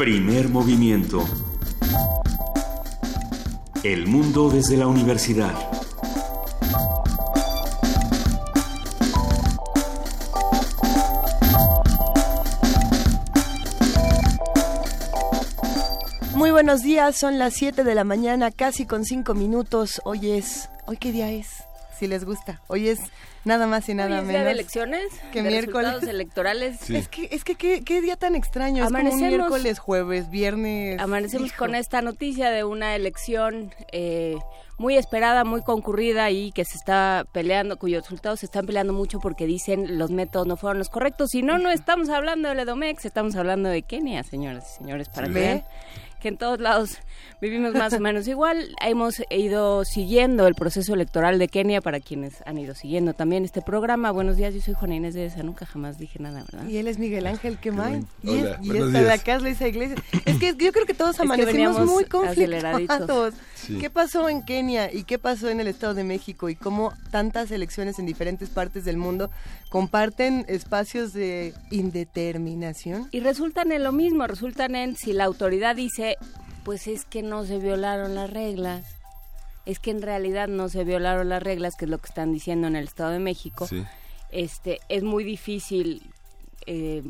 Primer movimiento. El mundo desde la universidad. Muy buenos días, son las 7 de la mañana, casi con 5 minutos. Hoy es... ¿Hoy qué día es? Si les gusta. Hoy es nada más y nada Hoy es menos. día de elecciones, que de miércoles. resultados electorales. Es que, es que qué, qué día tan extraño. Es como un Amanecemos- miércoles, jueves, viernes. Amanecemos Hijo. con esta noticia de una elección eh, muy esperada, muy concurrida y que se está peleando, cuyos resultados se están peleando mucho porque dicen los métodos no fueron los correctos. Si no, no estamos hablando de Edomex, estamos hablando de Kenia, señoras y señores, para Sí. que que en todos lados vivimos más o menos igual. Hemos ido siguiendo el proceso electoral de Kenia para quienes han ido siguiendo también este programa. Buenos días, yo soy Juana Inés de esa, nunca jamás dije nada, ¿verdad? Y él es Miguel Ángel Quemain. Y, Hola, es- y buenos esta de días. acá es Luisa Iglesias. Es que yo creo que todos que amanecimos veníamos muy aceleraditos. Sí. ¿Qué pasó en Kenia y qué pasó en el Estado de México y cómo tantas elecciones en diferentes partes del mundo comparten espacios de indeterminación? Y resultan en lo mismo, resultan en si la autoridad dice, pues es que no se violaron las reglas, es que en realidad no se violaron las reglas, que es lo que están diciendo en el Estado de México, Sí. este, es muy difícil, eh,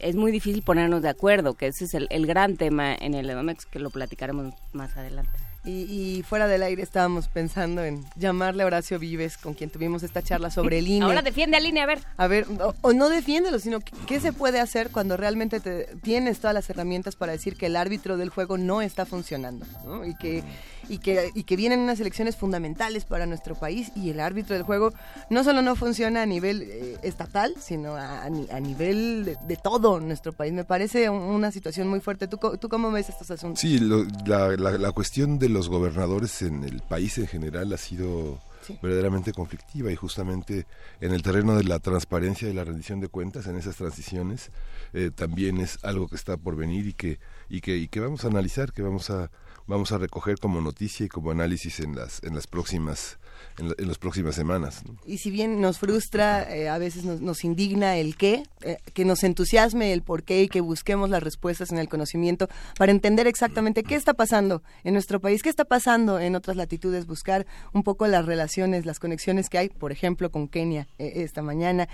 es muy difícil ponernos de acuerdo, que ese es el, el gran tema en el Edomex, que lo platicaremos más adelante. Y, y fuera del aire estábamos pensando en llamarle a Horacio Vives, con quien tuvimos esta charla sobre el INE. Ahora defiende a Línea, a ver. A ver, o, o no defiéndelo, sino que- qué se puede hacer cuando realmente te- tienes todas las herramientas para decir que el árbitro del juego no está funcionando, ¿no? Y que, y que, y que vienen unas elecciones fundamentales para nuestro país y el árbitro del juego no solo no funciona a nivel eh, estatal, sino a, a ni- a nivel de, de todo nuestro país. Me parece un- una situación muy fuerte. ¿Tú, tú cómo ves estos asuntos? Sí, lo- la, la- la cuestión de los gobernadores en el país en general ha sido Sí. verdaderamente conflictiva y justamente en el terreno de la transparencia y la rendición de cuentas en esas transiciones eh, también es algo que está por venir y que y que y que vamos a analizar, que vamos a vamos a recoger como noticia y como análisis en las en las próximas en, la- en las próximas semanas. ¿no? Y si bien nos frustra, eh, a veces nos, nos indigna el qué, eh, que nos entusiasme el por qué y que busquemos las respuestas en el conocimiento para entender exactamente qué está pasando en nuestro país, qué está pasando en otras latitudes, buscar un poco las relaciones, las conexiones que hay, por ejemplo, con Kenia eh, esta mañana,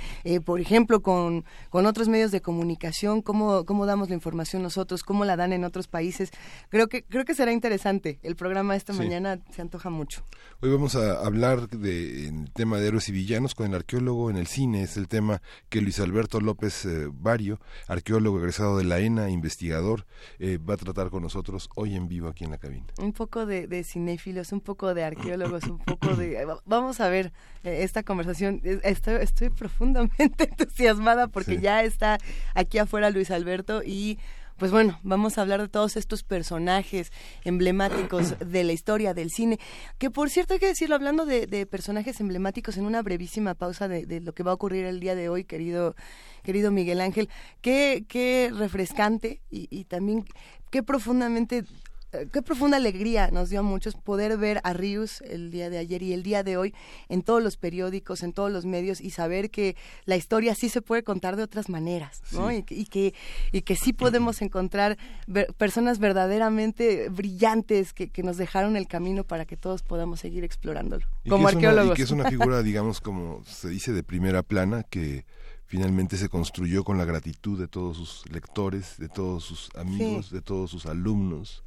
por ejemplo, con, con otros medios de comunicación, cómo, cómo damos la información nosotros, cómo la dan en otros países. Creo que, creo que será interesante. El programa esta Sí. mañana se antoja mucho. Hoy vamos a hablar de en el tema de héroes y villanos con el arqueólogo en el cine. Es el tema que Luis Alberto López eh, Bario, arqueólogo egresado de la ENA, investigador, eh, va a tratar con nosotros hoy en vivo aquí en la cabina. un poco de, de cinéfilos, un poco de arqueólogos, un poco de... va- Vamos a ver eh, esta conversación. Eh, Estoy, estoy profundamente entusiasmada porque Sí. ya está aquí afuera Luis Alberto y... Pues bueno, vamos a hablar de todos estos personajes emblemáticos de la historia del cine, que por cierto hay que decirlo, hablando de, de personajes emblemáticos en una brevísima pausa de, de lo que va a ocurrir el día de hoy, querido, querido Miguel Ángel, qué, qué refrescante y, y también qué profundamente qué profunda alegría nos dio a muchos poder ver a Rius el día de ayer y el día de hoy en todos los periódicos, en todos los medios y saber que la historia sí se puede contar de otras maneras, ¿no? Sí. Y, que- y que y que sí podemos encontrar ver- personas verdaderamente brillantes que, que nos dejaron el camino para que todos podamos seguir explorándolo Y como que es una- arqueólogos. y que es una figura, digamos, como se dice, de primera plana, que finalmente se construyó con la gratitud de todos sus lectores, de todos sus amigos, de todos sus alumnos,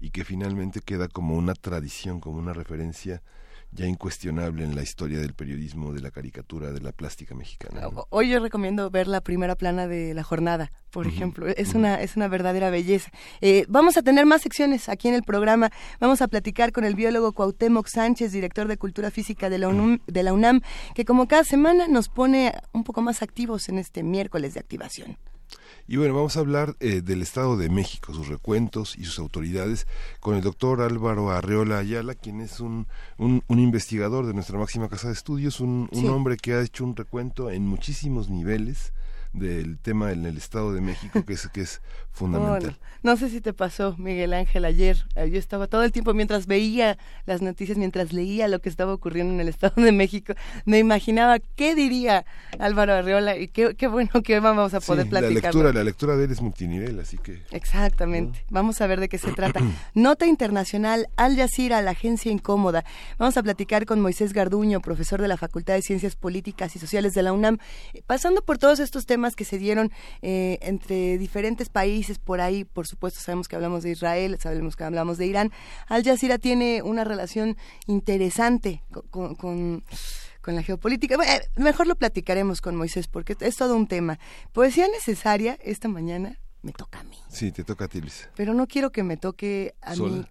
y que finalmente queda como una tradición, como una referencia ya incuestionable en la historia del periodismo, de la caricatura, de la plástica mexicana. Hoy yo recomiendo ver la primera plana de La Jornada, por ejemplo. Es una es una verdadera belleza. Eh, vamos a tener más secciones aquí en el programa. Vamos a platicar con el biólogo Cuauhtémoc Sánchez, director de Cultura Física de la UNAM, de la UNAM que como cada semana nos pone un poco más activos en este miércoles de activación. Y bueno, vamos a hablar eh, del Estado de México, sus recuentos y sus autoridades, con el doctor Álvaro Arreola Ayala, quien es un, un, un investigador de nuestra máxima casa de estudios, un, un Sí. hombre que ha hecho un recuento en muchísimos niveles del tema en el Estado de México que es que es fundamental. no sé si te pasó, Miguel Ángel, ayer. Eh, yo estaba todo el tiempo mientras veía las noticias, mientras leía lo que estaba ocurriendo en el Estado de México, me imaginaba qué diría Álvaro Arreola y qué, qué bueno que vamos a poder platicar. La lectura, la lectura de él es multinivel, así que. Exactamente. Vamos a ver de qué se trata. Nota internacional Al Jazeera, la agencia incómoda. Vamos a platicar con Moisés Garduño, profesor de la Facultad de Ciencias Políticas y Sociales de la UNAM, pasando por todos estos temas que se dieron eh, entre diferentes países por ahí. Por supuesto, sabemos que hablamos de Israel, sabemos que hablamos de Irán. Al Jazeera tiene una relación interesante con, con la geopolítica. mejor lo platicaremos con Moisés porque es todo un tema. Poesía necesaria esta mañana me toca a mí. Sí, te toca a ti, Pero no quiero que me toque a mí.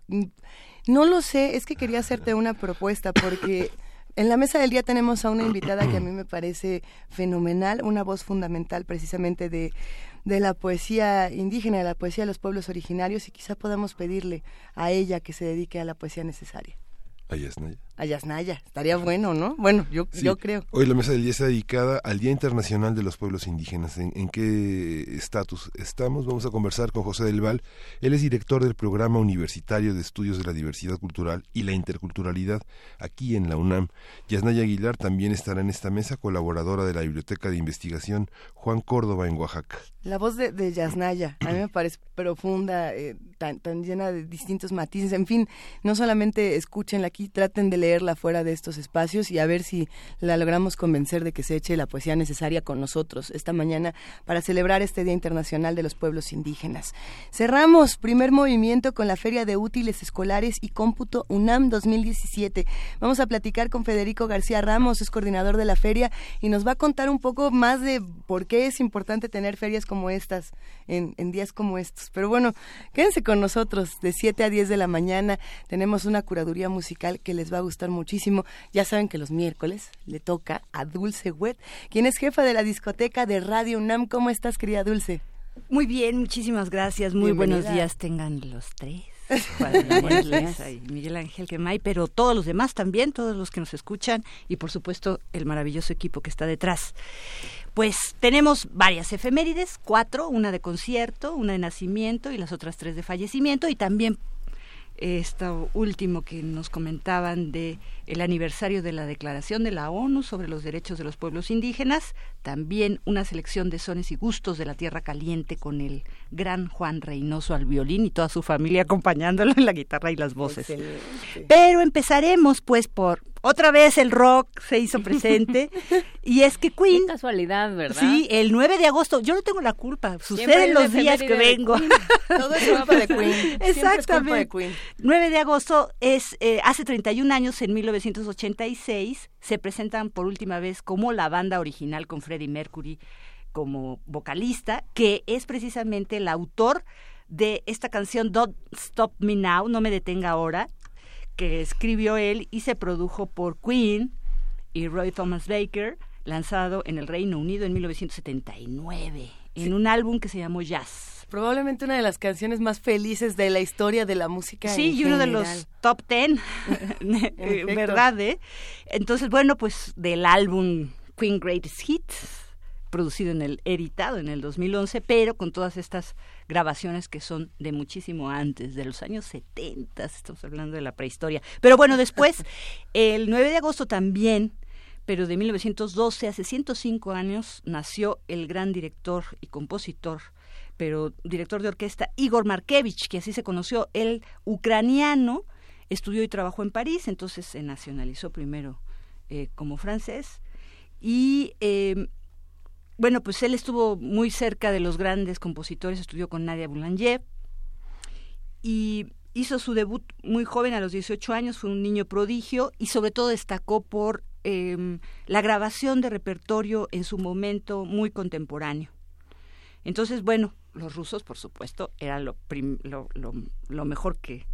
No lo sé, es que quería hacerte una propuesta porque en la mesa del día tenemos a una invitada que a mí me parece fenomenal, una voz fundamental precisamente de, de la poesía indígena, de la poesía de los pueblos originarios y quizá podamos pedirle a ella que se dedique a la poesía necesaria. Ayasnaya. Ayasnaya, estaría bueno, ¿no? Bueno, yo, yo creo. Hoy la mesa del día está dedicada al Día Internacional de los Pueblos Indígenas. ¿En, qué estatus estamos? Vamos a conversar con José del Val. Él es director del Programa Universitario de Estudios de la Diversidad Cultural y la Interculturalidad aquí en la UNAM. Yasnaya Aguilar también estará en esta mesa, colaboradora de la Biblioteca de Investigación Juan Córdoba en Oaxaca. La voz de, Yasnaya, a mí me parece profunda, eh, tan, tan llena de distintos matices. En fin, no solamente escúchenla aquí, traten de leerla fuera de estos espacios y a ver si la logramos convencer de que se eche la poesía necesaria con nosotros esta mañana para celebrar este Día Internacional de los Pueblos Indígenas. Cerramos primer movimiento con la Feria de Útiles Escolares y Cómputo UNAM 2017. Vamos a platicar con Federico García Ramos, es coordinador de la feria, y nos va a contar un poco más de por qué es importante tener ferias como estas, en, en días como estos. Pero bueno, quédense con nosotros de 7 a 10 de la mañana. Tenemos una curaduría musical que les va a gustar muchísimo. Ya saben que los miércoles le toca a Dulce Wet, quien es jefa de la discoteca de Radio UNAM. ¿Cómo estás, querida Dulce? Muy bien, muchísimas gracias. Muy buenos días tengan los tres. Miguel Ángel Quemay, pero todos los demás también, todos los que nos escuchan y por supuesto el maravilloso equipo que está detrás. Pues tenemos varias efemérides, cuatro, una de concierto, una de nacimiento y las otras tres de fallecimiento y también esto último que nos comentaban de el aniversario de la Declaración de la ONU sobre los derechos de los pueblos indígenas, también una selección de sones y gustos de la Tierra Caliente con el gran Juan Reynoso al violín y toda su familia acompañándolo en la guitarra y las voces. Pero empezaremos pues por otra vez el rock se hizo presente y es que Queen Qué casualidad verdad sí el 9 de agosto yo no tengo la culpa suceden los días que vengo. Todo es culpa de Queen exactamente. 9 de agosto es eh, hace 31 años en 1986 se presentan por última vez como la banda original con Freddie Mercury como vocalista que es precisamente el autor de esta canción Don't Stop Me Now, no me detenga ahora, que escribió él y se produjo por Queen y Roy Thomas Baker, lanzado en el Reino Unido en 1979, en un álbum que se llamó Jazz. Probablemente una de las canciones más felices de la historia de la música. Sí, y uno de los top ten, ¿verdad? Eh? Entonces, bueno, pues del álbum Queen Greatest Hits, producido en el, editado en el 2011, pero con todas estas grabaciones que son de muchísimo antes, de los años 70, estamos hablando de la prehistoria. Pero bueno, después, el 9 de agosto también, pero de 1912, hace 105 años, nació el gran director y compositor pero director de orquesta Igor Markevich, que así se conoció, el ucraniano, estudió y trabajó en París, entonces se nacionalizó primero eh, como francés y eh, bueno, pues él estuvo muy cerca de los grandes compositores, estudió con Nadia Boulanger y hizo su debut muy joven, a los 18 años, fue un niño prodigio y sobre todo destacó por em, la grabación de repertorio en su momento muy contemporáneo. Entonces, bueno, los rusos, por supuesto, era lo, lo, mejor que,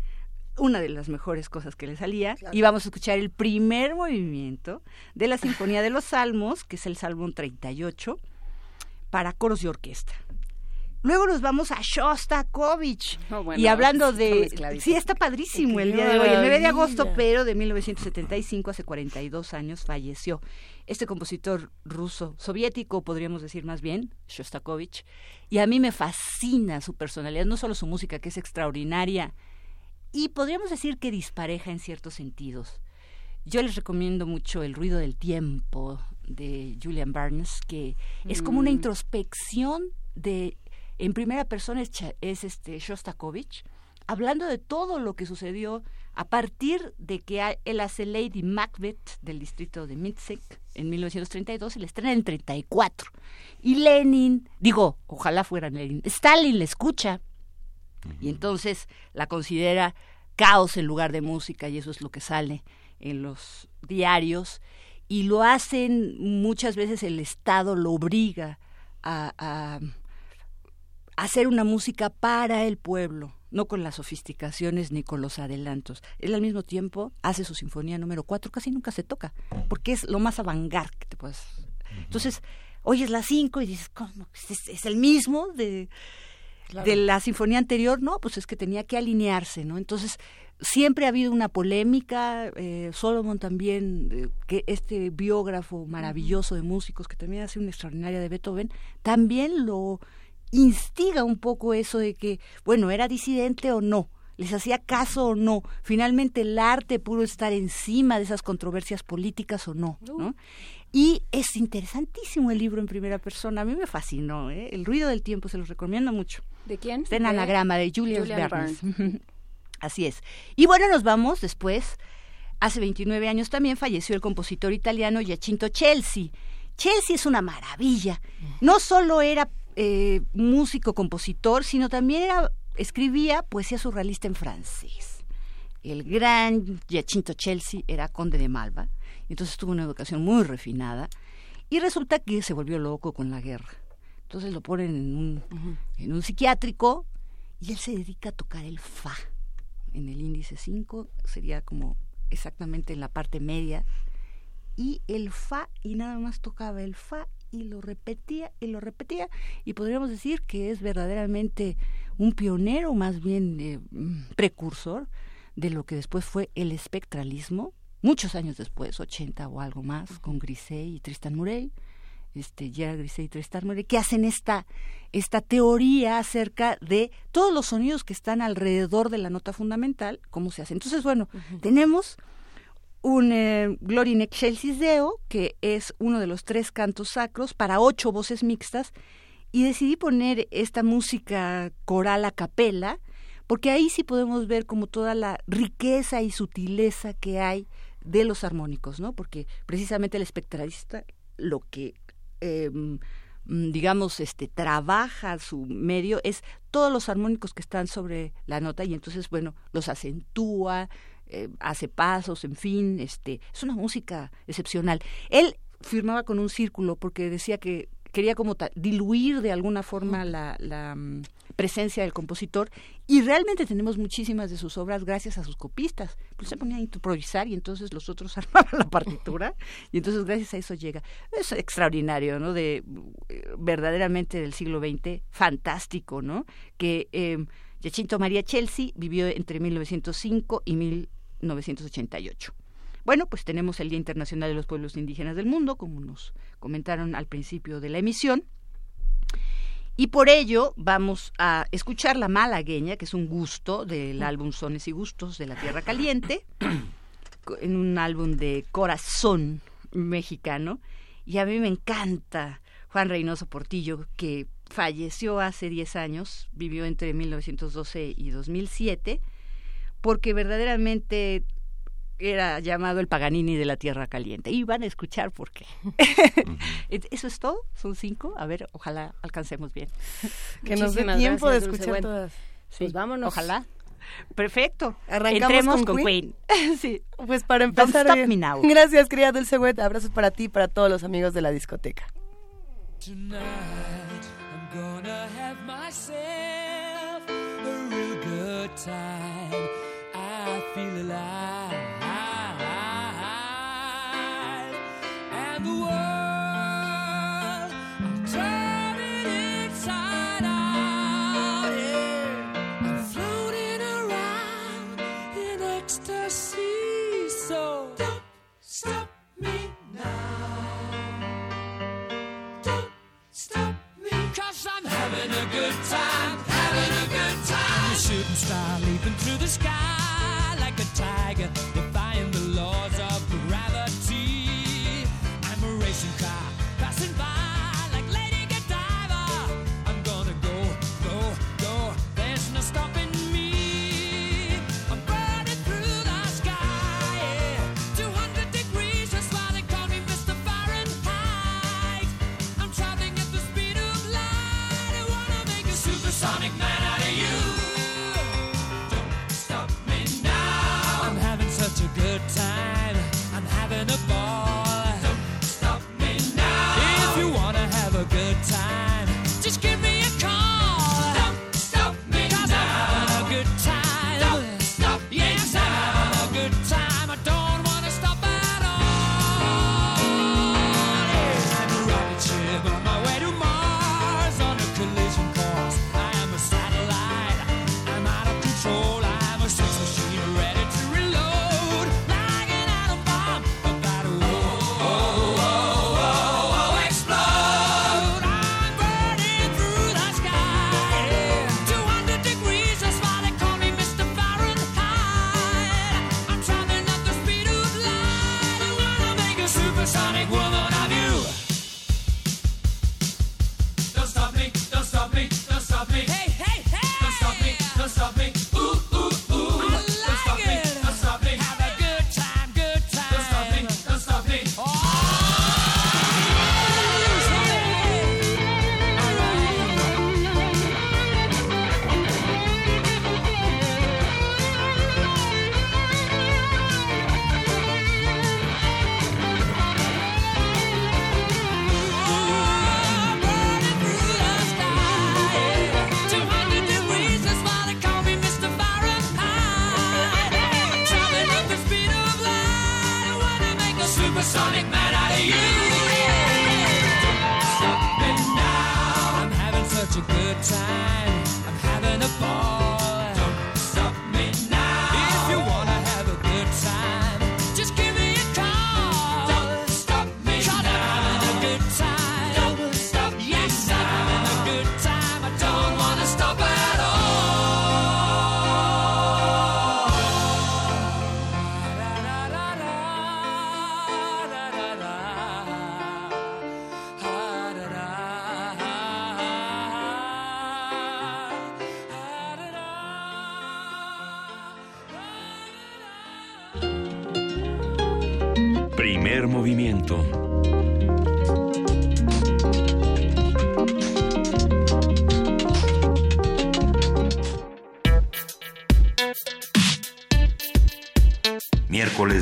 una de las mejores cosas que le salía. Y vamos a escuchar el primer movimiento de la Sinfonía de los Salmos, que es el Salmo 38 para coros y orquesta. Luego nos vamos a Shostakovich. Oh, y hablando de... Sí, está padrísimo el día de hoy, el 9 de agosto, pero de 1975, hace 42 años, falleció. Este compositor ruso, soviético, podríamos decir más bien, Shostakovich. Y a mí me fascina su personalidad, no solo su música, que es extraordinaria, y podríamos decir que dispareja en ciertos sentidos. Yo les recomiendo mucho El ruido del tiempo de Julian Barnes, que es como una mm. introspección de en primera persona es, es este Shostakovich, hablando de todo lo que sucedió a partir de que él hace Lady Macbeth del distrito de Mitzek en 1932 y le estrena en 34. Y Lenin, digo, ojalá fuera Lenin, Stalin le escucha y entonces la considera caos en lugar de música y eso es lo que sale en los diarios. Y lo hacen muchas veces el Estado lo obliga a hacer una música para el pueblo, no con las sofisticaciones ni con los adelantos. Él al mismo tiempo hace su sinfonía número cuatro, casi nunca se toca, porque es lo más avangar que te puedes. Entonces, oyes la cinco y dices, ¿cómo? ¿Es, el mismo de, de la sinfonía anterior? No, pues es que tenía que alinearse, ¿no? Entonces, siempre ha habido una polémica, eh, Solomon también, eh, que este biógrafo maravilloso de músicos, que también hace una extraordinaria de Beethoven, también lo instiga un poco eso de que, bueno, era disidente o no, les hacía caso o no, finalmente el arte pudo estar encima de esas controversias políticas o no, ¿no? Y es interesantísimo el libro en primera persona, a mí me fascinó, ¿eh? El ruido del tiempo, se los recomiendo mucho. ¿De quién? Está en anagrama de Julius Barnes. Así es. Y bueno, nos vamos después, hace 29 años también falleció el compositor italiano Giacinto Chelsea. Chelsea es una maravilla. No solo era eh, músico, compositor, sino también escribía poesía surrealista en francés. El gran Giacinto Chelsea era conde de Malva, entonces tuvo una educación muy refinada y resulta que se volvió loco con la guerra. Entonces lo ponen en un, en un psiquiátrico y él se dedica a tocar el fa. En el índice 5 sería como exactamente en la parte media y el fa y nada más tocaba el fa y lo repetía y lo repetía y podríamos decir que es verdaderamente un pionero, más bien eh, precursor de lo que después fue el espectralismo, muchos años después, 80 o algo más, con Grisey y Tristan Murray, este, Gerard Grisey y Tristan Murray, que hacen esta, esta teoría acerca de todos los sonidos que están alrededor de la nota fundamental, cómo se hace. Entonces, bueno, tenemos un eh, Gloria in Excelsis Deo, que es uno de los tres cantos sacros para ocho voces mixtas, y decidí poner esta música coral a capela, porque ahí sí podemos ver como toda la riqueza y sutileza que hay de los armónicos, ¿no? Porque precisamente el espectralista lo que em, digamos, este, trabaja su medio es todos los armónicos que están sobre la nota y entonces, bueno, los acentúa, eh, hace pasos, en fin, este, es una música excepcional. Él firmaba con un círculo porque decía que quería como diluir de alguna forma la, la mm, presencia del compositor y realmente tenemos muchísimas de sus obras gracias a sus copistas. Pues se ponía a improvisar y entonces los otros armaban la partitura y entonces gracias a eso llega. Es extraordinario, ¿no? De eh, verdaderamente del siglo XX, fantástico, ¿no? Que eh, Giacinto María Chelsea vivió entre 1905 y 1905 1988. Bueno, pues tenemos el Día Internacional de los Pueblos Indígenas del Mundo, como nos comentaron al principio de la emisión. Y por ello vamos a escuchar La Malagueña, que es un gusto del álbum Sones y Gustos de la Tierra Caliente, en un álbum de corazón mexicano. Y a mí me encanta Juan Reynoso Portillo, que falleció hace 10 años, vivió entre 1912 y 2007 porque verdaderamente era llamado el Paganini de la Tierra Caliente. Y van a escuchar por qué. Eso es todo, son cinco. A ver, ojalá alcancemos bien. Que nos dé tiempo de escuchar todas. Sí, pues vámonos. Ojalá. Perfecto. Arrancamos con, Queen. sí. Pues para empezar. Gracias, querida Dulce Wet. Abrazos para ti y para todos los amigos de la discoteca. Tonight, I'm gonna have myself a real good time. I feel alive. And the world, I'm turning inside out. Yeah. I'm floating around in ecstasy. So don't stop me now. Don't stop me. Cause I'm having a good time. Having a good time. I'm a shooting star leaping through the sky. time.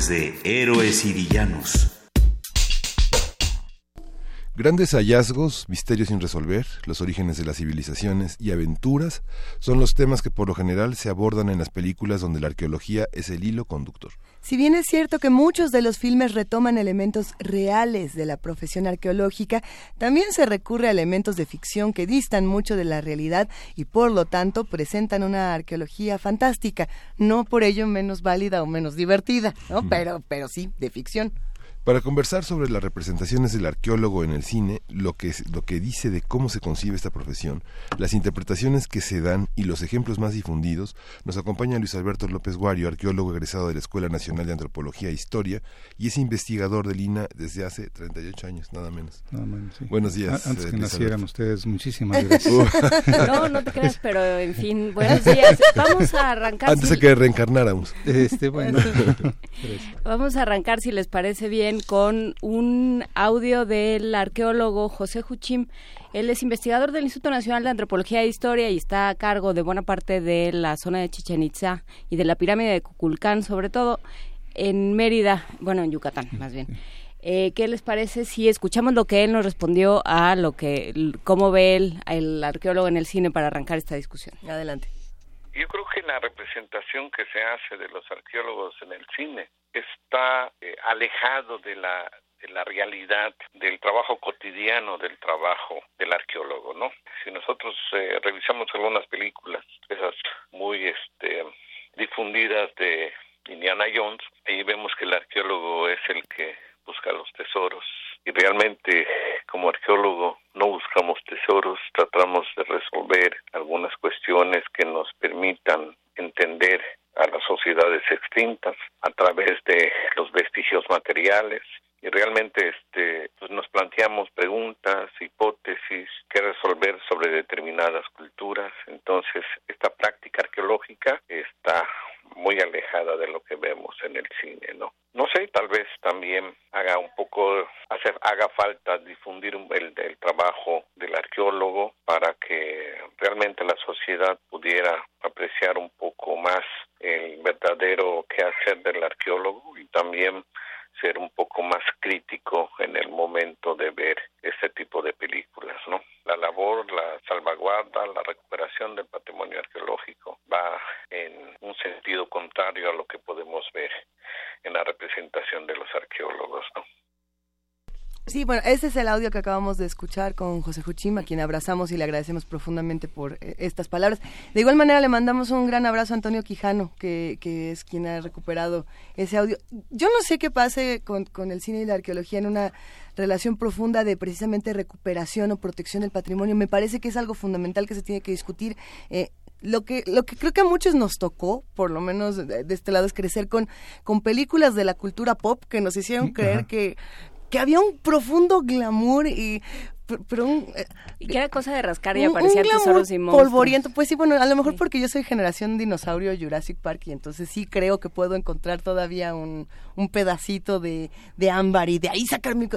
De héroes y villanos. Grandes hallazgos, misterios sin resolver, los orígenes de las civilizaciones y aventuras son los temas que por lo general se abordan en las películas donde la arqueología es el hilo conductor. Si bien es cierto que muchos de los filmes retoman elementos reales de la profesión arqueológica, también se recurre a elementos de ficción que distan mucho de la realidad y por lo tanto presentan una arqueología fantástica, no por ello menos válida o menos divertida, ¿no? Pero, pero sí, de ficción. Para conversar sobre las representaciones del arqueólogo en el cine, lo que, lo que dice de cómo se concibe esta profesión, las interpretaciones que se dan y los ejemplos más difundidos, nos acompaña Luis Alberto López Guario, arqueólogo egresado de la Escuela Nacional de Antropología e Historia y es investigador del INA desde hace 38 años, nada menos. Nada menos Buenos días. Antes eh, que nacieran ustedes, muchísimas gracias. no, no te creas, pero en fin, buenos días. Vamos a arrancar. Antes de que reencarnáramos. Este, bueno. Vamos a arrancar, si les parece bien con un audio del arqueólogo José Juchim. Él es investigador del Instituto Nacional de Antropología e Historia y está a cargo de buena parte de la zona de Chichen Itza y de la pirámide de Cuculcán, sobre todo en Mérida, bueno, en Yucatán, más bien. Eh, ¿Qué les parece si escuchamos lo que él nos respondió a lo que, cómo ve él, el arqueólogo en el cine para arrancar esta discusión? Adelante. Yo creo que la representación que se hace de los arqueólogos en el cine está eh, alejado de la de la realidad del trabajo cotidiano del trabajo del arqueólogo, ¿no? Si nosotros eh, revisamos algunas películas, esas muy este difundidas de Indiana Jones, ahí vemos que el arqueólogo es el que busca los tesoros y realmente como arqueólogo no buscamos tesoros, tratamos de resolver algunas cuestiones que nos permitan entender a las sociedades extintas a través de los vestigios materiales y realmente este pues nos planteamos preguntas, hipótesis que resolver sobre determinadas culturas. Entonces, esta práctica arqueológica está muy alejada de lo que vemos en el cine, ¿no? No sé, tal vez también haga un poco, hacer, haga falta difundir el, trabajo del arqueólogo para que realmente la sociedad pudiera apreciar un poco más el verdadero quehacer del arqueólogo y también ser un poco más crítico en el momento de ver este tipo de películas, ¿no? La labor, la salvaguarda, la recuperación del patrimonio arqueológico va en un sentido contrario a lo que podemos ver en la representación de los arqueólogos, ¿no? Sí, bueno, ese es el audio que acabamos de escuchar con José Juchima, a quien abrazamos y le agradecemos profundamente por eh, estas palabras. De igual manera, le mandamos un gran abrazo a Antonio Quijano, que, que es quien ha recuperado ese audio. Yo no sé qué pase con, con, el cine y la arqueología en una relación profunda de precisamente recuperación o protección del patrimonio. Me parece que es algo fundamental que se tiene que discutir. Eh, lo que lo que creo que a muchos nos tocó, por lo menos de, de, este lado, es crecer con, con películas de la cultura pop que nos hicieron creer que, que había un profundo glamour y pero un, y que era cosa de rascar y aparecían tesoros y monstruos. polvoriento. Pues sí bueno a lo mejor porque yo soy generación dinosaurio Jurassic Park y entonces sí creo que puedo encontrar todavía un, un pedacito de, de ámbar y de ahí sacar mi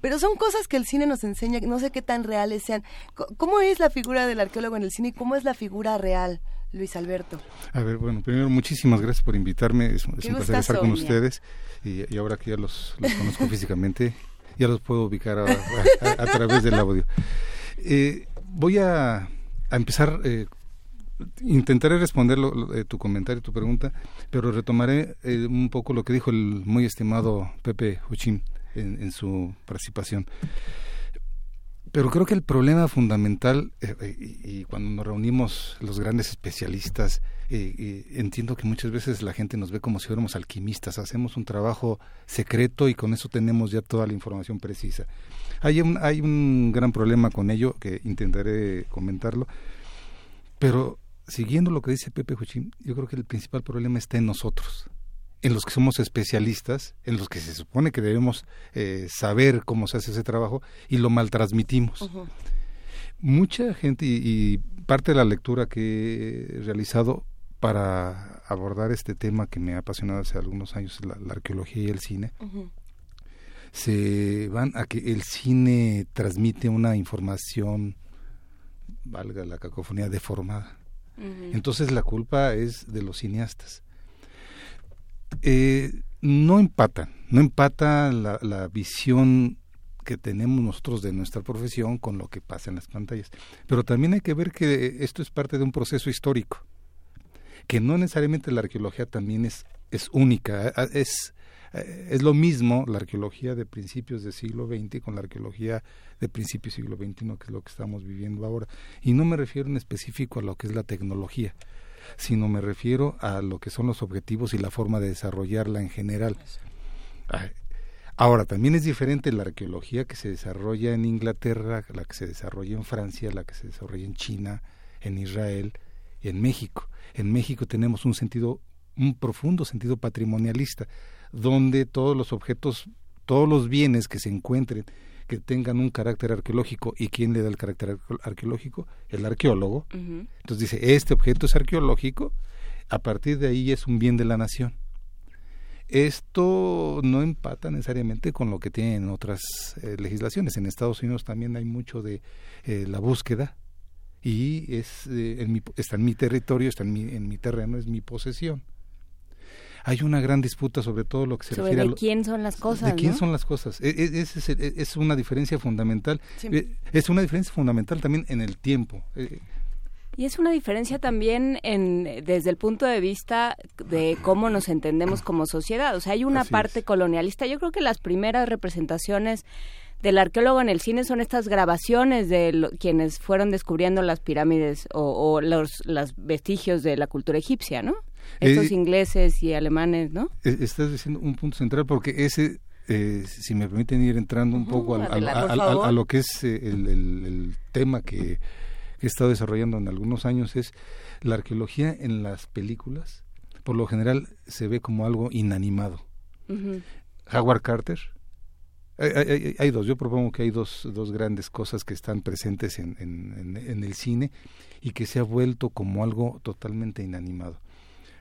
pero son cosas que el cine nos enseña no sé qué tan reales sean. Cómo es la figura del arqueólogo en el cine y cómo es la figura real Luis Alberto. A ver, bueno, primero muchísimas gracias por invitarme, es, es un placer estar con ustedes y, y, ahora que ya los, los conozco físicamente, ya los puedo ubicar a, a, a través del audio. Eh, voy a, a empezar, eh, intentaré responder lo, lo, eh, tu comentario, tu pregunta, pero retomaré eh, un poco lo que dijo el muy estimado Pepe Huchín en, en su participación. Pero creo que el problema fundamental, eh, y, y, cuando nos reunimos los grandes especialistas, eh, entiendo que muchas veces la gente nos ve como si fuéramos alquimistas, hacemos un trabajo secreto y con eso tenemos ya toda la información precisa. Hay un, hay un gran problema con ello, que intentaré comentarlo, pero siguiendo lo que dice Pepe Juchín, yo creo que el principal problema está en nosotros en los que somos especialistas, en los que se supone que debemos eh, saber cómo se hace ese trabajo y lo maltransmitimos. Uh -huh. Mucha gente y, y, parte de la lectura que he realizado para abordar este tema que me ha apasionado hace algunos años, la, la arqueología y el cine, uh -huh. se van a que el cine transmite una información, valga la cacofonía, deformada. Uh -huh. Entonces la culpa es de los cineastas eh, no empatan, no empata la, la, visión que tenemos nosotros de nuestra profesión con lo que pasa en las pantallas. Pero también hay que ver que esto es parte de un proceso histórico, que no necesariamente la arqueología también es, es única, es, es lo mismo la arqueología de principios del siglo XX con la arqueología de principios del siglo XXI, que es lo que estamos viviendo ahora. Y no me refiero en específico a lo que es la tecnología, sino me refiero a lo que son los objetivos y la forma de desarrollarla en general. Ahora, también es diferente la arqueología que se desarrolla en Inglaterra, la que se desarrolla en Francia, la que se desarrolla en China, en Israel y en México. En México tenemos un sentido, un profundo sentido patrimonialista, donde todos los objetos, todos los bienes que se encuentren que tengan un carácter arqueológico. ¿Y quién le da el carácter arqueológico? El arqueólogo. Uh -huh. Entonces dice, este objeto es arqueológico, a partir de ahí es un bien de la nación. Esto no empata necesariamente con lo que tienen otras eh, legislaciones. En Estados Unidos también hay mucho de eh, la búsqueda y es eh, en mi, está en mi territorio, está en mi, en mi terreno, es mi posesión hay una gran disputa sobre todo lo que se sobre refiere de a quién son las cosas de quién ¿no? son las cosas es, es, es, es, una diferencia fundamental sí. es una diferencia fundamental también en el tiempo y es una diferencia también en, desde el punto de vista de cómo nos entendemos como sociedad. O sea, hay una Así parte es. colonialista. Yo creo que las primeras representaciones del arqueólogo en el cine son estas grabaciones de lo, quienes fueron descubriendo las pirámides o, o los, los, vestigios de la cultura egipcia, ¿no? Estos eh, ingleses y alemanes, ¿no? Estás diciendo un punto central porque ese, eh, si me permiten ir entrando un uh -huh, poco al, a, lo que es eh, el, el, el tema que he estado desarrollando en algunos años es la arqueología en las películas. Por lo general se ve como algo inanimado. Howard Carter. Hay, dos, yo propongo que hay dos, dos grandes cosas que están presentes en, en, el cine y que se ha vuelto como algo totalmente inanimado.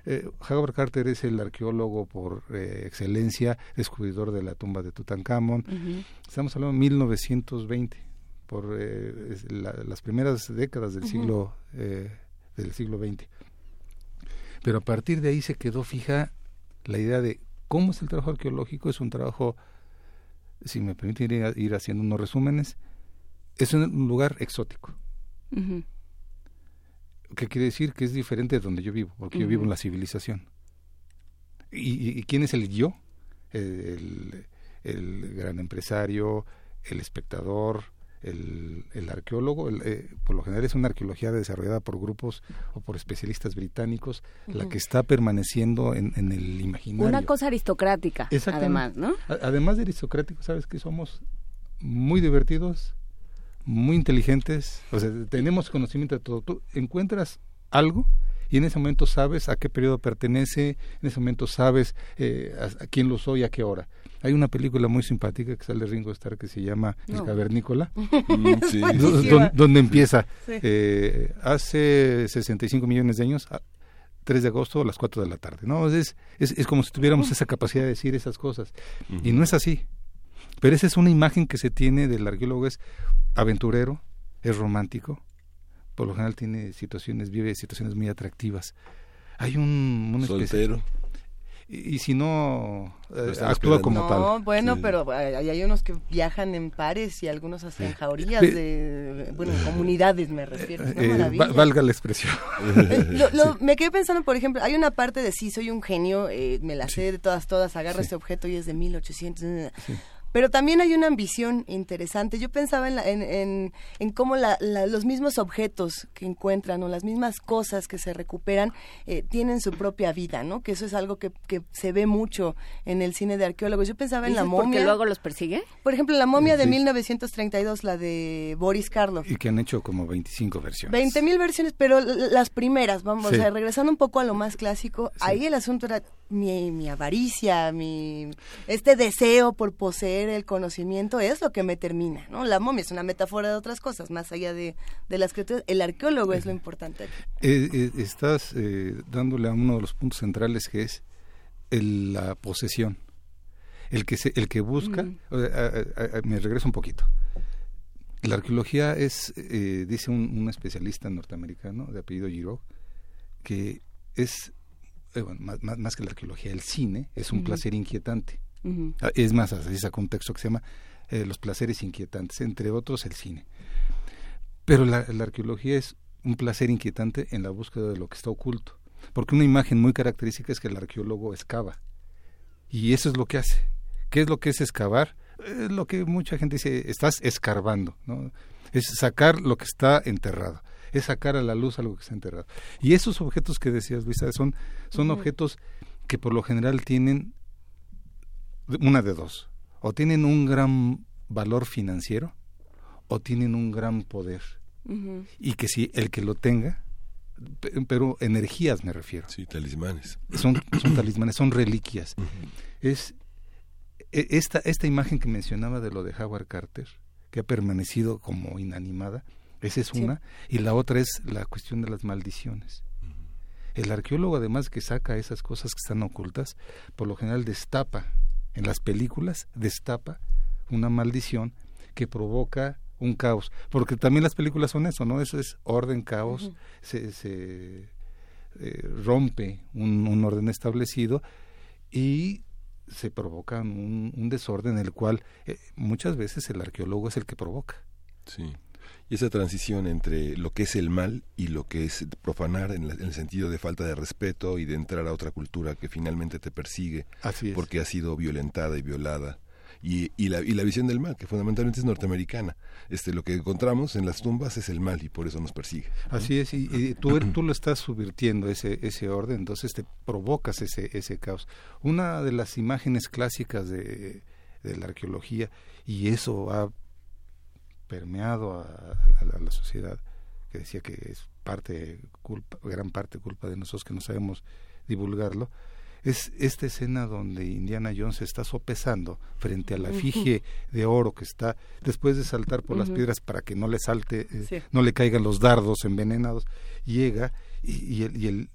Eh, Howard Carter es el arqueólogo por eh, excelencia, descubridor de la tumba de Tutankamón. Estamos hablando de 1920, por eh, las primeras décadas del siglo del siglo XX. Pero a partir de ahí se quedó fija la idea de cómo es el trabajo arqueológico. Es un trabajo, si me permite ir, haciendo unos resúmenes, es un lugar exótico. ¿Qué quiere decir? Que es diferente de donde yo vivo, porque yo vivo en la civilización. ¿Y, quién es el yo? El, el, gran empresario, el espectador, el, el arqueólogo. Eh, por lo general es una arqueología desarrollada por grupos o por especialistas británicos, la que está permaneciendo en, en, el imaginario. Una cosa aristocrática, además, ¿no? Además de aristocrático, ¿sabes que somos? Muy divertidos, muy inteligentes, o sea, tenemos conocimiento de todo. Tú encuentras algo y en ese momento sabes a qué periodo pertenece, en ese momento sabes eh, a, quién lo soy, a qué hora. Hay una película muy simpática que sale de Ringo Starr que se llama El Cavernícola, mm, donde empieza eh, hace 65 millones de años, 3 de agosto a las 4 de la tarde. ¿no? Es, es, es como si tuviéramos esa capacidad de decir esas cosas. Y no es así. Pero esa es una imagen que se tiene del arqueólogo, es aventurero, es romántico, por lo general tiene situaciones, vive situaciones muy atractivas. Hay un... un Soltero. Y, si no, eh, actúa como tal. No, bueno, pero hay, hay, unos que viajan en pares y algunos hasta en jaurías de, bueno, comunidades me refiero. Eh, valga la expresión. Me quedé pensando, por ejemplo, hay una parte de sí, soy un genio, eh, me la sé de todas, todas, agarro este objeto y es de 1800. Pero también hay una ambición interesante. Yo pensaba en, en, en, cómo los mismos objetos que encuentran o las mismas cosas que se recuperan eh, tienen su propia vida, ¿no? Que eso es algo que, que, se ve mucho en el cine de arqueólogos. Yo pensaba en la momia. ¿Porque luego los persigue? Por ejemplo, la momia de 1932, la de Boris Karloff. Y que han hecho como 25 versiones. 20 mil versiones, pero las primeras, vamos, a regresando un poco a lo más clásico, ahí el asunto era mi, mi avaricia, mi este deseo por poseer el conocimiento es lo que me termina, ¿no? La momia es una metáfora de otras cosas, más allá de, de las criaturas. El arqueólogo es lo importante. Eh, eh, estás eh, dándole a uno de los puntos centrales que es la posesión. El que, se, el que busca, me regreso un poquito. La arqueología es, dice un, especialista norteamericano de apellido Giraud, que es, más, más, que la arqueología, el cine es un placer inquietante Ah, es más, así sacó un texto que se llama eh, Los placeres inquietantes, entre otros el cine. Pero la, arqueología es un placer inquietante en la búsqueda de lo que está oculto. Porque una imagen muy característica es que el arqueólogo excava. Y eso es lo que hace. ¿Qué es lo que es excavar? Es lo que mucha gente dice, estás escarbando. ¿no? Es sacar lo que está enterrado. Es sacar a la luz algo que está enterrado. Y esos objetos que decías, Luisa, son, son objetos que por lo general tienen una de dos. O tienen un gran valor financiero o tienen un gran poder. Y que si el que lo tenga, pero energías me refiero. Sí, talismanes. Son, son talismanes, son reliquias. Es e, esta, esta imagen que mencionaba de lo de Howard Carter, que ha permanecido como inanimada, esa es una, y la otra es la cuestión de las maldiciones. El arqueólogo, además que saca esas cosas que están ocultas, por lo general destapa en las películas destapa una maldición que provoca un caos, porque también las películas son eso, ¿no? Eso es orden, caos, se, se eh, rompe un, orden establecido y se provoca un, desorden en el cual eh, muchas veces el arqueólogo es el que provoca. Sí. Y esa transición entre lo que es el mal y lo que es profanar en, el sentido de falta de respeto y de entrar a otra cultura que finalmente te persigue porque ha sido violentada y violada. Y, y, la, y la visión del mal, que fundamentalmente es norteamericana. Este, lo que encontramos en las tumbas es el mal y por eso nos persigue. Así es, y, tú, tú lo estás subvirtiendo ese, ese orden, entonces te provocas ese, ese caos. Una de las imágenes clásicas de, de la arqueología, y eso ha permeado a, la sociedad, que decía que es parte, culpa, gran parte culpa de nosotros que no sabemos divulgarlo, es esta escena donde Indiana Jones está sopesando frente a la efigie de oro que está después de saltar por las piedras para que no le salte, eh, no le caigan los dardos envenenados, llega y, el, y el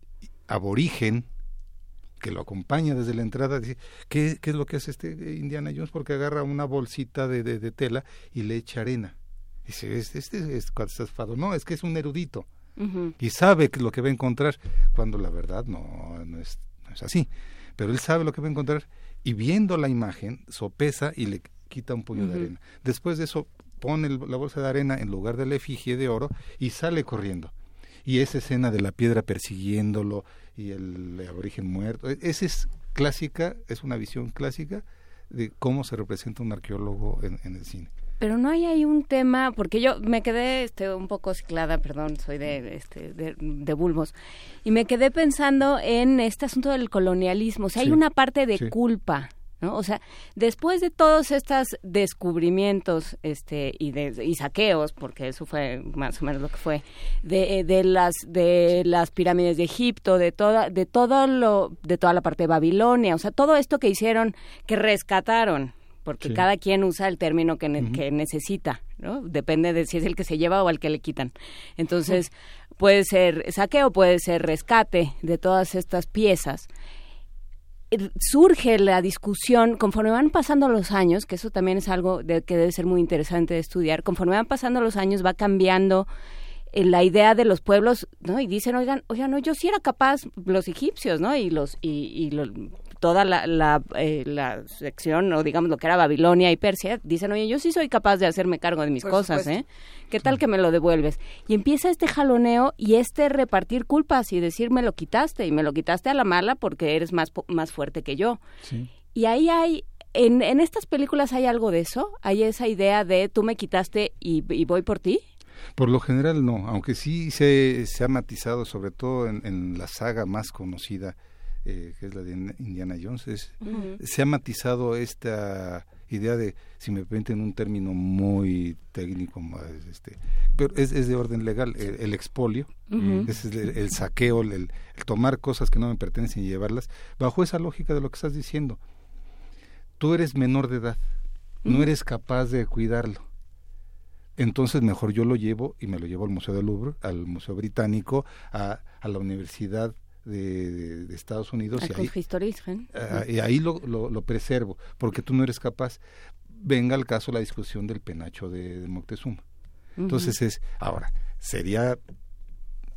aborigen que lo acompaña desde la entrada, dice, ¿qué, ¿qué, es lo que hace este Indiana Jones? Porque agarra una bolsita de, de, tela y le echa arena. Dice, este, es fado. No, es que es un erudito. Y sabe que lo que va a encontrar, cuando la verdad no, no, es, no es así. Pero él sabe lo que va a encontrar y viendo la imagen, sopesa y le quita un puño de arena. Después de eso, pone la bolsa de arena en lugar de la efigie de oro y sale corriendo. Y esa escena de la piedra persiguiéndolo, y el aborigen muerto. E, esa es clásica, es una visión clásica de cómo se representa un arqueólogo en, el cine. Pero no hay ahí un tema, porque yo me quedé este, un poco ciclada, perdón, soy de, este, de, Bulbos, y me quedé pensando en este asunto del colonialismo. O sea, hay una parte de culpa o sea, después de todos estos descubrimientos este, y, de, y saqueos, porque eso fue más o menos lo que fue, de, eh, de, las, de las pirámides de Egipto, de toda, de, todo lo, de toda la parte de Babilonia, o sea, todo esto que hicieron, que rescataron, porque cada quien usa el término que, que necesita, ¿no? Depende de si es el que se lleva o al que le quitan. Entonces, puede ser saqueo, puede ser rescate de todas estas piezas surge la discusión conforme van pasando los años, que eso también es algo de, que debe ser muy interesante de estudiar, conforme van pasando los años va cambiando eh, la idea de los pueblos, ¿no? Y dicen, oigan, oigan, no, yo sí era capaz, los egipcios, ¿no? Y los, y, y los, toda la, la, eh, la, sección, o digamos lo que era Babilonia y Persia, dicen, oye, yo sí soy capaz de hacerme cargo de mis cosas, ¿eh? ¿Qué tal que me lo devuelves? Y empieza este jaloneo y este repartir culpas y decir, me lo quitaste, y me lo quitaste a la mala porque eres más, más fuerte que yo. Y ahí hay en, en, estas películas hay algo de eso, hay esa idea de tú me quitaste y, y voy por ti. Por lo general no, aunque sí se, se ha matizado, sobre todo en, en la saga más conocida, eh, que es la de Indiana Jones, se ha matizado esta idea de, si me permiten un término muy técnico, este, pero es, de orden legal, el, expolio, es el, saqueo, el, tomar cosas que no me pertenecen y llevarlas, bajo esa lógica de lo que estás diciendo. Tú eres menor de edad, no eres capaz de cuidarlo. Entonces mejor yo lo llevo y me lo llevo al Museo del Louvre, al Museo Británico, a, a la Universidad de, Estados Unidos y ahí, ah, y ahí lo, lo, preservo, porque tú no eres capaz. Venga al caso la discusión del penacho de, Moctezuma. Entonces es, ahora, sería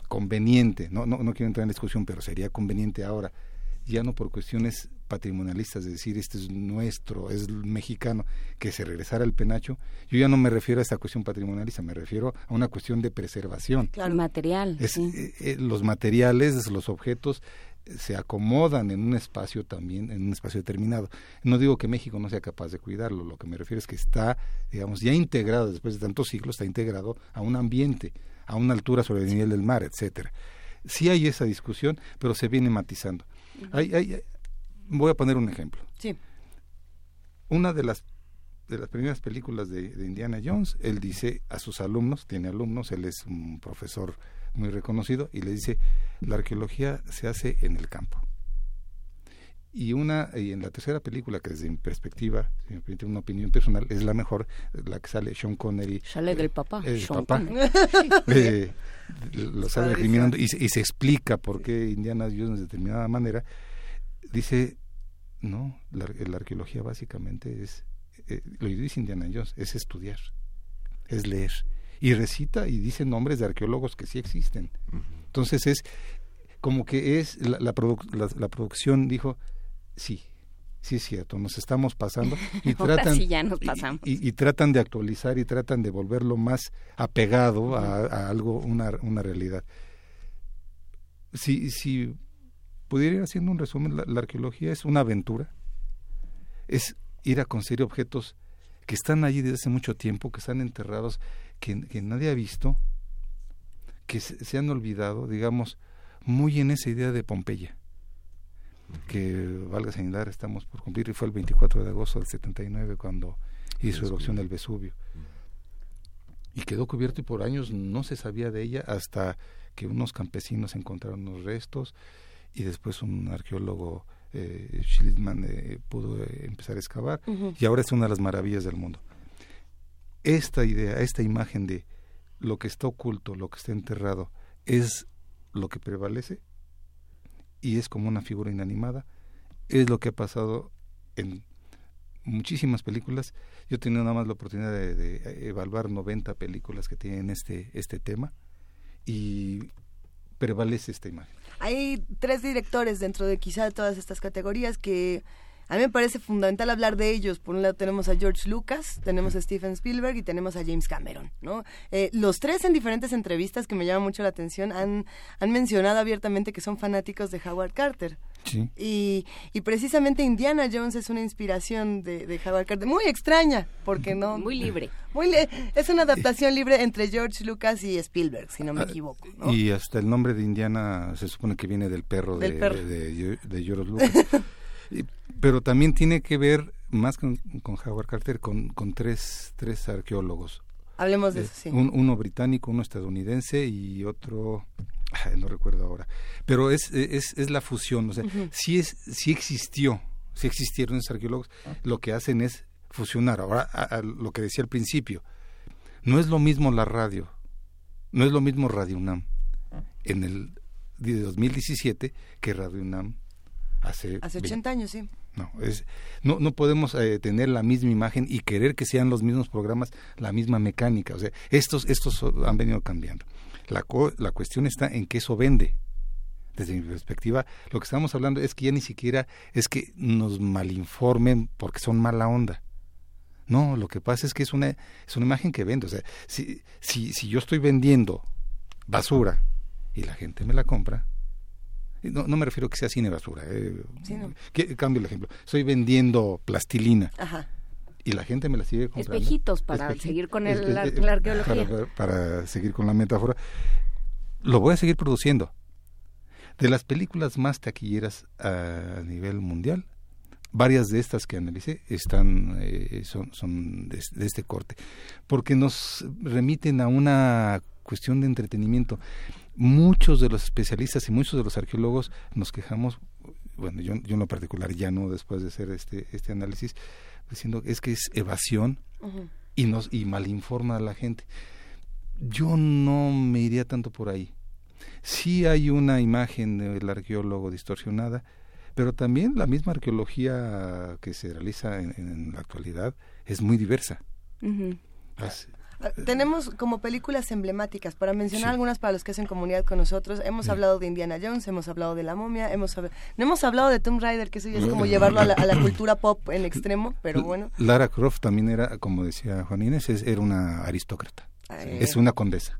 conveniente, no, no, no quiero entrar en discusión, pero sería conveniente ahora, ya no por cuestiones patrimonialistas, de decir este es nuestro, es mexicano, que se regresara el penacho, yo ya no me refiero a esta cuestión patrimonialista, me refiero a una cuestión de preservación. Claro, material. Es, eh, eh, los materiales, los objetos eh, se acomodan en un espacio también, en un espacio determinado. No digo que México no sea capaz de cuidarlo, lo que me refiero es que está, digamos, ya integrado, después de tantos siglos, está integrado a un ambiente, a una altura sobre el nivel del mar, etcétera. Sí hay esa discusión, pero se viene matizando. hay, hay, voy a poner un ejemplo. Sí. Una de las de las primeras películas de, Indiana Jones, él dice a sus alumnos, tiene alumnos, él es un profesor muy reconocido, y le dice, la arqueología se hace en el campo. Y una y en la tercera película, que desde mi perspectiva, si me permite una opinión personal, es la mejor, la que sale Sean Connery. Sale del papá. El papá. Eh, lo sale recriminando y, y, se explica por qué Indiana Jones de determinada manera dice, no, la, arqueología básicamente es, eh, lo dice Indiana Jones, es estudiar, es leer. Y recita y dice nombres de arqueólogos que sí existen. Entonces es como que es la, la, producción dijo, sí, sí es cierto, nos estamos pasando y tratan Y, tratan de actualizar y tratan de volverlo más apegado a, algo, una, una realidad. Si, si pudiera ir haciendo un resumen, la, arqueología es una aventura, es ir a conseguir objetos que están allí desde hace mucho tiempo, que están enterrados, que, nadie ha visto, que se, han olvidado, digamos, muy en esa idea de Pompeya, que valga señalar, estamos por cumplir, y fue el 24 de agosto del 79 cuando hizo erupción del Vesubio. Y quedó cubierto y por años no se sabía de ella hasta que unos campesinos encontraron los restos y después un arqueólogo eh, Schildman eh, pudo eh, empezar a excavar y ahora es una de las maravillas del mundo. Esta idea, esta imagen de lo que está oculto, lo que está enterrado, es lo que prevalece y es como una figura inanimada, es lo que ha pasado en muchísimas películas. Yo he tenido nada más la oportunidad de, evaluar 90 películas que tienen este, este tema y prevalece esta imagen. Hay tres directores dentro de quizá todas estas categorías que a mí me parece fundamental hablar de ellos. Por un lado tenemos a George Lucas, tenemos a Steven Spielberg y tenemos a James Cameron. ¿no? Eh, los tres en diferentes entrevistas que me llaman mucho la atención han, han mencionado abiertamente que son fanáticos de Howard Carter. Sí. Y, y, precisamente Indiana Jones es una inspiración de, de, Howard Carter, muy extraña, porque no... Muy libre. Muy es una adaptación libre entre George Lucas y Spielberg, si no me ah, equivoco. Y hasta el nombre de Indiana se supone que viene del perro, de, de, George Lucas. pero también tiene que ver más con, con Howard Carter, con, con tres, tres arqueólogos. Hablemos de eso, sí. uno británico, uno estadounidense y otro, no recuerdo ahora. Pero es, es, es la fusión, o sea, si, es, si existió, si existieron esos arqueólogos, lo que hacen es fusionar. Ahora, a, lo que decía al principio, no es lo mismo la radio, no es lo mismo Radio UNAM en el de 2017 que Radio UNAM hace... Hace 80 años, sí. No, es, no, no podemos eh, tener la misma imagen y querer que sean los mismos programas, la misma mecánica. O sea, estos, estos han venido cambiando. La, la cuestión está en que eso vende. Desde mi perspectiva, lo que estamos hablando es que ya ni siquiera es que nos malinformen porque son mala onda. No, lo que pasa es que es una, es una imagen que vende. O sea, si, si, si yo estoy vendiendo basura y la gente me la compra, no, no me refiero a que sea cine basura. Eh, cambio el ejemplo. Estoy vendiendo plastilina. Y la gente me la sigue comprando. Espejitos para seguir con el, la, arqueología. Para, seguir con la metáfora. Lo voy a seguir produciendo. De las películas más taquilleras a nivel mundial, varias de estas que analicé están eh, son, son de, este corte porque nos remiten a una cuestión de entretenimiento muchos de los especialistas y muchos de los arqueólogos nos quejamos, bueno, yo, yo en lo particular ya no después de hacer este, este análisis, diciendo es que es evasión y, nos, y malinforma a la gente. Yo no me iría tanto por ahí. Sí hay una imagen del arqueólogo distorsionada, pero también la misma arqueología que se realiza en, la actualidad es muy diversa. Tenemos como películas emblemáticas, para mencionar algunas para los que hacen comunidad con nosotros. Hemos hablado de Indiana Jones, hemos hablado de La Momia, hemos no hemos hablado de Tomb Raider, que eso ya es como llevarlo a la, cultura pop en extremo, pero bueno. Lara Croft también era, como decía Juan Inés, era una aristócrata. Es una condesa.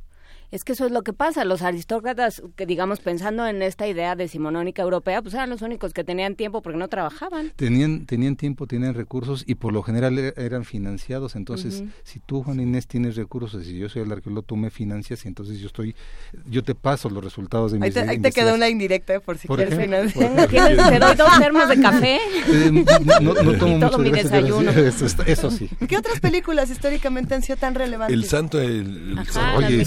Es que eso es lo que pasa. Los aristócratas, que digamos, pensando en esta idea decimonónica europea, pues eran los únicos que tenían tiempo porque no trabajaban. Tenían, tenían tiempo, tenían recursos y por lo general e, eran financiados. Entonces, si tú, Juan Inés, tienes recursos y yo soy el arqueólogo, tú me financias y entonces yo estoy, yo te paso los resultados de mi Ahí ahí te quedó una indirecta ¿eh? por si quieres financiar. Te doy dos termos de café. Eh, no, tomo todo mi desayuno. Eso, sí. ¿Qué otras películas históricamente han sido tan relevantes? El santo, el, oye,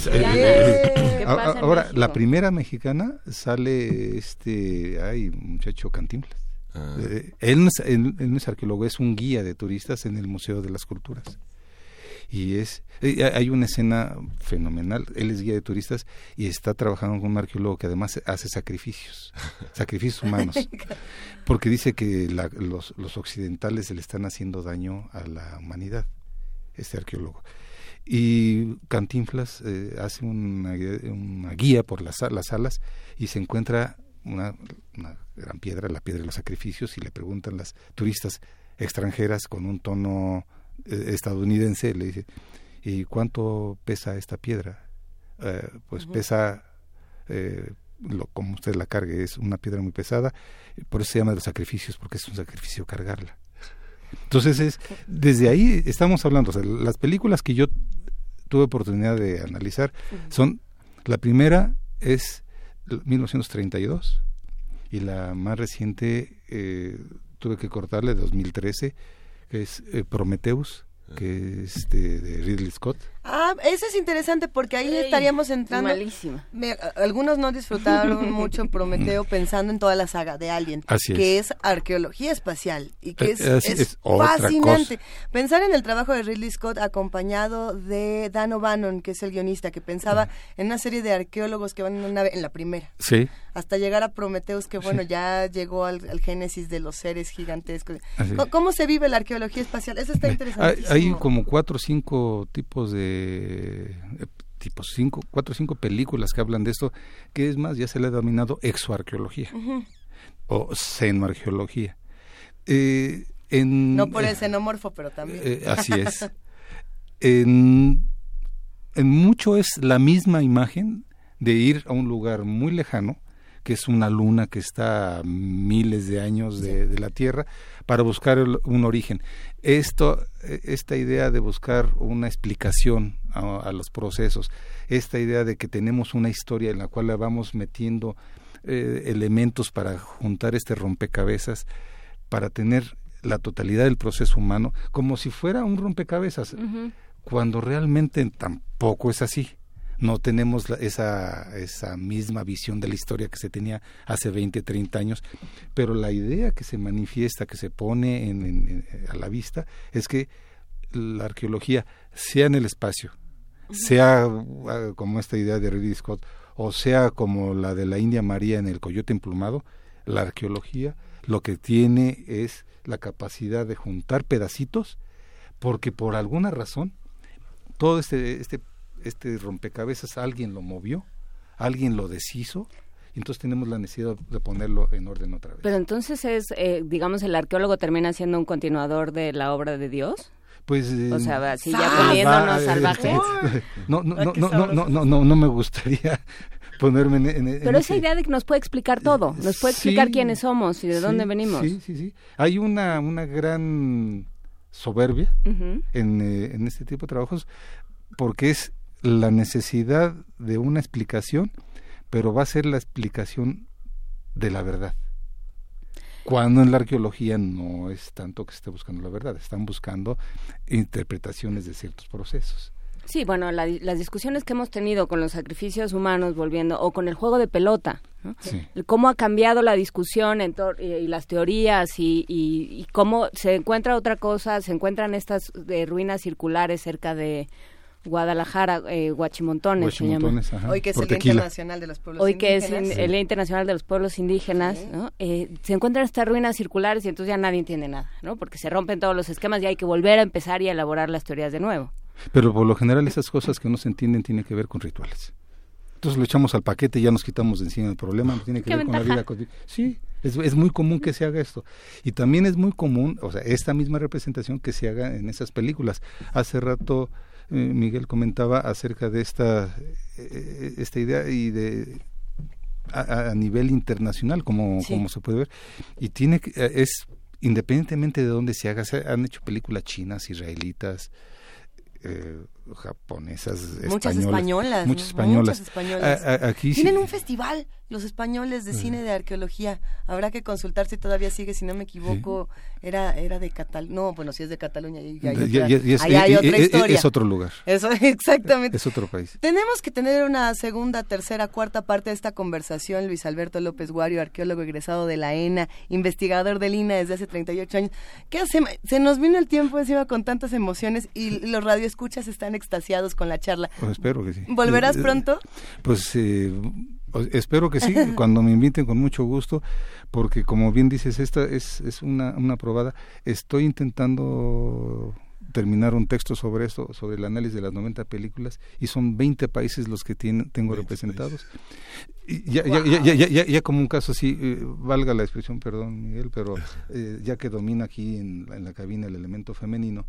ahora, la primera mexicana sale este, ay, muchacho Cantinflas. Ah. Eh, él, no es, él, no es, arqueólogo, es un guía de turistas en el Museo de las Culturas. Y es, eh, hay una escena fenomenal, él es guía de turistas y está trabajando con un arqueólogo que además hace sacrificios, sacrificios humanos, porque dice que los, los occidentales se le están haciendo daño a la humanidad, este arqueólogo y Cantinflas eh, hace una, guía por las, las salas y se encuentra una, gran piedra, la piedra de los sacrificios, y le preguntan las turistas extranjeras con un tono eh, estadounidense, le dice, ¿y cuánto pesa esta piedra? Eh, pues pesa, lo, como usted la cargue, es una piedra muy pesada, por eso se llama de los sacrificios, porque es un sacrificio cargarla. Entonces, es, desde ahí estamos hablando, las películas que yo tuve oportunidad de analizar son, la primera es 1932 y la más reciente eh, tuve que cortarle, 2013, que es eh, Prometheus, que es de, de Ridley Scott. Ah, eso es interesante porque ahí estaríamos entrando. Malísima. algunos no disfrutaron mucho Prometeo pensando en toda la saga de Alien, que es. arqueología espacial y que eh, es, fascinante. Pensar en el trabajo de Ridley Scott acompañado de Dan O'Bannon, que es el guionista, que pensaba en una serie de arqueólogos que van en una nave, en la primera. Sí. Hasta llegar a Prometeus, que bueno, ya llegó al, génesis de los seres gigantescos. ¿Cómo, se vive la arqueología espacial? Eso está interesante. Hay, como cuatro o cinco tipos de eh, tipo cinco, cuatro o cinco películas que hablan de esto, que es más, ya se le ha denominado exoarqueología o xenoarqueología. Eh, no por el xenomorfo, pero también. Eh, así es. en, en mucho es la misma imagen de ir a un lugar muy lejano, que es una luna que está a miles de años de, de la Tierra, para buscar un origen. Esto, e, esta idea de buscar una explicación a, los procesos, esta idea de que tenemos una historia en la cual la vamos metiendo eh, elementos para juntar este rompecabezas, para tener la totalidad del proceso humano, como si fuera un rompecabezas, cuando realmente tampoco es así no tenemos esa, esa misma visión de la historia que se tenía hace 20, 30 años, pero la idea que se manifiesta, que se pone en, a la vista, es que la arqueología, sea en el espacio, sea ah, como esta idea de Ridley Scott, o sea como la de la India María en el Coyote Emplumado, la arqueología lo que tiene es la capacidad de juntar pedacitos, porque por alguna razón todo este, este este rompecabezas alguien lo movió, alguien lo deshizo, y entonces tenemos la necesidad de ponerlo en orden otra vez. Pero entonces es, eh, digamos, el arqueólogo termina siendo un continuador de la obra de Dios. Pues, o sea, si ya poniéndonos salvajes. No, no, no, no, no, no, no, no me gustaría ponerme en, Pero esa idea de que nos puede explicar todo, nos puede explicar quiénes somos y de dónde venimos. Sí, sí, sí. Hay una, una gran soberbia en, eh, en este tipo de trabajos porque es la necesidad de una explicación, pero va a ser la explicación de la verdad. Cuando en la arqueología no es tanto que esté buscando la verdad, están buscando interpretaciones de ciertos procesos. Sí, bueno, las discusiones que hemos tenido con los sacrificios humanos, volviendo, o con el juego de pelota, cómo ha cambiado la discusión en y, las teorías y, y, cómo se encuentra otra cosa, se encuentran estas de ruinas circulares cerca de Guadalajara, eh, Guachimontones, se llama. Hoy que es el Día Internacional de los Pueblos Hoy que es el Día Internacional de los Pueblos Indígenas, ¿no? Eh, se encuentran estas ruinas circulares y entonces ya nadie entiende nada, ¿no? Porque se rompen todos los esquemas y hay que volver a empezar y a elaborar las teorías de nuevo. Pero por lo general esas cosas que no se entienden tienen que ver con rituales. Entonces lo echamos al paquete y ya nos quitamos de encima el problema, no tiene que ver con la vida cotidiana. Sí, es, es, muy común que se haga esto. Y también es muy común, o sea, esta misma representación que se haga en esas películas. Hace rato Miguel comentaba acerca de esta, eh, esta idea y de a, nivel internacional, como, como se puede ver. Y tiene eh, es independientemente de dónde se haga, se han hecho películas chinas, israelitas, eh, japonesas, muchas españolas, muchas españolas. aquí Tienen un festival los españoles de cine de arqueología. Habrá que consultar si todavía sigue, si no me equivoco, era era de Cataluña. No, bueno, si es de Cataluña, y, hay otra historia. Es otro lugar. Eso, exactamente. Es otro país. Tenemos que tener una segunda, tercera, cuarta parte de esta conversación. Luis Alberto López Guario, arqueólogo egresado de la ENA, investigador del INA desde hace 38 años. ¿Qué hacemos? Se nos vino el tiempo encima con tantas emociones y los radioescuchas están extasiados con la charla. Pues espero que sí. ¿Volverás eh, eh, pronto? Pues eh, espero que sí, cuando me inviten con mucho gusto, porque como bien dices, esta es, es una, una probada. Estoy intentando terminar un texto sobre esto, sobre el análisis de las 90 películas, y son 20 países los que tienen, tengo representados. Y ya, ya, ya, ya, ya, como un caso así, valga la expresión, perdón Miguel, pero ya que domina aquí en, en, la cabina el elemento femenino,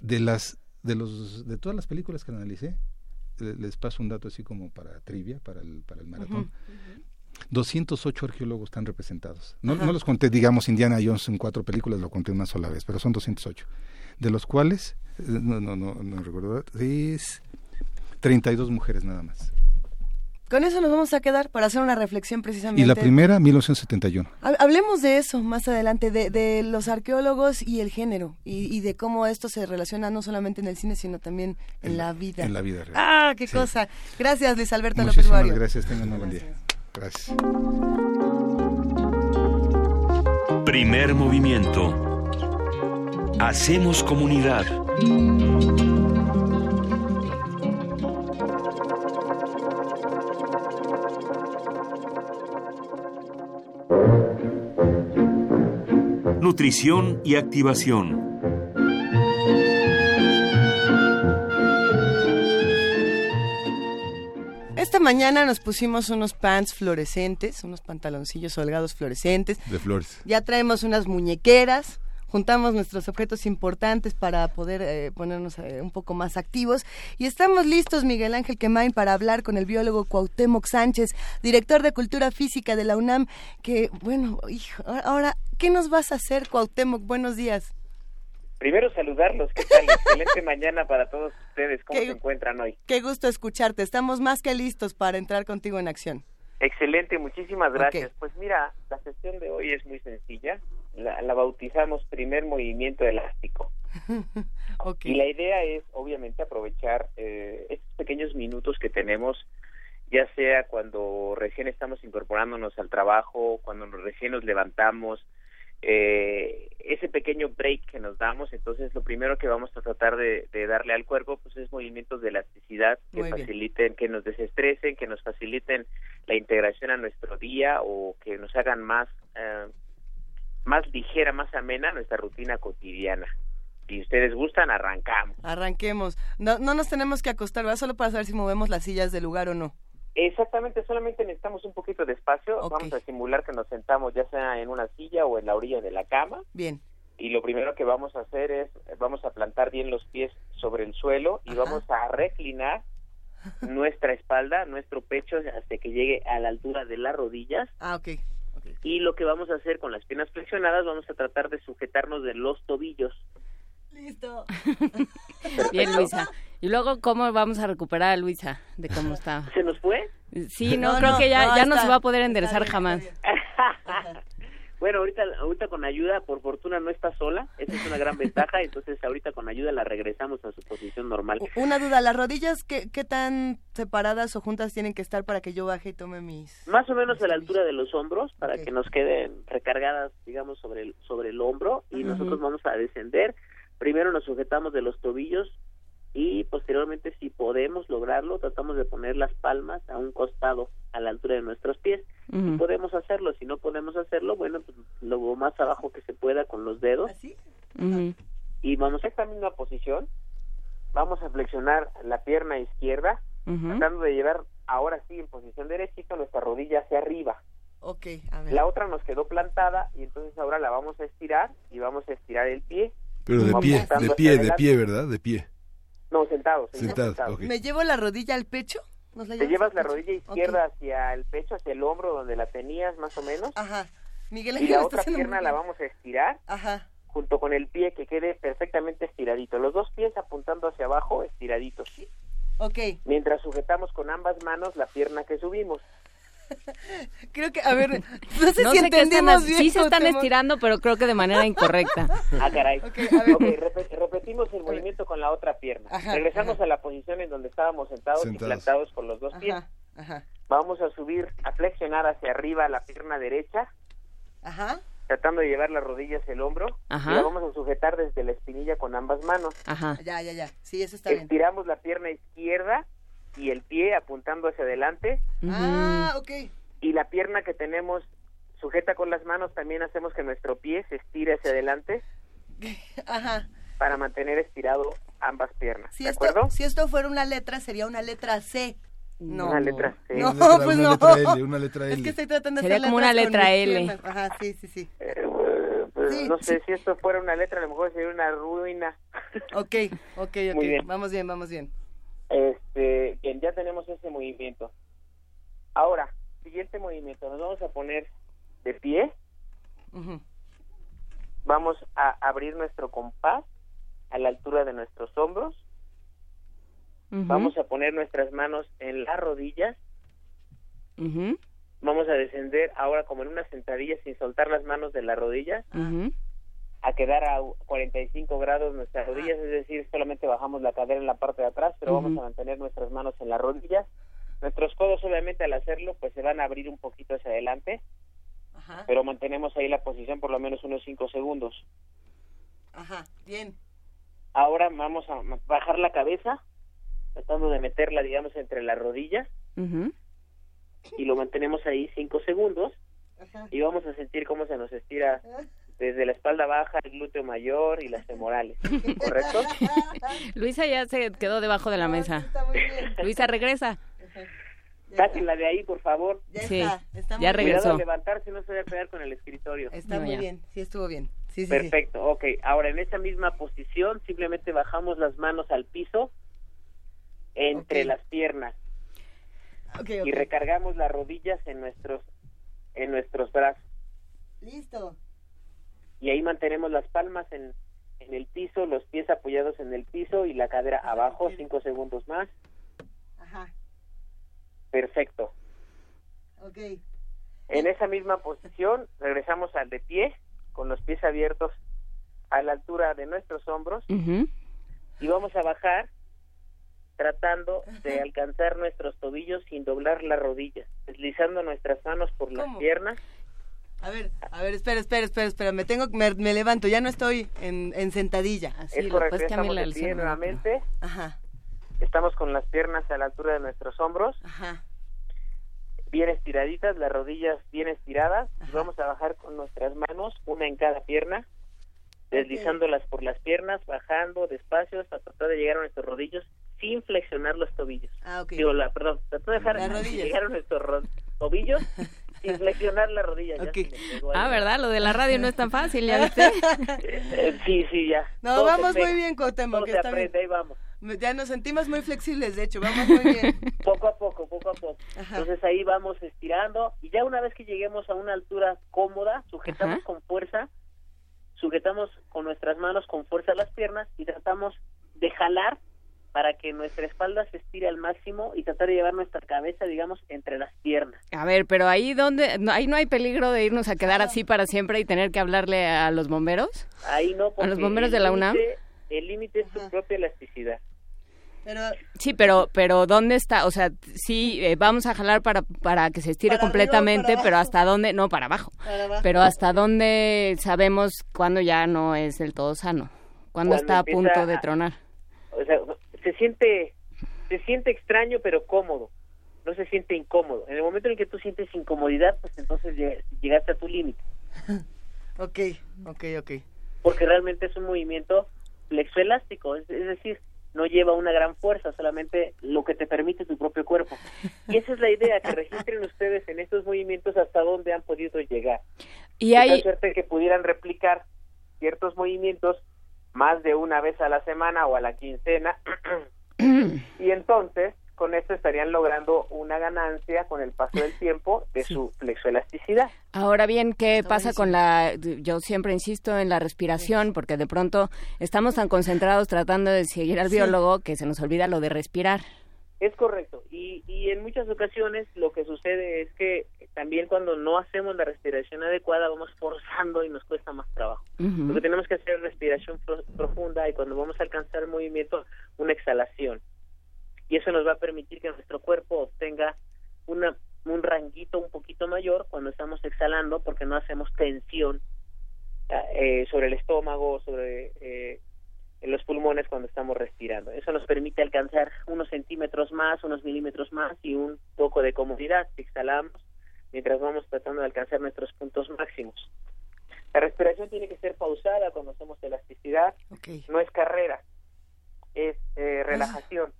de las de los de todas las películas que analicé les paso un dato así como para trivia para el para el maratón. 208 arqueólogos están representados. No, no, los conté digamos Indiana Jones en cuatro películas lo conté una sola vez pero son 208 de los cuales eh, no no no, no recuerdo es 32 mujeres nada más Con eso nos vamos a quedar para hacer una reflexión precisamente. Y la primera, 1971. Hablemos de eso más adelante, de, los arqueólogos y el género, y, de cómo esto se relaciona no solamente en el cine, sino también en, la vida. En la vida real. Ah, qué cosa. Gracias, Luis Alberto López Barrio. Gracias, tengan un buen día. Gracias. Primer movimiento. Hacemos comunidad. Nutrición y activación. Esta mañana nos pusimos unos pants fluorescentes, unos pantaloncillos holgados fluorescentes. De flores. Ya traemos unas muñequeras, juntamos nuestros objetos importantes para poder eh, ponernos eh, un poco más activos y estamos listos, Miguel Ángel Quemain, para hablar con el biólogo Cuauhtémoc Sánchez, director de Cultura Física de la UNAM, que, bueno, ahora, ¿qué nos vas a hacer, Cuauhtémoc? Buenos días. Primero saludarlos, ¿qué tal? Excelente mañana para todos ustedes, ¿cómo se encuentran hoy? Qué gusto escucharte, estamos más que listos para entrar contigo en acción. Excelente, muchísimas gracias. Pues mira, la sesión de hoy es muy sencilla la, bautizamos primer movimiento elástico. Y la idea es, obviamente, aprovechar eh, estos pequeños minutos que tenemos, ya sea cuando recién estamos incorporándonos al trabajo, cuando recién nos levantamos, eh, ese pequeño break que nos damos, entonces lo primero que vamos a tratar de, darle al cuerpo pues es movimientos de elasticidad que faciliten, que nos desestresen, que nos faciliten la integración a nuestro día o que nos hagan más eh, más ligera, más amena nuestra rutina cotidiana. Si ustedes gustan, arrancamos. Arranquemos. No, no nos tenemos que acostar, ¿verdad? Solo para saber si movemos las sillas del lugar o no. Exactamente, solamente necesitamos un poquito de espacio. Vamos a simular que nos sentamos ya sea en una silla o en la orilla de la cama. Bien. Y lo primero que vamos a hacer es, vamos a plantar bien los pies sobre el suelo y vamos a reclinar nuestra espalda, nuestro pecho hasta que llegue a la altura de las rodillas. Ah, ok. Y lo que vamos a hacer con las piernas flexionadas, vamos a tratar de sujetarnos de los tobillos. Listo. Bien, Luisa. Y luego, ¿cómo vamos a recuperar a Luisa de cómo está? ¿Se nos fue? Sí, no, creo que ya, ya no se va a poder enderezar jamás. Bueno, ahorita, ahorita con ayuda, por fortuna no está sola, esa es una gran ventaja, entonces ahorita con ayuda la regresamos a su posición normal. Una duda, ¿las rodillas qué, qué tan separadas o juntas tienen que estar para que yo baje y tome mis... Más o menos a la altura de los hombros, para que nos queden recargadas, digamos, sobre el, sobre el hombro, y nosotros vamos a descender. Primero nos sujetamos de los tobillos, y posteriormente si podemos lograrlo tratamos de poner las palmas a un costado a la altura de nuestros pies. Podemos hacerlo si no podemos hacerlo bueno pues lo más abajo que se pueda con los dedos. Y vamos a esta misma posición. Vamos a flexionar la pierna izquierda tratando de llevar ahora sí en posición derechita nuestra rodilla hacia arriba. Okay, la otra nos quedó plantada y entonces ahora la vamos a estirar y vamos a estirar el pie. Pero de pie de pie de pie verdad de pie no, sentado. Sentado, ¿Me llevo la rodilla al pecho? Te llevas la rodilla izquierda hacia el pecho, hacia el hombro donde la tenías más o menos. Ajá. Miguel y la otra pierna la vamos a estirar. Ajá. Junto con el pie que quede perfectamente estiradito. Los dos pies apuntando hacia abajo, estiraditos, ¿sí? Ok. Mientras sujetamos con ambas manos la pierna que subimos. Creo que, a ver, no sé si entendemos bien. Sí se están estirando, pero creo que de manera incorrecta. Ah, caray. repetimos el movimiento con la otra pierna. Regresamos a la posición en donde estábamos sentados, y plantados con los dos pies. Vamos a subir, a flexionar hacia arriba la pierna derecha. Ajá. Tratando de llevar las rodillas el hombro. Y la vamos a sujetar desde la espinilla con ambas manos. Ajá. Ya, ya, ya. Sí, eso está Estiramos la pierna izquierda y el pie apuntando hacia adelante. Ah, ok. Y la pierna que tenemos sujeta con las manos, también hacemos que nuestro pie se estire hacia adelante. Ajá. Para mantener estirado ambas piernas. Si ¿De esto, acuerdo? Si esto fuera una letra, sería una letra C. No. Una letra C. No, una pues no. Letra L, una letra L. Es que estoy tratando de Sería como una letra L. Ajá, sí, sí, sí. Eh, pues, no sé si esto fuera una letra, a lo mejor sería una ruina. ok, ok, ok. Muy bien. Vamos bien, vamos bien. Este, bien, ya tenemos ese movimiento. Ahora, siguiente movimiento, nos vamos a poner de pie. Vamos a abrir nuestro compás a la altura de nuestros hombros. Vamos a poner nuestras manos en las rodillas Vamos a descender ahora como en una sentadilla sin soltar las manos de las rodillas. A quedar a 45 grados nuestras rodillas, es decir, solamente bajamos la cadera en la parte de atrás, pero vamos a mantener nuestras manos en las rodillas. Nuestros codos, obviamente, al hacerlo, pues se van a abrir un poquito hacia adelante, pero mantenemos ahí la posición por lo menos unos 5 segundos. Ajá, bien. Ahora vamos a bajar la cabeza, tratando de meterla, digamos, entre las rodillas. Y lo mantenemos ahí cinco segundos. Y vamos a sentir cómo se nos estira desde la espalda baja, el glúteo mayor y las femorales. ¿Correcto? Luisa ya se quedó debajo de la mesa. Luisa, regresa. la de ahí, por favor. Ya sí, está, ya regresó. levantarse, no se va a pegar con el escritorio. Está muy bien, sí estuvo bien. Perfecto, ok. Ahora, en esa misma posición, simplemente bajamos las manos al piso entre las piernas. Y recargamos las rodillas en nuestros, en nuestros brazos. Listo. Y ahí mantenemos las palmas en, en el piso, los pies apoyados en el piso y la cadera abajo, cinco segundos más. Ajá. Perfecto. Ok. En esa misma posición, regresamos al de pie con los pies abiertos a la altura de nuestros hombros y vamos a bajar tratando de alcanzar nuestros tobillos sin doblar las rodillas, deslizando nuestras manos por las piernas. A ver, a ver, espera, espera, espera, espera, me tengo, me, me levanto, ya no estoy en, en sentadilla. Así, es correcto, estamos de pie nuevamente. Ajá. Estamos con las piernas a la altura de nuestros hombros. Ajá bien estiraditas, las rodillas bien estiradas, y vamos a bajar con nuestras manos, una en cada pierna, deslizándolas por las piernas, bajando despacio hasta tratar de llegar a nuestros rodillos sin flexionar los tobillos. Ah, ok. Digo, la, perdón, tratar de dejar llegar a nuestros tobillos sin flexionar las rodillas. ah, ¿verdad? Lo de la radio no es tan fácil, ¿ya viste? Eh, sí, sí, ya. No, vamos muy bien, Cotemo. que está aprende, ahí vamos. Ya nos sentimos muy flexibles, de hecho, vamos muy bien. poco a poco, poco a poco. Entonces ahí vamos estirando y ya una vez que lleguemos a una altura cómoda, sujetamos con fuerza, sujetamos con nuestras manos con fuerza las piernas y tratamos de jalar para que nuestra espalda se estire al máximo y tratar de llevar nuestra cabeza, digamos, entre las piernas. A ver, pero ahí donde no, ahí no hay peligro de irnos a quedar así para siempre y tener que hablarle a los bomberos. Ahí no, a los bomberos de la UNAM. El límite es su propia elasticidad. Pero, sí, pero pero ¿dónde está? O sea, sí, eh, vamos a jalar para, para que se estire completamente, pero ¿hasta dónde? No, para abajo. Pero ¿hasta dónde sabemos cuándo ya no es del todo sano? ¿Cuándo, está a punto de tronar? O sea, se siente se siente extraño pero cómodo no se siente incómodo en el momento en que tú sientes incomodidad pues entonces llegaste a tu límite ok ok ok porque realmente es un movimiento flexoelástico es, es decir no lleva una gran fuerza, solamente lo que te permite tu propio cuerpo. Y esa es la idea, que registren ustedes en estos movimientos hasta dónde han podido llegar. Y hay suerte que pudieran replicar ciertos movimientos más de una vez a la semana o a la quincena. Y entonces con esto estarían logrando una ganancia con el paso del tiempo de su flexoelasticidad. Ahora bien, ¿qué pasa con la, yo siempre insisto en la respiración, porque de pronto estamos tan concentrados tratando de seguir al biólogo que se nos olvida lo de respirar. Es correcto, y, y en muchas ocasiones lo que sucede es que también cuando no hacemos la respiración adecuada vamos forzando y nos cuesta más trabajo. Lo que tenemos que hacer es respiración profunda y cuando vamos a alcanzar el movimiento, una exhalación. Y eso nos va a permitir que nuestro cuerpo obtenga una, un ranguito un poquito mayor cuando estamos exhalando porque no hacemos tensión eh, sobre el estómago, sobre eh, los pulmones cuando estamos respirando. Eso nos permite alcanzar unos centímetros más, unos milímetros más y un poco de comodidad si exhalamos mientras vamos tratando de alcanzar nuestros puntos máximos. La respiración tiene que ser pausada cuando hacemos elasticidad, no es carrera, es eh, relajación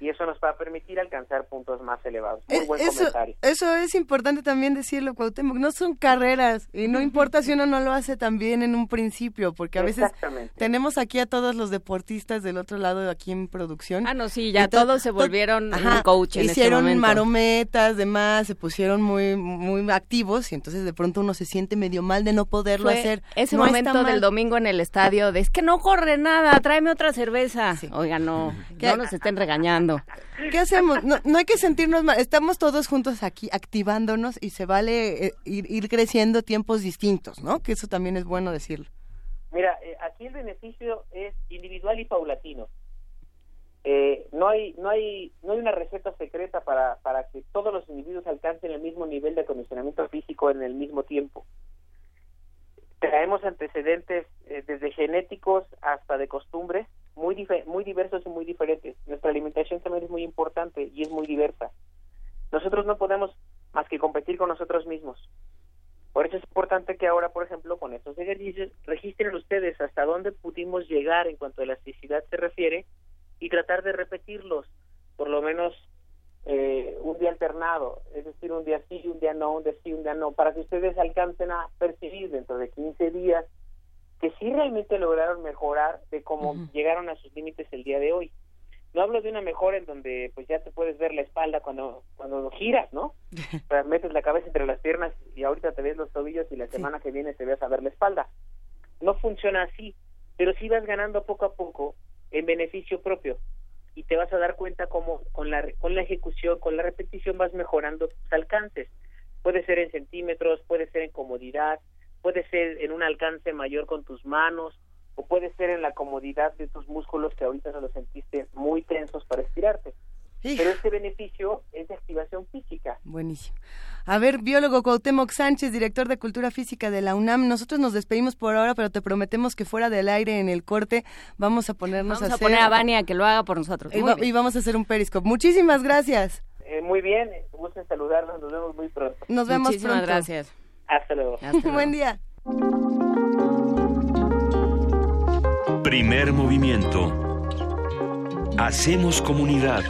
y eso nos va a permitir alcanzar puntos más elevados. Muy buen eso, comentario. Eso es importante también decirlo, Cuauhtémoc, no son carreras y no importa si uno no lo hace también en un principio, porque a veces tenemos aquí a todos los deportistas del otro lado aquí en producción. Ah, no, sí, ya todos se volvieron coach en este Hicieron marometas, demás, se pusieron muy muy activos y entonces de pronto uno se siente medio mal de no poderlo hacer. Ese momento del domingo en el estadio de es que no corre nada, tráeme otra cerveza. Oiga, no, no nos estén regañando. ¿Qué hacemos? No, hay que sentirnos mal. Estamos todos juntos aquí activándonos y se vale eh, ir, creciendo tiempos distintos, ¿no? Que eso también es bueno decirlo. Mira, eh, aquí el beneficio es individual y paulatino. Eh, no hay no hay no hay una receta secreta para para que todos los individuos alcancen el mismo nivel de acondicionamiento físico en el mismo tiempo traemos antecedentes eh, desde genéticos hasta de costumbres muy muy diversos y muy diferentes. Nuestra alimentación también es muy importante y es muy diversa. Nosotros no podemos más que competir con nosotros mismos. Por eso es importante que ahora, por ejemplo, con estos ejercicios, registren ustedes hasta dónde pudimos llegar en cuanto a elasticidad se refiere y tratar de repetirlos por lo menos eh, un día alternado, es decir, un día sí, un día no, un día sí, un día no, para que ustedes alcancen a percibir dentro de 15 días que sí realmente lograron mejorar de cómo llegaron a sus límites el día de hoy. No hablo de una mejora en donde pues ya te puedes ver la espalda cuando cuando giras, ¿no? Metes la cabeza entre las piernas y ahorita te ves los tobillos y la semana que viene te ves a ver la espalda. No funciona así, pero sí vas ganando poco a poco en beneficio propio y te vas a dar cuenta cómo con la con la ejecución, con la repetición vas mejorando tus alcances. Puede ser en centímetros, puede ser en comodidad, puede ser en un alcance mayor con tus manos o puede ser en la comodidad de tus músculos que ahorita se los sentiste muy tensos para estirarte. Pero este beneficio es de activación física. Buenísimo. A ver, biólogo Cuauhtémoc Sánchez, director de Cultura Física de la UNAM, nosotros nos despedimos por ahora, pero te prometemos que fuera del aire en el corte vamos a ponernos vamos a, a poner a Vania que lo haga por nosotros. Y, vamos a hacer un periscope. Muchísimas gracias. Eh, muy bien, gusto saludarnos, nos vemos muy pronto. Nos vemos Muchísimas gracias. Hasta luego. Buen día. Primer movimiento. Hacemos comunidad.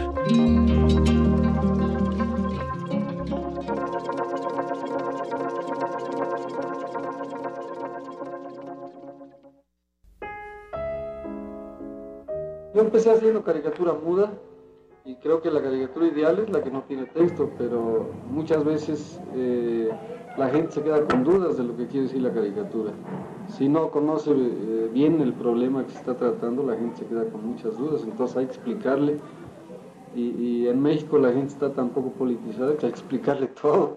Yo empecé haciendo caricatura muda y creo que la caricatura ideal es la que no tiene texto, pero muchas veces eh, la gente se queda con dudas de lo que quiere decir la caricatura. Si no conoce eh, bien el problema que se está tratando, la gente se queda con muchas dudas, entonces hay que explicarle. Y, en México la gente está tan poco politizada que hay que explicarle todo.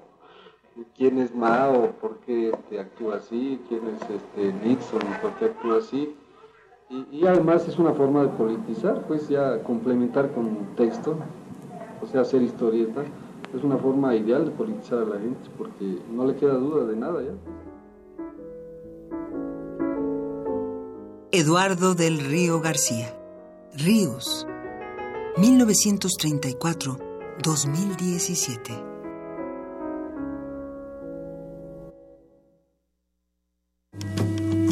¿Quién es Mao? ¿Por qué este, actúa así? ¿Quién es este, Nixon? ¿Por qué actúa así? Y, además es una forma de politizar, pues ya complementar con texto, o sea, hacer historieta, es una forma ideal de politizar a la gente porque no le queda duda de nada ya. Eduardo del Río García. Ríos. 1934-2017.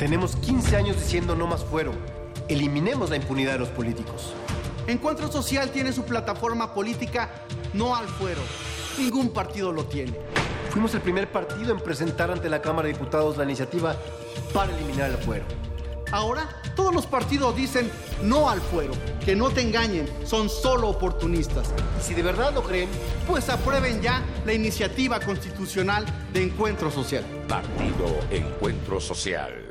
Tenemos 15 años diciendo no más fuero. Eliminemos la impunidad de los políticos. Encuentro Social tiene su plataforma política No al Fuero. Ningún partido lo tiene. Fuimos el primer partido en presentar ante la Cámara de Diputados la iniciativa para eliminar el fuero. Ahora todos los partidos dicen no al fuero, que no te engañen, son solo oportunistas. Si de verdad lo creen, pues aprueben ya la iniciativa constitucional de Encuentro Social. Partido Encuentro Social.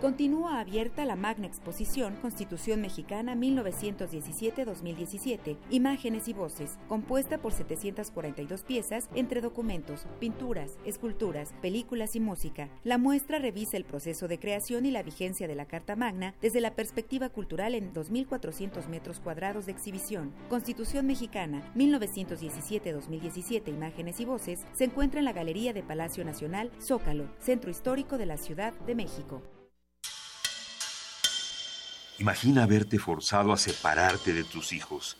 Continúa abierta la magna exposición Constitución Mexicana 1917-2017, Imágenes y Voces, compuesta por 742 piezas entre documentos, pinturas, esculturas, películas y música. La muestra revisa el proceso de creación y la vigencia de la Carta Magna desde la perspectiva cultural en 2.400 metros cuadrados de exhibición. Constitución Mexicana 1917-2017, Imágenes y Voces, se encuentra en la Galería de Palacio Nacional, Zócalo, Centro Histórico de la Ciudad de México. Imagina haberte forzado a separarte de tus hijos,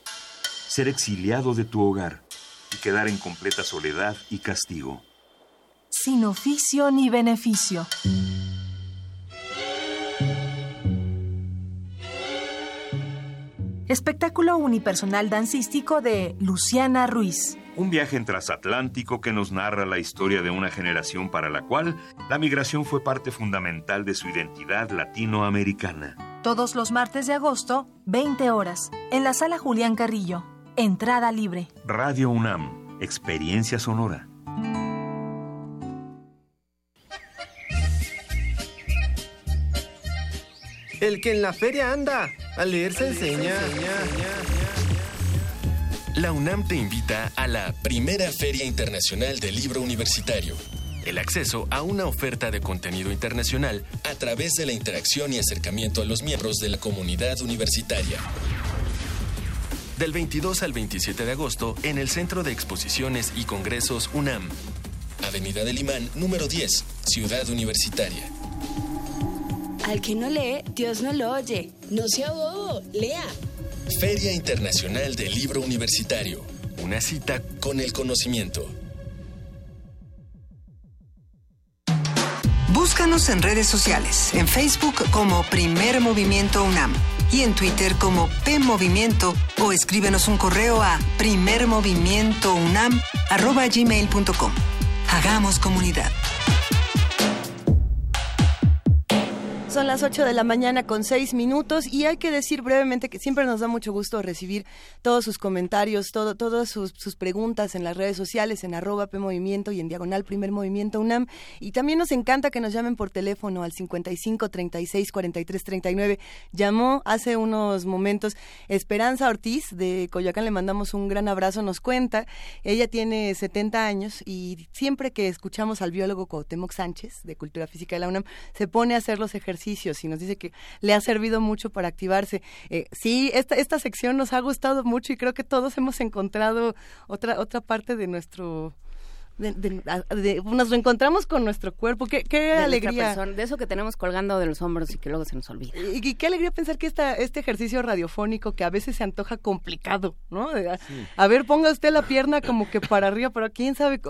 ser exiliado de tu hogar y quedar en completa soledad y castigo. Sin oficio ni beneficio. espectáculo unipersonal dancístico de Luciana Ruiz. Un viaje en transatlántico que nos narra la historia de una generación para la cual la migración fue parte fundamental de su identidad latinoamericana. Todos los martes de agosto, 20 horas, en la sala Julián Carrillo. Entrada libre. Radio UNAM, experiencia sonora. El que en la feria anda, a leer se enseña. La UNAM te invita a la primera Feria Internacional del Libro Universitario. El acceso a una oferta de contenido internacional a través de la interacción y acercamiento a los miembros de la comunidad universitaria. Del 22 al 27 de agosto en el Centro de Exposiciones y Congresos UNAM. Avenida del Imán, número 10, Ciudad Universitaria. Al que no lee, Dios no lo oye. No sea bobo, lea. Feria Internacional del Libro Universitario. Una cita con el conocimiento. Búscanos en redes sociales, en Facebook como Primer Movimiento UNAM y en Twitter como P Movimiento o escríbenos un correo a primermovimientounam@gmail.com. Hagamos comunidad. Son las 8 de la mañana con 6 minutos y hay que decir brevemente que siempre nos da mucho gusto recibir todos sus comentarios, todo, todas sus, preguntas en las redes sociales, en arroba PMovimiento y en diagonal Primer Movimiento UNAM. Y también nos encanta que nos llamen por teléfono al 55 36 43 39. Llamó hace unos momentos Esperanza Ortiz de Coyoacán, le mandamos un gran abrazo, nos cuenta. Ella tiene 70 años y siempre que escuchamos al biólogo Cuauhtémoc Sánchez de Cultura Física de la UNAM, se pone a hacer los ejercicios y nos dice que le ha servido mucho para activarse. Eh, sí, esta, esta sección nos ha gustado mucho y creo que todos hemos encontrado otra, otra parte de nuestro... De, nos reencontramos con nuestro cuerpo. Qué, qué alegría. de eso que tenemos colgando de los hombros y que luego se nos olvida. Y, qué alegría pensar que esta, este ejercicio radiofónico que a veces se antoja complicado, ¿no? A, ver, ponga usted la pierna como que para arriba, pero quién sabe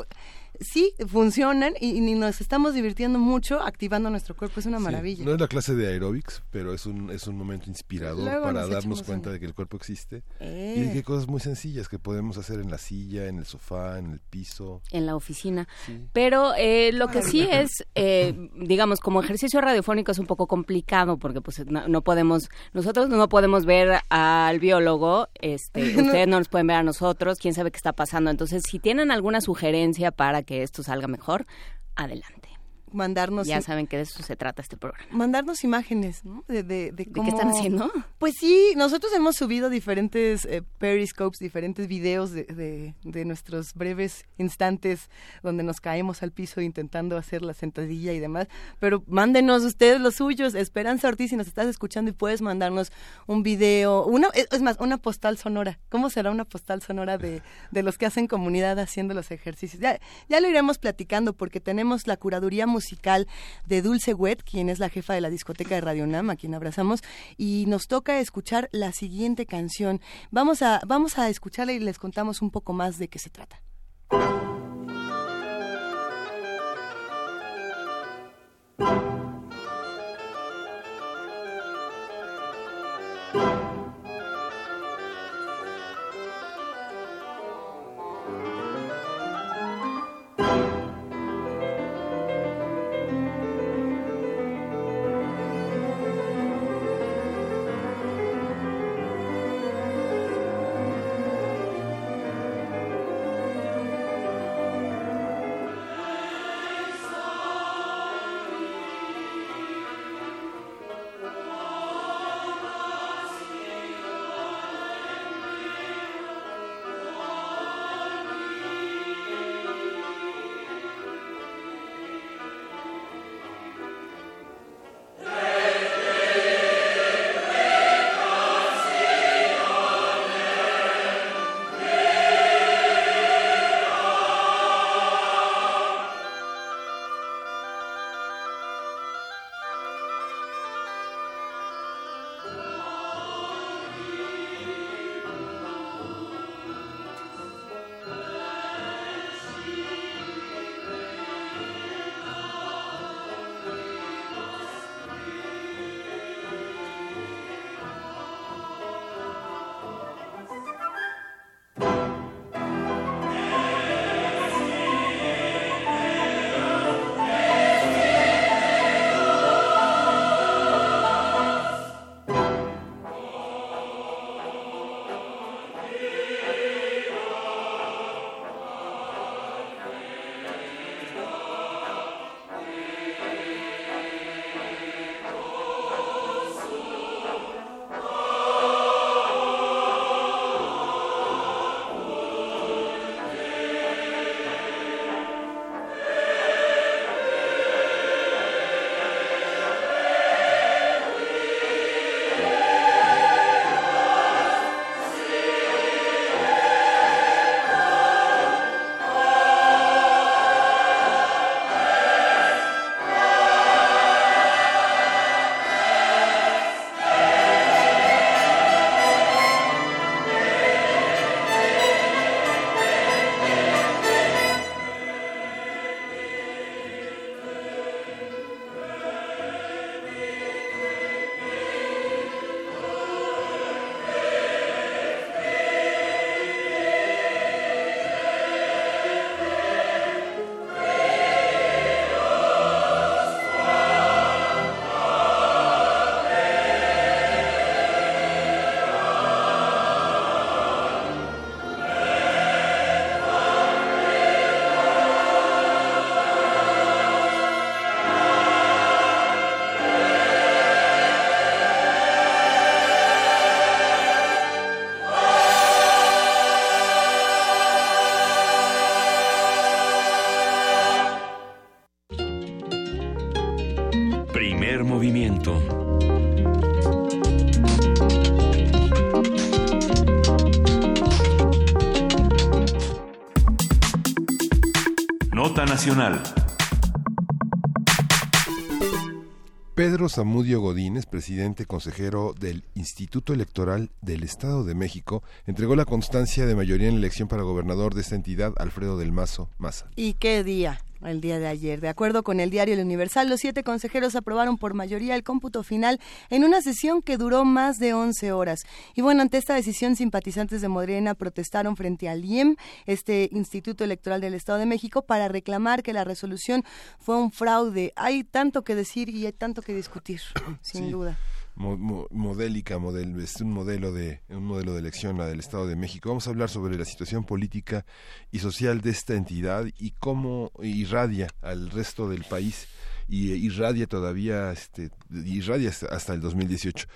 sí funcionan y, nos estamos divirtiendo mucho activando nuestro cuerpo. Es una maravilla. no es la clase de aerobics, pero es un, es un momento inspirador para darnos cuenta de que el cuerpo existe y de que hay cosas muy sencillas que podemos hacer en la silla, en el sofá, en el piso. En la oficina. Pero eh, lo que sí es, eh, digamos, como ejercicio radiofónico es un poco complicado porque pues no, podemos, nosotros no podemos ver al biólogo, este, ustedes no nos pueden ver a nosotros, quién sabe qué está pasando. Entonces, si tienen alguna sugerencia para que esto salga mejor, adelante mandarnos ya saben que de eso se trata este programa. mandarnos imágenes ¿no? de, de, de, qué están haciendo pues sí nosotros hemos subido diferentes eh, periscopes diferentes videos de, de, nuestros breves instantes donde nos caemos al piso intentando hacer la sentadilla y demás. Pero mándenos ustedes los suyos. Esperanza Ortiz si nos estás escuchando y puedes mandarnos un video una es más una postal sonora. Cómo será una postal sonora de, de los que hacen comunidad haciendo los ejercicios ya ya lo iremos platicando porque tenemos la curaduría musical de Dulce Wet, quien es la jefa de la discoteca de Radio Nam, a quien abrazamos, y nos toca escuchar la siguiente canción. Vamos a, vamos a escucharla y les contamos un poco más de qué se trata. Nacional. Pedro Zamudio Godínez, presidente consejero del Instituto Electoral del Estado de México, entregó la constancia de mayoría en la elección para gobernador de esta entidad, Alfredo del Mazo Maza. ¿Y qué día? El día de ayer. De acuerdo con el diario El Universal, los siete consejeros aprobaron por mayoría el cómputo final en una sesión que duró más de 11 horas. Y bueno, ante esta decisión, simpatizantes de Morena protestaron frente al IEM, este Instituto Electoral del Estado de México, para reclamar que la resolución fue un fraude. Hay tanto que decir y hay tanto que discutir, sin duda modélica, model, es un modelo de un modelo de elección la del Estado de México. Vamos a hablar sobre la situación política y social de esta entidad y cómo irradia al resto del país y irradia todavía este irradia hasta el 2018.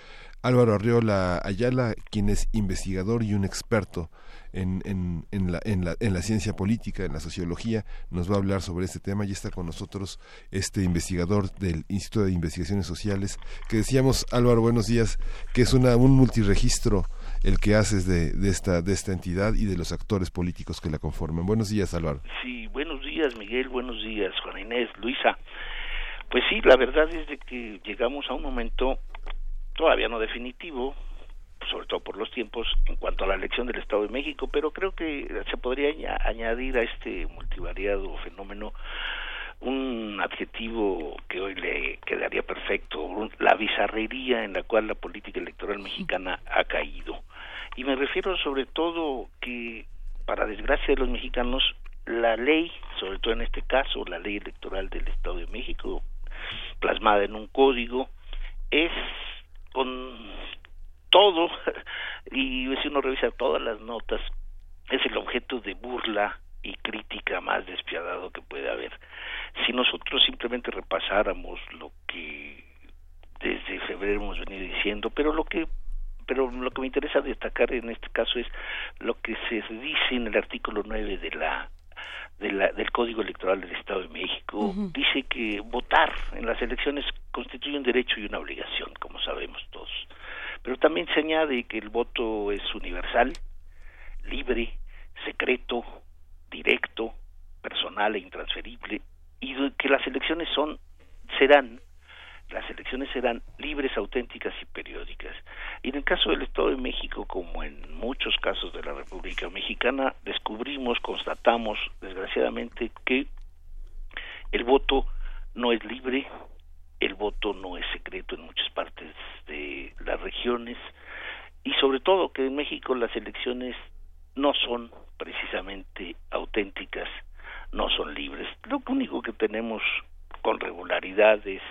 Álvaro Arriola Ayala, quien es investigador y un experto en, en, en, la, en, la, en la ciencia política, en la sociología, nos va a hablar sobre este tema y está con nosotros este investigador del Instituto de Investigaciones Sociales, que decíamos, Álvaro, buenos días, que es una, un multiregistro el que haces de, de, esta, de esta entidad y de los actores políticos que la conforman. Buenos días, Álvaro. Sí, buenos días, Miguel, buenos días, Juan Inés, Luisa. Pues sí, la verdad es de que llegamos a un momento todavía no definitivo, sobre todo por los tiempos, en cuanto a la elección del Estado de México, pero creo que se podría añadir a este multivariado fenómeno un adjetivo que hoy le quedaría perfecto, la bizarrería en la cual la política electoral mexicana ha caído. Y me refiero sobre todo que, para desgracia de los mexicanos, la ley, sobre todo en este caso, la ley electoral del Estado de México, plasmada en un código, es con todo, y si uno revisa todas las notas, es el objeto de burla y crítica más despiadado que puede haber. Si nosotros simplemente repasáramos lo que desde febrero hemos venido diciendo, pero lo que pero lo que me interesa destacar en este caso es lo que se dice en el artículo 9 de la, de la del Código Electoral del Estado de México. Dice que votar en las elecciones constituye un derecho y una obligación, como sabemos todos. Pero también se añade que el voto es universal, libre, secreto, directo, personal e intransferible y que las elecciones son serán las elecciones serán libres, auténticas y periódicas. Y en el caso del Estado de México, como en muchos casos de la República Mexicana, descubrimos, constatamos, desgraciadamente, que el voto no es libre, el voto no es secreto en muchas partes de las regiones y sobre todo que en México las elecciones no son precisamente auténticas, no son libres. Lo único que tenemos con regularidad es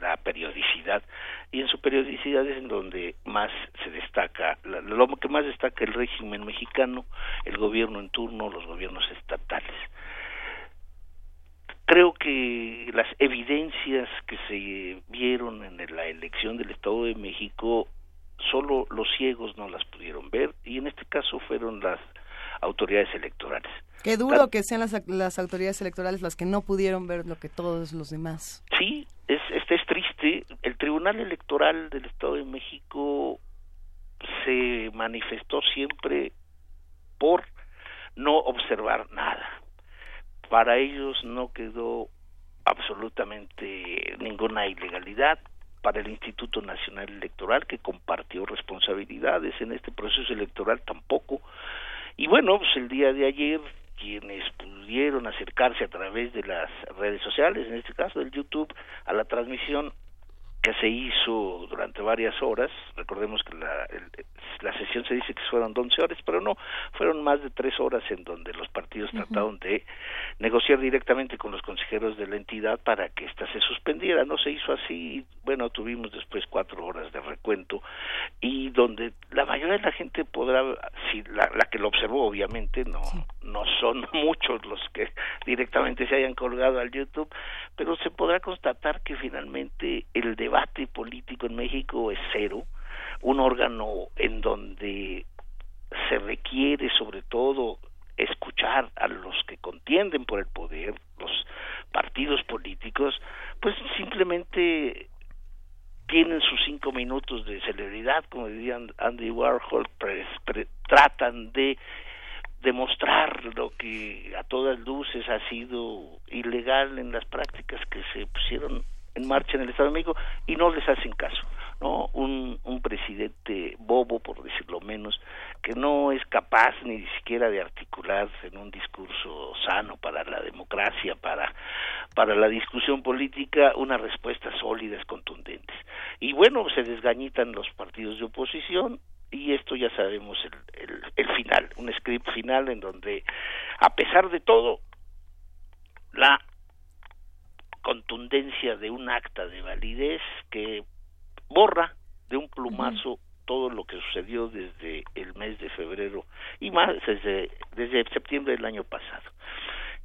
la periodicidad y en su periodicidad es en donde más se destaca lo que más destaca el régimen mexicano el gobierno en turno los gobiernos estatales creo que las evidencias que se vieron en la elección del Estado de México solo los ciegos no las pudieron ver y en este caso fueron las autoridades electorales. Qué duro que sean las, las, autoridades electorales las que no pudieron ver lo que todos los demás. Sí, es, este es triste. El Tribunal Electoral del Estado de México se manifestó siempre por no observar nada para ellos no quedó absolutamente ninguna ilegalidad. Para el Instituto Nacional Electoral que compartió responsabilidades en este proceso electoral tampoco. Y bueno pues el día de ayer quienes pudieron acercarse a través de las redes sociales en este caso del YouTube a la transmisión que se hizo durante varias horas. Recordemos que la, la sesión se dice que fueron 11 horas, pero no, fueron más de tres horas en donde los partidos trataron de negociar directamente con los consejeros de la entidad para que ésta se suspendiera. No se hizo así, bueno, tuvimos después cuatro horas de recuento y donde la mayoría de la gente podrá, si la, la que lo observó obviamente, no, no son muchos los que directamente se hayan colgado al YouTube, pero se podrá constatar que finalmente el debate político en México es cero, un órgano en donde se requiere sobre todo escuchar a los que contienden por el poder, los partidos políticos, pues simplemente tienen sus cinco minutos de celebridad, como diría Andy Warhol, tratan de demostrar lo que a todas luces ha sido ilegal en las prácticas que se pusieron en marcha en el Estado de México y no les hacen caso. ¿no? Un, un presidente bobo, por decirlo menos, que no es capaz ni siquiera de articular en un discurso sano para la democracia, para, para la discusión política, unas respuestas sólidas, contundentes. Y bueno, se desgañitan los partidos de oposición, y esto ya sabemos el, el, el, final, un script final en donde, a pesar de todo, la contundencia de un acta de validez que borra de un plumazo todo lo que sucedió desde el mes de febrero y más desde, desde septiembre del año pasado.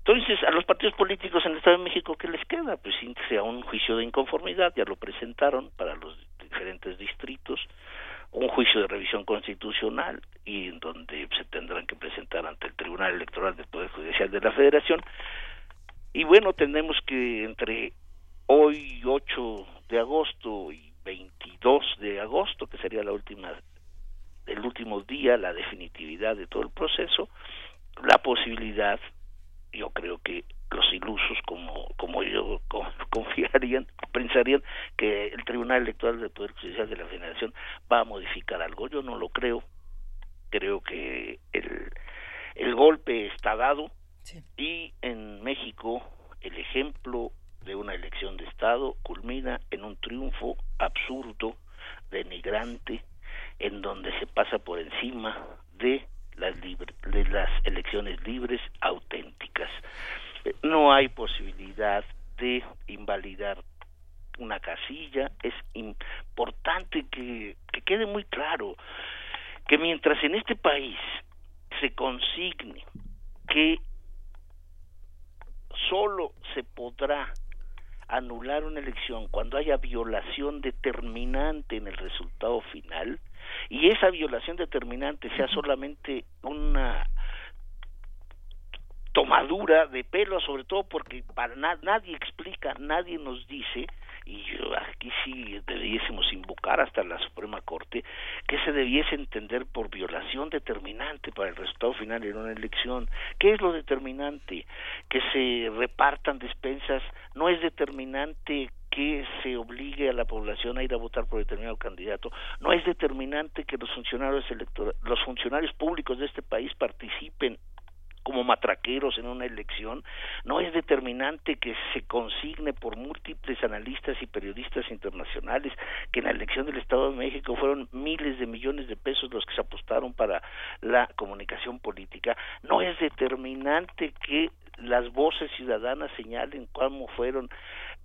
Entonces, a los partidos políticos en el Estado de México, ¿qué les queda? Pues a un juicio de inconformidad, ya lo presentaron para los diferentes distritos, un juicio de revisión constitucional y en donde se tendrán que presentar ante el Tribunal Electoral del Poder Judicial de la Federación. Y bueno, tenemos que entre hoy 8 de agosto y 22 de agosto, que sería la última, el último día, la definitividad de todo el proceso, la posibilidad, yo creo que los ilusos como, como yo confiarían, pensarían que el Tribunal Electoral del Poder Judicial de la Federación va a modificar algo. Yo no lo creo. Creo que el, el golpe está dado y en México el ejemplo de una elección de Estado culmina en un triunfo absurdo, denigrante, en donde se pasa por encima de las, de las elecciones libres auténticas. No hay posibilidad de invalidar una casilla. Es importante que quede muy claro que mientras en este país se consigne que solo se podrá anular una elección cuando haya violación determinante en el resultado final y esa violación determinante sea solamente una tomadura de pelo, sobre todo porque para nadie explica, nadie nos dice y yo aquí sí debiésemos invocar hasta la Suprema Corte que se debiese entender por violación determinante para el resultado final en una elección. ¿Qué es lo determinante? Que se repartan despensas no es determinante que se obligue a la población a ir a votar por determinado candidato. No es determinante que los funcionarios los funcionarios públicos de este país participen como matraqueros en una elección, no es determinante que se consigne por múltiples analistas y periodistas internacionales que en la elección del Estado de México fueron miles de millones de pesos los que se apostaron para la comunicación política, no es determinante que las voces ciudadanas señalen cómo fueron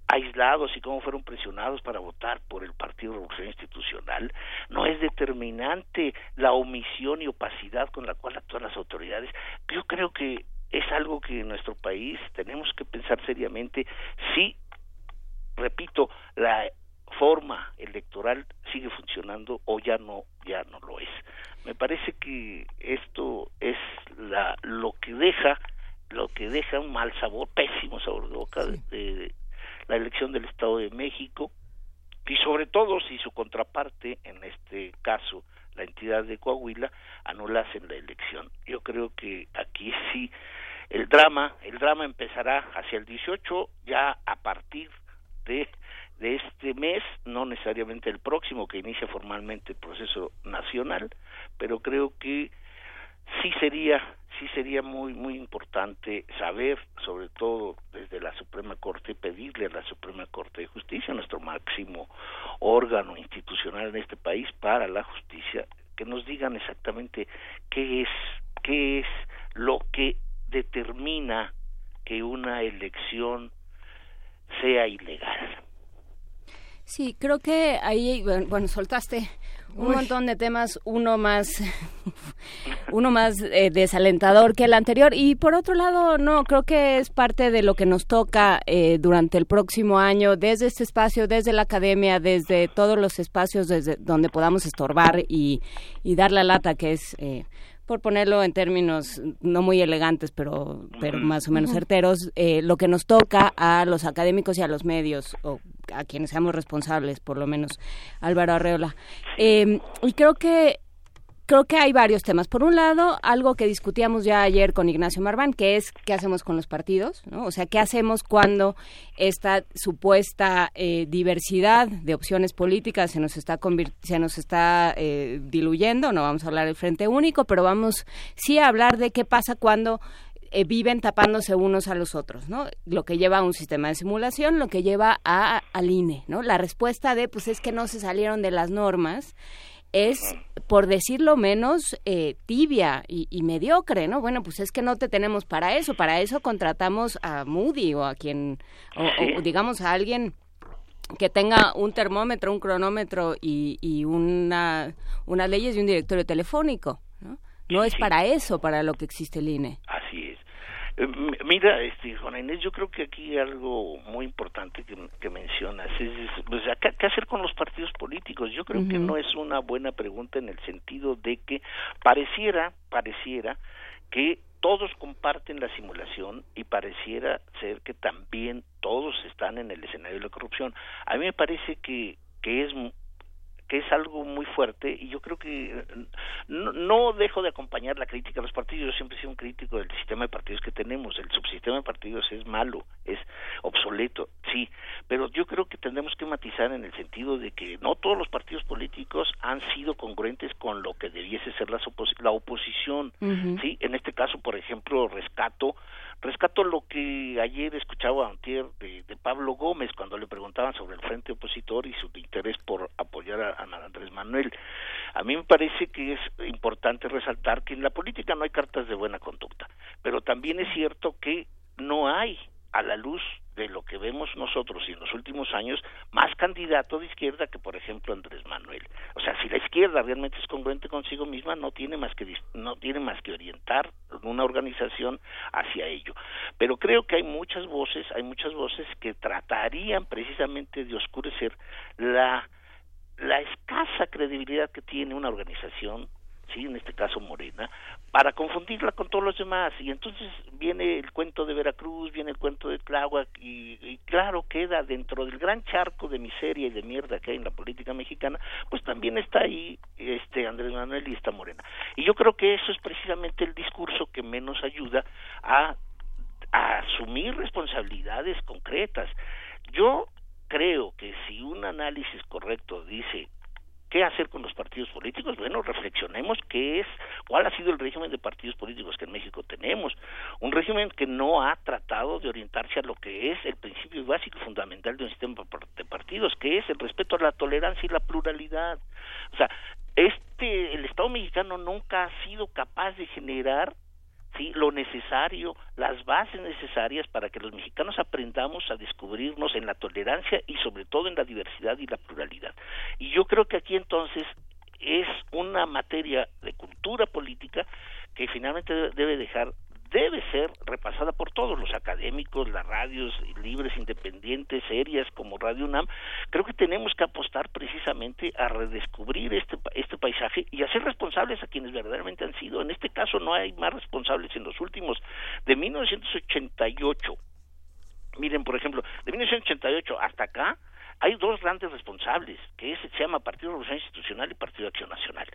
aislados y cómo fueron presionados para votar por el Partido Revolución Institucional, no es determinante la omisión y opacidad con la cual actúan las autoridades. Yo creo que es algo que en nuestro país tenemos que pensar seriamente si, repito, la forma electoral sigue funcionando o ya no ya no lo es. Me parece que esto es la lo que deja lo que deja un mal sabor, pésimo sabor de boca de, la elección del Estado de México y sobre todo si su contraparte, en este caso la entidad de Coahuila, anulasen la elección. Yo creo que aquí sí el drama, el drama empezará hacia el 18, ya a partir de, de este mes, no necesariamente el próximo que inicia formalmente el proceso nacional, pero creo que sí sería sí sería muy muy importante saber sobre todo desde la Suprema Corte pedirle a la Suprema Corte de Justicia nuestro máximo órgano institucional en este país para la justicia que nos digan exactamente qué es qué es lo que determina que una elección sea ilegal Sí, creo que ahí, bueno, soltaste un montón de temas, uno más, uno más eh, desalentador que el anterior. Y por otro lado, no, creo que es parte de lo que nos toca eh, durante el próximo año, desde este espacio, desde la academia, desde todos los espacios desde donde podamos estorbar y, dar la lata, que es... Eh, por ponerlo en términos no muy elegantes, pero, pero más o menos certeros, eh, lo que nos toca a los académicos y a los medios, o a quienes seamos responsables, por lo menos Álvaro Arreola. Eh, y creo que creo que hay varios temas. Por un lado, algo que discutíamos ya ayer con Ignacio Marván, que es qué hacemos con los partidos, ¿no? O sea, qué hacemos cuando esta supuesta eh, diversidad de opciones políticas se nos está se nos está eh, diluyendo. No vamos a hablar del Frente Único, pero vamos sí a hablar de qué pasa cuando eh, viven tapándose unos a los otros, ¿no? Lo que lleva a un sistema de simulación, lo que lleva a al INE, ¿no? La respuesta de, pues es que no se salieron de las normas es, por decirlo menos, eh, tibia y, mediocre, ¿no? Bueno, pues es que no te tenemos para eso, para eso contratamos a Moody o a quien, o, digamos a alguien que tenga un termómetro, un cronómetro y, y una, unas leyes y un directorio telefónico, ¿no? No es para eso, para lo que existe el INE. Es. Mira, este, Juana Inés, yo creo que aquí algo muy importante que, mencionas es, pues, ¿qué, hacer con los partidos políticos? Yo creo que no es una buena pregunta en el sentido de que pareciera, pareciera que todos comparten la simulación y pareciera ser que también todos están en el escenario de la corrupción. A mí me parece que, que es que es algo muy fuerte y yo creo que no, dejo de acompañar la crítica a los partidos, yo siempre he sido un crítico del sistema de partidos que tenemos, el subsistema de partidos es malo, es obsoleto, sí, pero yo creo que tendremos que matizar en el sentido de que no todos los partidos políticos han sido congruentes con lo que debiese ser la, la oposición, sí, en este caso, por ejemplo, rescato Rescato lo que ayer escuchaba antier de, de, Pablo Gómez cuando le preguntaban sobre el frente opositor y su interés por apoyar a, a, Andrés Manuel. A mí me parece que es importante resaltar que en la política no hay cartas de buena conducta, pero también es cierto que no hay a la luz de lo que vemos nosotros y en los últimos años más candidato de izquierda que por ejemplo Andrés Manuel. O sea si la izquierda realmente es congruente consigo misma no tiene más que no tiene más que orientar una organización hacia ello. Pero creo que hay muchas voces hay muchas voces que tratarían precisamente de oscurecer la la escasa credibilidad que tiene una organización sí en este caso Morena para confundirla con todos los demás. Y entonces viene el cuento de Veracruz viene el cuento de Tláhuac y, claro queda dentro del gran charco de miseria y de mierda que hay en la política mexicana pues también está ahí este Andrés Manuel y está Morena. Y yo creo que eso es precisamente el discurso que menos ayuda a asumir responsabilidades concretas. Yo creo que si un análisis correcto dice ¿Qué hacer con los partidos políticos? Bueno, reflexionemos qué es, cuál ha sido el régimen de partidos políticos que en México tenemos. Un régimen que no ha tratado de orientarse a lo que es el principio básico y fundamental de un sistema de partidos, que es el respeto a la tolerancia y la pluralidad. O sea, este, el Estado mexicano nunca ha sido capaz de generar lo necesario, las bases necesarias para que los mexicanos aprendamos a descubrirnos en la tolerancia y sobre todo en la diversidad y la pluralidad. Y yo creo que aquí entonces es una materia de cultura política que finalmente debe dejar debe ser repasada por todos los académicos, las radios libres, independientes, serias como Radio UNAM. Creo que tenemos que apostar precisamente a redescubrir este, este paisaje y a ser responsables a quienes verdaderamente han sido. En este caso no hay más responsables en los últimos de 1988. Miren, por ejemplo, de 1988 hasta acá, hay dos grandes responsables, que es, se llama Partido Revolución Institucional y Partido Acción Nacional.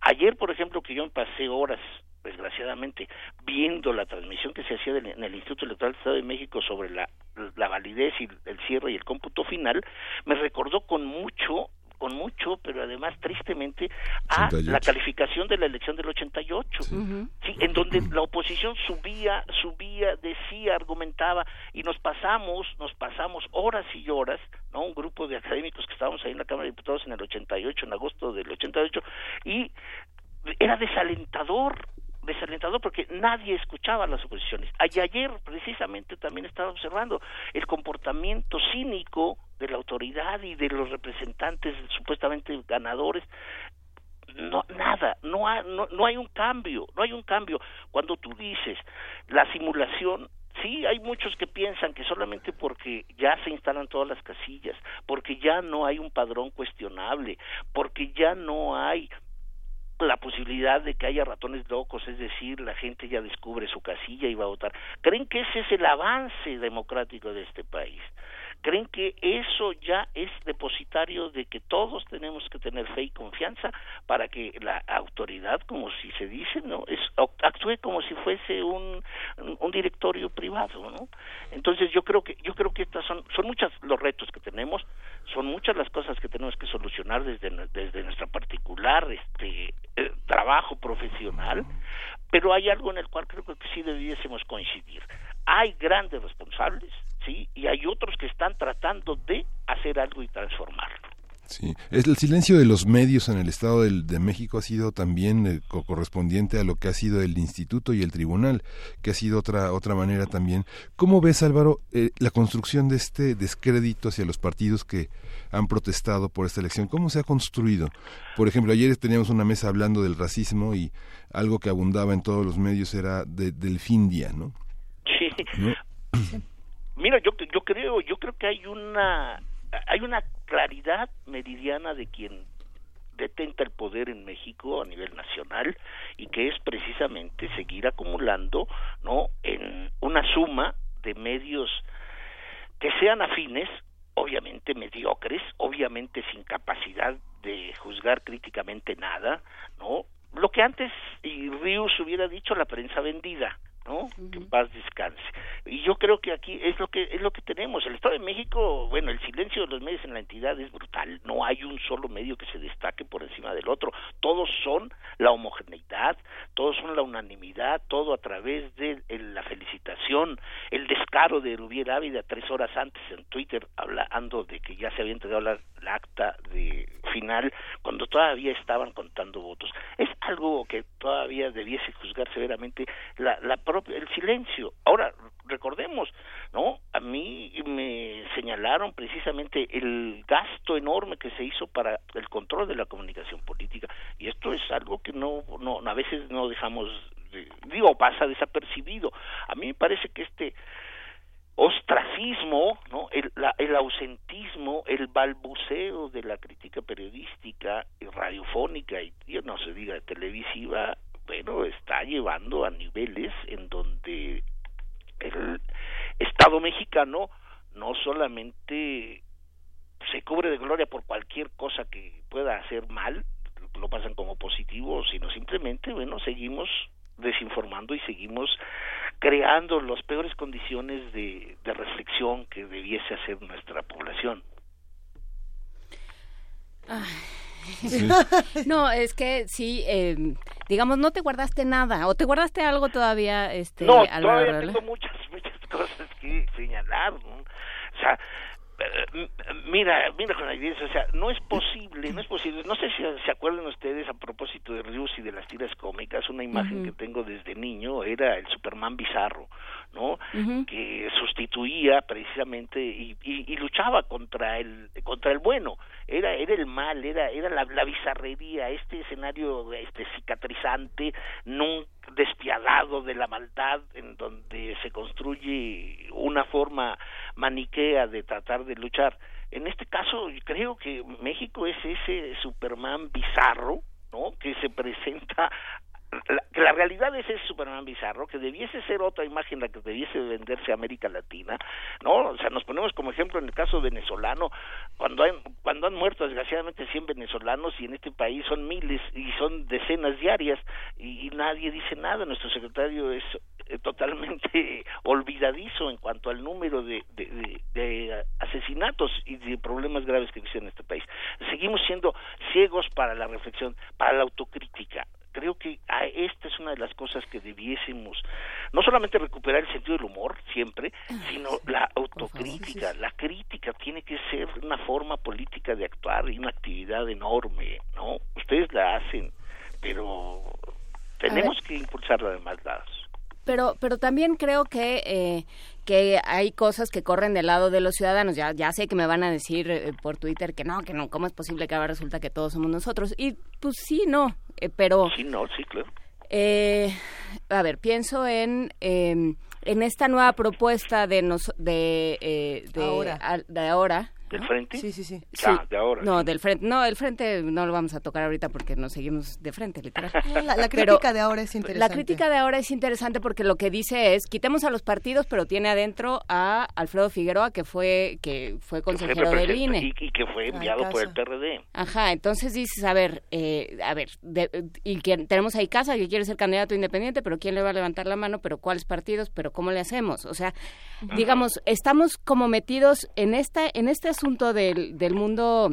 Ayer, por ejemplo, que yo pasé horas desgraciadamente, viendo la transmisión que se hacía en el Instituto Electoral del Estado de México sobre la, la validez y el cierre y el cómputo final, me recordó con mucho con mucho, pero además tristemente, a la calificación de la elección del 88, sí. en donde la oposición subía, subía, decía, argumentaba, y nos pasamos, nos pasamos horas y horas, ¿no? Un grupo de académicos que estábamos ahí en la Cámara de Diputados en el 88, en agosto del 88, y era desalentador desalentador porque nadie escuchaba las oposiciones. ayer precisamente también estaba observando el comportamiento cínico de la autoridad y de los representantes supuestamente ganadores no nada no, no, no hay un cambio no hay un cambio cuando tú dices la simulación Sí, hay muchos que piensan que solamente porque ya se instalan todas las casillas, porque ya no hay un padrón cuestionable, porque ya no hay la posibilidad de que haya ratones locos, es decir, la gente ya descubre su casilla y va a votar. ¿Creen que ese es el avance democrático de este país? Creen que eso ya es depositario de que todos tenemos que tener fe y confianza para que la autoridad, como si se dice, no, es actúe como si fuese un, un directorio privado, ¿no? Entonces yo creo que yo creo que estas son son muchos los retos que tenemos, son muchas las cosas que tenemos que solucionar desde desde nuestra particular este eh, trabajo profesional, pero hay algo en el cual creo que sí debiésemos coincidir. Hay grandes responsables, ¿sí? Y hay otros que están tratando de hacer algo y transformarlo. Sí, el silencio de los medios en el Estado de México ha sido también eh, correspondiente a lo que ha sido el instituto y el tribunal, que ha sido otra otra manera también. ¿Cómo ves, Álvaro, eh, la construcción de este descrédito hacia los partidos que han protestado por esta elección? ¿Cómo se ha construido? Por ejemplo, ayer teníamos una mesa hablando del racismo y algo que abundaba en todos los medios era del Findia, ¿no? Sí. Mira, yo yo creo yo creo que hay una hay una claridad meridiana de quien detenta el poder en México a nivel nacional y que es precisamente seguir acumulando no en una suma de medios que sean afines obviamente mediocres obviamente sin capacidad de juzgar críticamente nada no lo que antes y Rius hubiera dicho la prensa vendida ¿no? Que en paz descanse. Y yo creo que aquí es lo que es lo que tenemos. El Estado de México, bueno, el silencio de los medios en la entidad es brutal. No hay un solo medio que se destaque por encima del otro. Todos son la homogeneidad, todos son la unanimidad, todo a través de la felicitación, el descaro de Rubier Ávila tres horas antes en Twitter hablando de que ya se había entregado la, la acta de final cuando todavía estaban contando votos. Es algo que todavía debiese juzgar severamente la, la el silencio. Ahora, recordemos, ¿no? A mí me señalaron precisamente el gasto enorme que se hizo para el control de la comunicación política y esto es algo que no, no a veces no dejamos, digo, pasa desapercibido. A mí me parece que este ostracismo, ¿no? El, el ausentismo, el balbuceo de la crítica periodística y radiofónica y no se diga televisiva bueno, está llevando a niveles en donde el Estado mexicano no solamente se cubre de gloria por cualquier cosa que pueda hacer mal, lo pasan como positivo, sino simplemente, bueno, seguimos desinformando y seguimos creando las peores condiciones de, de reflexión que debiese hacer nuestra población. no, es que sí, eh, digamos, no te guardaste nada, o te guardaste algo todavía, este, no, todavía tengo muchas, muchas cosas que señalar, o sea, eh, mira, mira con la o sea, no es posible, no es posible, no sé si se acuerdan ustedes a propósito de Rius y de las tiras cómicas, una imagen que tengo desde niño era el Superman bizarro, ¿no? Que sustituía precisamente y, y, luchaba contra el contra el bueno, era era el mal, era era la, la bizarrería, este escenario este cicatrizante, nunca despiadado de la maldad en donde se construye una forma maniquea de tratar de luchar. En este caso creo que México es ese Superman bizarro, ¿no? que se presenta la, la realidad es ese Superman bizarro, que debiese ser otra imagen la que debiese venderse a América Latina, ¿no? O sea, nos ponemos como ejemplo en el caso venezolano, cuando, hay, cuando han muerto desgraciadamente 100 venezolanos y en este país son miles y son decenas diarias y, nadie dice nada, nuestro secretario es eh, totalmente olvidadizo en cuanto al número de, de, asesinatos y de problemas graves que existen en este país. Seguimos siendo ciegos para la reflexión, para la autocrítica creo que esta es una de las cosas que debiésemos no solamente recuperar el sentido del humor siempre, sino la autocrítica, la crítica tiene que ser una forma política de actuar y una actividad enorme, ¿no? Ustedes la hacen, pero tenemos que impulsarla de más lados pero pero también creo que eh, que hay cosas que corren del lado de los ciudadanos. Ya ya sé que me van a decir eh, por Twitter que no que no cómo es posible que ahora resulta que todos somos nosotros y pues sí no eh, pero sí no sí claro. A ver pienso en em, en esta nueva propuesta de nos de de ahora, de ahora ¿Del frente? Sí, sí, sí. Ah, de ahora. No, del frente. No, el frente no lo vamos a tocar ahorita porque nos seguimos de frente, literal. La, crítica de ahora es interesante. La crítica de ahora es interesante porque lo que dice es, quitemos a los partidos, pero tiene adentro a Alfredo Figueroa, que fue que fue consejero del INE. Y, que fue enviado por el PRD. Ajá, entonces dices, a ver, eh, a ver, y que tenemos ahí Casa, que quiere ser candidato independiente, pero ¿quién le va a levantar la mano? ¿Pero cuáles partidos? ¿Pero cómo le hacemos? O sea, digamos, estamos como metidos en, esta, en este asunto del, del mundo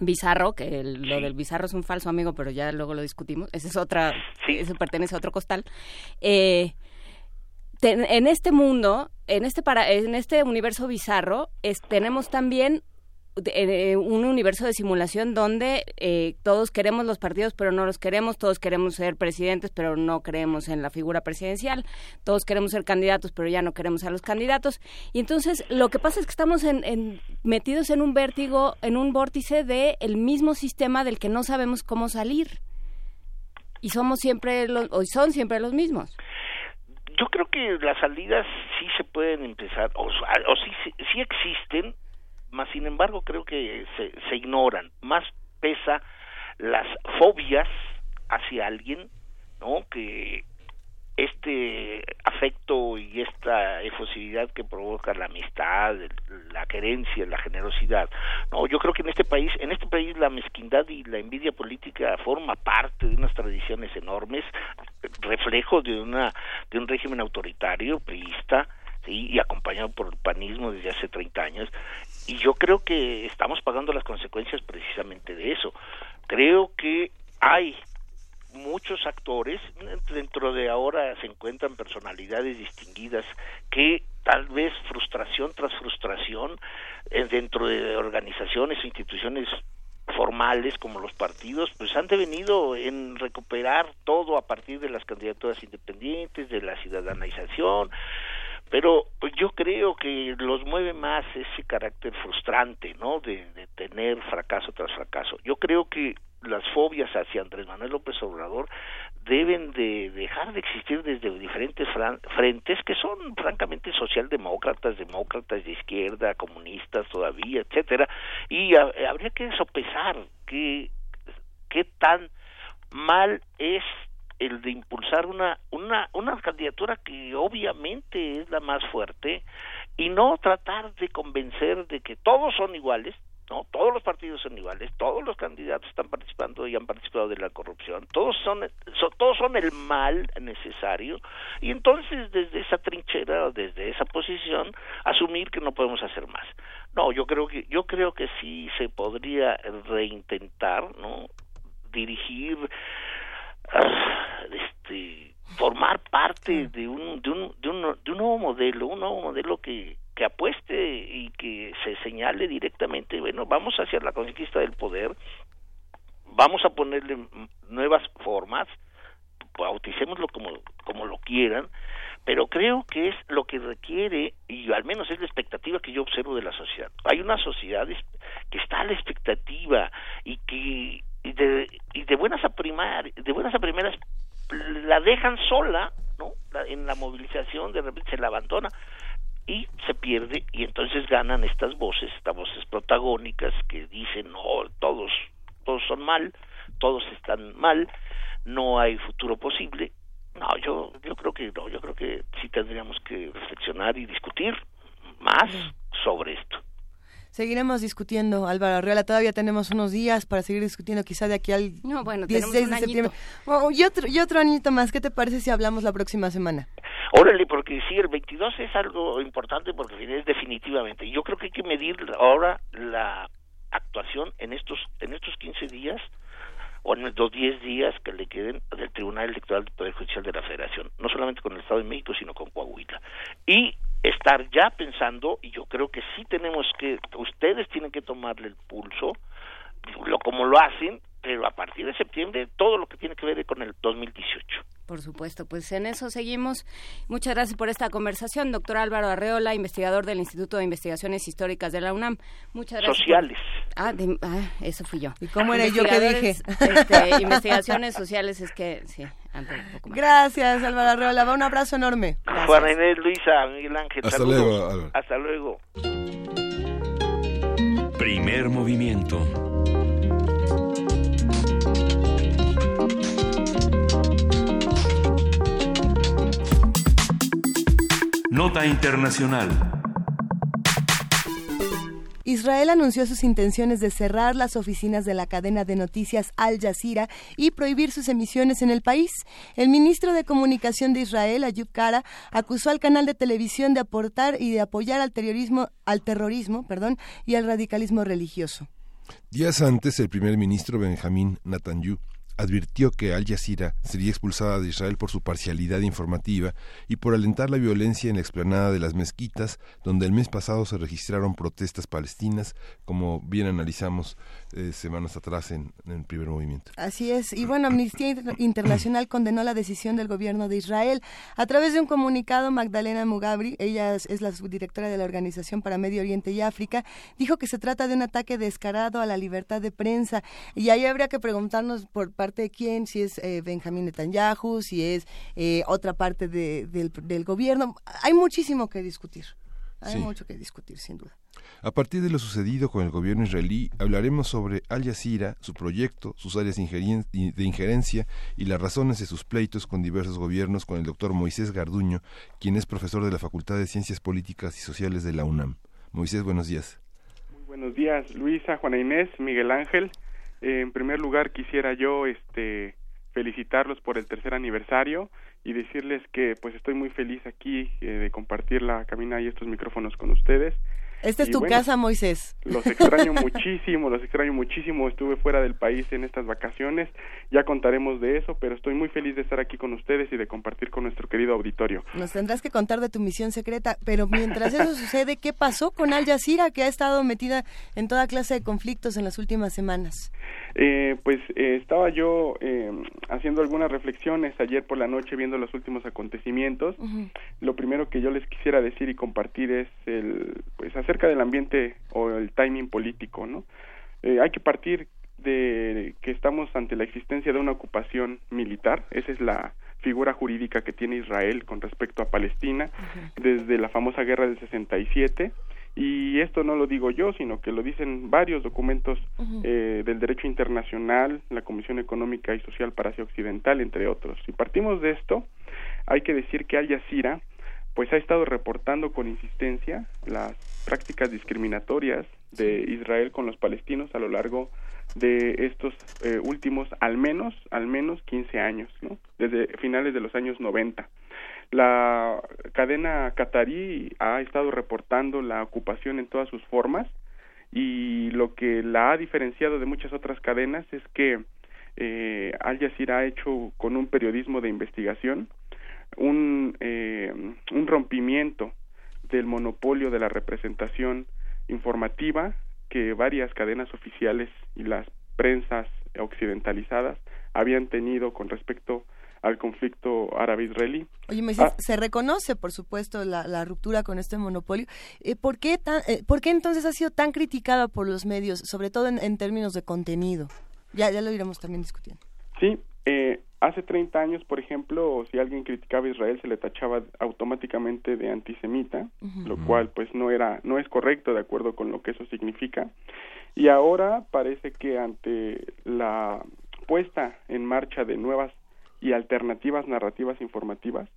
bizarro, que lo del bizarro es un falso amigo, pero ya luego lo discutimos, ese es otra, eso pertenece a otro costal. Eh, en este mundo, en este para, en este universo bizarro, tenemos también un universo de simulación donde eh, todos queremos los partidos pero no los queremos, todos queremos ser presidentes pero no creemos en la figura presidencial, todos queremos ser candidatos pero ya no queremos a los candidatos y entonces lo que pasa es que estamos en, metidos en un vértigo, en un vórtice del el mismo sistema del que no sabemos cómo salir y somos siempre los, o son siempre los mismos. Yo creo que las salidas sí se pueden empezar o, o sí, sí existen más sin embargo creo que se, se ignoran, más pesa las fobias hacia alguien, ¿no? Que este afecto y esta efusividad que provoca la amistad, la querencia, la generosidad. No, yo creo que en este país, en este país la mezquindad y la envidia política forma parte de unas tradiciones enormes, reflejo de una de un régimen autoritario, priista, y acompañado por el panismo desde hace 30 años y yo creo que estamos pagando las consecuencias precisamente de eso. Creo que hay muchos actores, dentro de ahora se encuentran personalidades distinguidas que tal vez frustración tras frustración eh, dentro de organizaciones o instituciones formales como los partidos, pues han devenido en recuperar todo a partir de las candidaturas independientes, de la ciudadanización, pero pues yo creo que los mueve más ese carácter frustrante, ¿no? De, tener fracaso tras fracaso. Yo creo que las fobias hacia Andrés Manuel López Obrador deben de dejar de existir desde diferentes frentes que son francamente socialdemócratas, demócratas de izquierda, comunistas todavía, etcétera, y habría que sopesar qué qué tan mal es el de impulsar una, una, una candidatura que obviamente es la más fuerte y no tratar de convencer de que todos son iguales, no, todos los partidos son iguales, todos los candidatos están participando y han participado de la corrupción, todos son, todos son el mal necesario y entonces desde esa trinchera desde esa posición asumir que no podemos hacer más. No, yo creo que yo creo que sí se podría reintentar, ¿no? dirigir Ah, este formar parte de un, de de nuevo modelo, un nuevo modelo que, apueste y que se señale directamente, bueno, vamos hacia la conquista del poder, vamos a ponerle nuevas formas, bauticémoslo como lo quieran, pero creo que es lo que requiere, y al menos es la expectativa que yo observo de la sociedad. Hay una sociedad que está a la expectativa y que y de, y de buenas a primar, de buenas a primeras la dejan sola, ¿no? en la movilización de repente se la abandona y se pierde y entonces ganan estas voces, estas voces protagónicas que dicen no, todos todos son mal, todos están mal, no hay futuro posible. No, yo yo creo que no, yo creo que sí tendríamos que reflexionar y discutir más sobre esto. Seguiremos discutiendo, Álvaro Arriola. Todavía tenemos unos días para seguir discutiendo, quizá de aquí al no, bueno, 16 de septiembre. y, otro, y otro añito más. ¿Qué te parece si hablamos la próxima semana? Órale, porque sí, el 22 es algo importante porque es definitivamente. Yo creo que hay que medir ahora la actuación en estos en estos 15 días o en los 10 días que le queden del Tribunal Electoral del Poder Judicial de la Federación, no solamente con el Estado de México, sino con Coahuila. Y estar ya pensando, y yo creo que sí tenemos que, ustedes tienen que tomarle el pulso, lo como lo hacen, pero a partir de septiembre todo lo que tiene que ver con el 2018. Por supuesto, pues en eso seguimos. Muchas gracias por esta conversación, doctor Álvaro Arreola, investigador del Instituto de Investigaciones Históricas de la UNAM. Muchas gracias. Sociales. Ah, ah, eso fui yo. ¿Y cómo era yo que dije? Este, investigaciones sociales es que, sí, Gracias, Álvaro Arreola. Un abrazo enorme. Juan Inés, Luisa, Miguel Ángel. Hasta luego, Hasta luego. Primer movimiento. Nota Internacional. Israel anunció sus intenciones de cerrar las oficinas de la cadena de noticias Al Jazeera y prohibir sus emisiones en el país. El ministro de Comunicación de Israel, Ayub Kara, acusó al canal de televisión de aportar y de apoyar al terrorismo, al terrorismo perdón, y al radicalismo religioso. Días antes, el primer ministro Benjamín Netanyahu advirtió que Al Jazeera sería expulsada de Israel por su parcialidad informativa y por alentar la violencia en la explanada de las mezquitas, donde el mes pasado se registraron protestas palestinas, como bien analizamos eh, semanas atrás en, el primer movimiento. Así es. Y bueno, Amnistía Internacional condenó la decisión del gobierno de Israel. A través de un comunicado, Magdalena Mugabri, ella es la subdirectora de la Organización para Medio Oriente y África, dijo que se trata de un ataque descarado a la libertad de prensa. Y ahí habría que preguntarnos por parte de quién, si es eh, Benjamín Netanyahu, si es eh, otra parte del, del, gobierno. Hay muchísimo que discutir. Hay mucho que discutir, sin duda. A partir de lo sucedido con el gobierno israelí, hablaremos sobre Al Jazeera, su proyecto, sus áreas de injerencia y las razones de sus pleitos con diversos gobiernos con el doctor Moisés Garduño, quien es profesor de la Facultad de Ciencias Políticas y Sociales de la UNAM. Moisés, buenos días. Muy buenos días, Luisa, Juana Inés, Miguel Ángel. Eh, en primer lugar, quisiera yo este, felicitarlos por el tercer aniversario y decirles que pues estoy muy feliz aquí eh, de compartir la cabina y estos micrófonos con ustedes esta es tu casa, Moisés. Los extraño muchísimo, los extraño muchísimo. Estuve fuera del país en estas vacaciones. Ya contaremos de eso, pero estoy muy feliz de estar aquí con ustedes y de compartir con nuestro querido auditorio. Nos tendrás que contar de tu misión secreta, pero mientras eso sucede, ¿qué pasó con Al Jazeera, que ha estado metida en toda clase de conflictos en las últimas semanas? Eh, pues eh, estaba yo eh, haciendo algunas reflexiones ayer por la noche viendo los últimos acontecimientos. Lo primero que yo les quisiera decir y compartir es el, pues acerca del ambiente o el timing político, ¿no? Eh, hay que partir de que estamos ante la existencia de una ocupación militar, esa es la figura jurídica que tiene Israel con respecto a Palestina desde la famosa guerra del 67 y esto no lo digo yo, sino que lo dicen varios documentos eh, del derecho internacional, la Comisión Económica y Social para Asia Occidental, entre otros. Si partimos de esto, hay que decir que Al Jazeera pues ha estado reportando con insistencia las prácticas discriminatorias de Israel con los palestinos a lo largo de estos eh, últimos al menos al menos 15 años, ¿no? Desde finales de los años 90. La cadena qatarí ha estado reportando la ocupación en todas sus formas y lo que la ha diferenciado de muchas otras cadenas es que eh, Al Jazeera ha hecho con un periodismo de investigación un, eh, un rompimiento del monopolio de la representación informativa que varias cadenas oficiales y las prensas occidentalizadas habían tenido con respecto al conflicto árabe-israelí. Oye, me ah. se reconoce, por supuesto, la, la, ruptura con este monopolio. Eh, ¿por, qué tan, eh, ¿Por qué entonces ha sido tan criticada por los medios, sobre todo en, en términos de contenido? Ya, ya lo iremos también discutiendo. Sí, eh, Hace 30 años, por ejemplo, si alguien criticaba a Israel se le tachaba automáticamente de antisemita, lo cual pues no era no es correcto de acuerdo con lo que eso significa. Y ahora parece que ante la puesta en marcha de nuevas y alternativas narrativas informativas,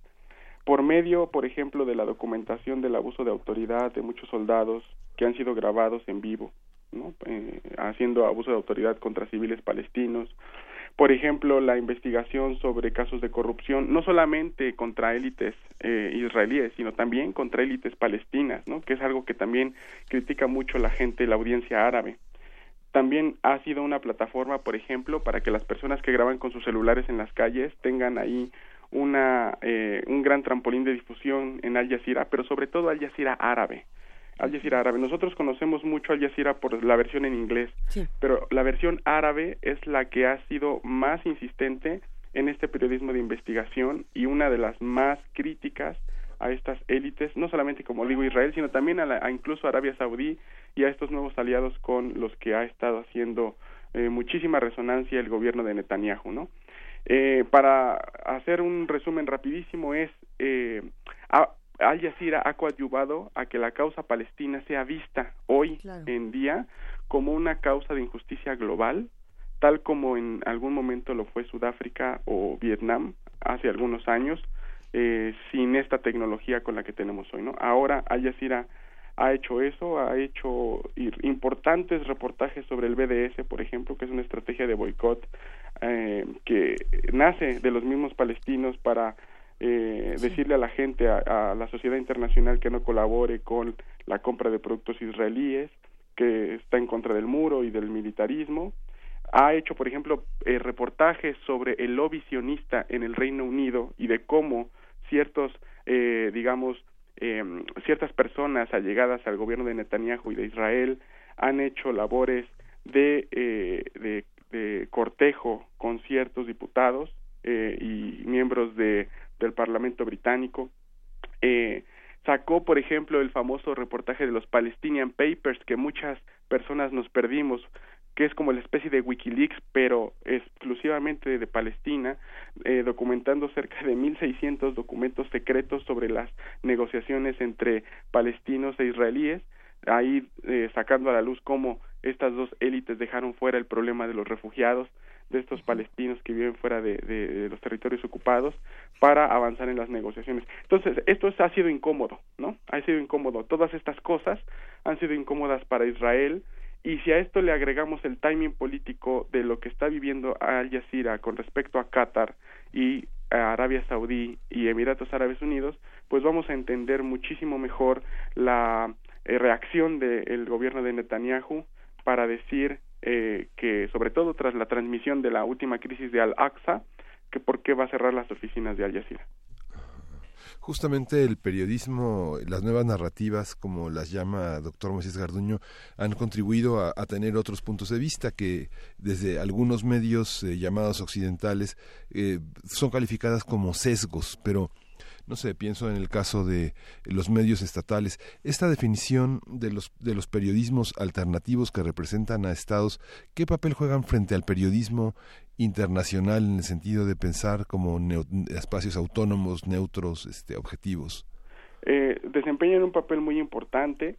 por medio, por ejemplo, de la documentación del abuso de autoridad de muchos soldados que han sido grabados en vivo, ¿no? Eh, haciendo abuso de autoridad contra civiles palestinos, por ejemplo, la investigación sobre casos de corrupción, no solamente contra élites eh, israelíes, sino también contra élites palestinas, ¿no? que es algo que también critica mucho la gente, la audiencia árabe. También ha sido una plataforma, por ejemplo, para que las personas que graban con sus celulares en las calles tengan ahí una, eh, un gran trampolín de difusión en Al Jazeera, pero sobre todo Al Jazeera árabe. Al Jazeera árabe. Nosotros conocemos mucho Al Jazeera por la versión en inglés, pero la versión árabe es la que ha sido más insistente en este periodismo de investigación y una de las más críticas a estas élites, no solamente como digo Israel, sino también a, la, incluso a Arabia Saudí y a estos nuevos aliados con los que ha estado haciendo eh, muchísima resonancia el gobierno de Netanyahu, ¿no? Eh, para hacer un resumen rapidísimo es eh, Al Jazeera ha coadyuvado a que la causa palestina sea vista hoy en día como una causa de injusticia global, tal como en algún momento lo fue Sudáfrica o Vietnam hace algunos años, eh, sin esta tecnología con la que tenemos hoy, ¿no? Ahora Al Jazeera ha hecho eso, ha hecho importantes reportajes sobre el BDS, por ejemplo, que es una estrategia de boicot eh, que nace de los mismos palestinos para eh, decirle a la gente, a, la sociedad internacional que no colabore con la compra de productos israelíes, que está en contra del muro y del militarismo. Ha hecho, por ejemplo, eh, reportajes sobre el lobby sionista en el Reino Unido y de cómo ciertos, eh, digamos, em, ciertas personas allegadas al gobierno de Netanyahu y de Israel han hecho labores de, de, de cortejo con ciertos diputados y miembros de del Parlamento británico. Eh, sacó, por ejemplo, el famoso reportaje de los Palestinian Papers que muchas personas nos perdimos, que es como la especie de Wikileaks, pero exclusivamente de Palestina, eh, documentando cerca de 1.600 documentos secretos sobre las negociaciones entre palestinos e israelíes, ahí eh, sacando a la luz cómo estas dos élites dejaron fuera el problema de los refugiados, de estos palestinos que viven fuera de, los territorios ocupados para avanzar en las negociaciones. Entonces, esto ha sido incómodo, ¿no? Ha sido incómodo. Todas estas cosas han sido incómodas para Israel y si a esto le agregamos el timing político de lo que está viviendo Al Jazeera con respecto a Qatar y Arabia Saudí y Emiratos Árabes Unidos, pues vamos a entender muchísimo mejor la eh, reacción del gobierno de Netanyahu para decir eh, que sobre todo tras la transmisión de la última crisis de Al-Aqsa, que por qué va a cerrar las oficinas de Al Jazeera. Justamente el periodismo, las nuevas narrativas, como las llama doctor Moisés Garduño, han contribuido a, tener otros puntos de vista que desde algunos medios eh, llamados occidentales eh, son calificadas como sesgos, pero no sé, pienso en el caso de los medios estatales, esta definición de los, de los periodismos alternativos que representan a estados, ¿qué papel juegan frente al periodismo internacional en el sentido de pensar como espacios autónomos, neutros, este, objetivos? Eh, desempeñan un papel muy importante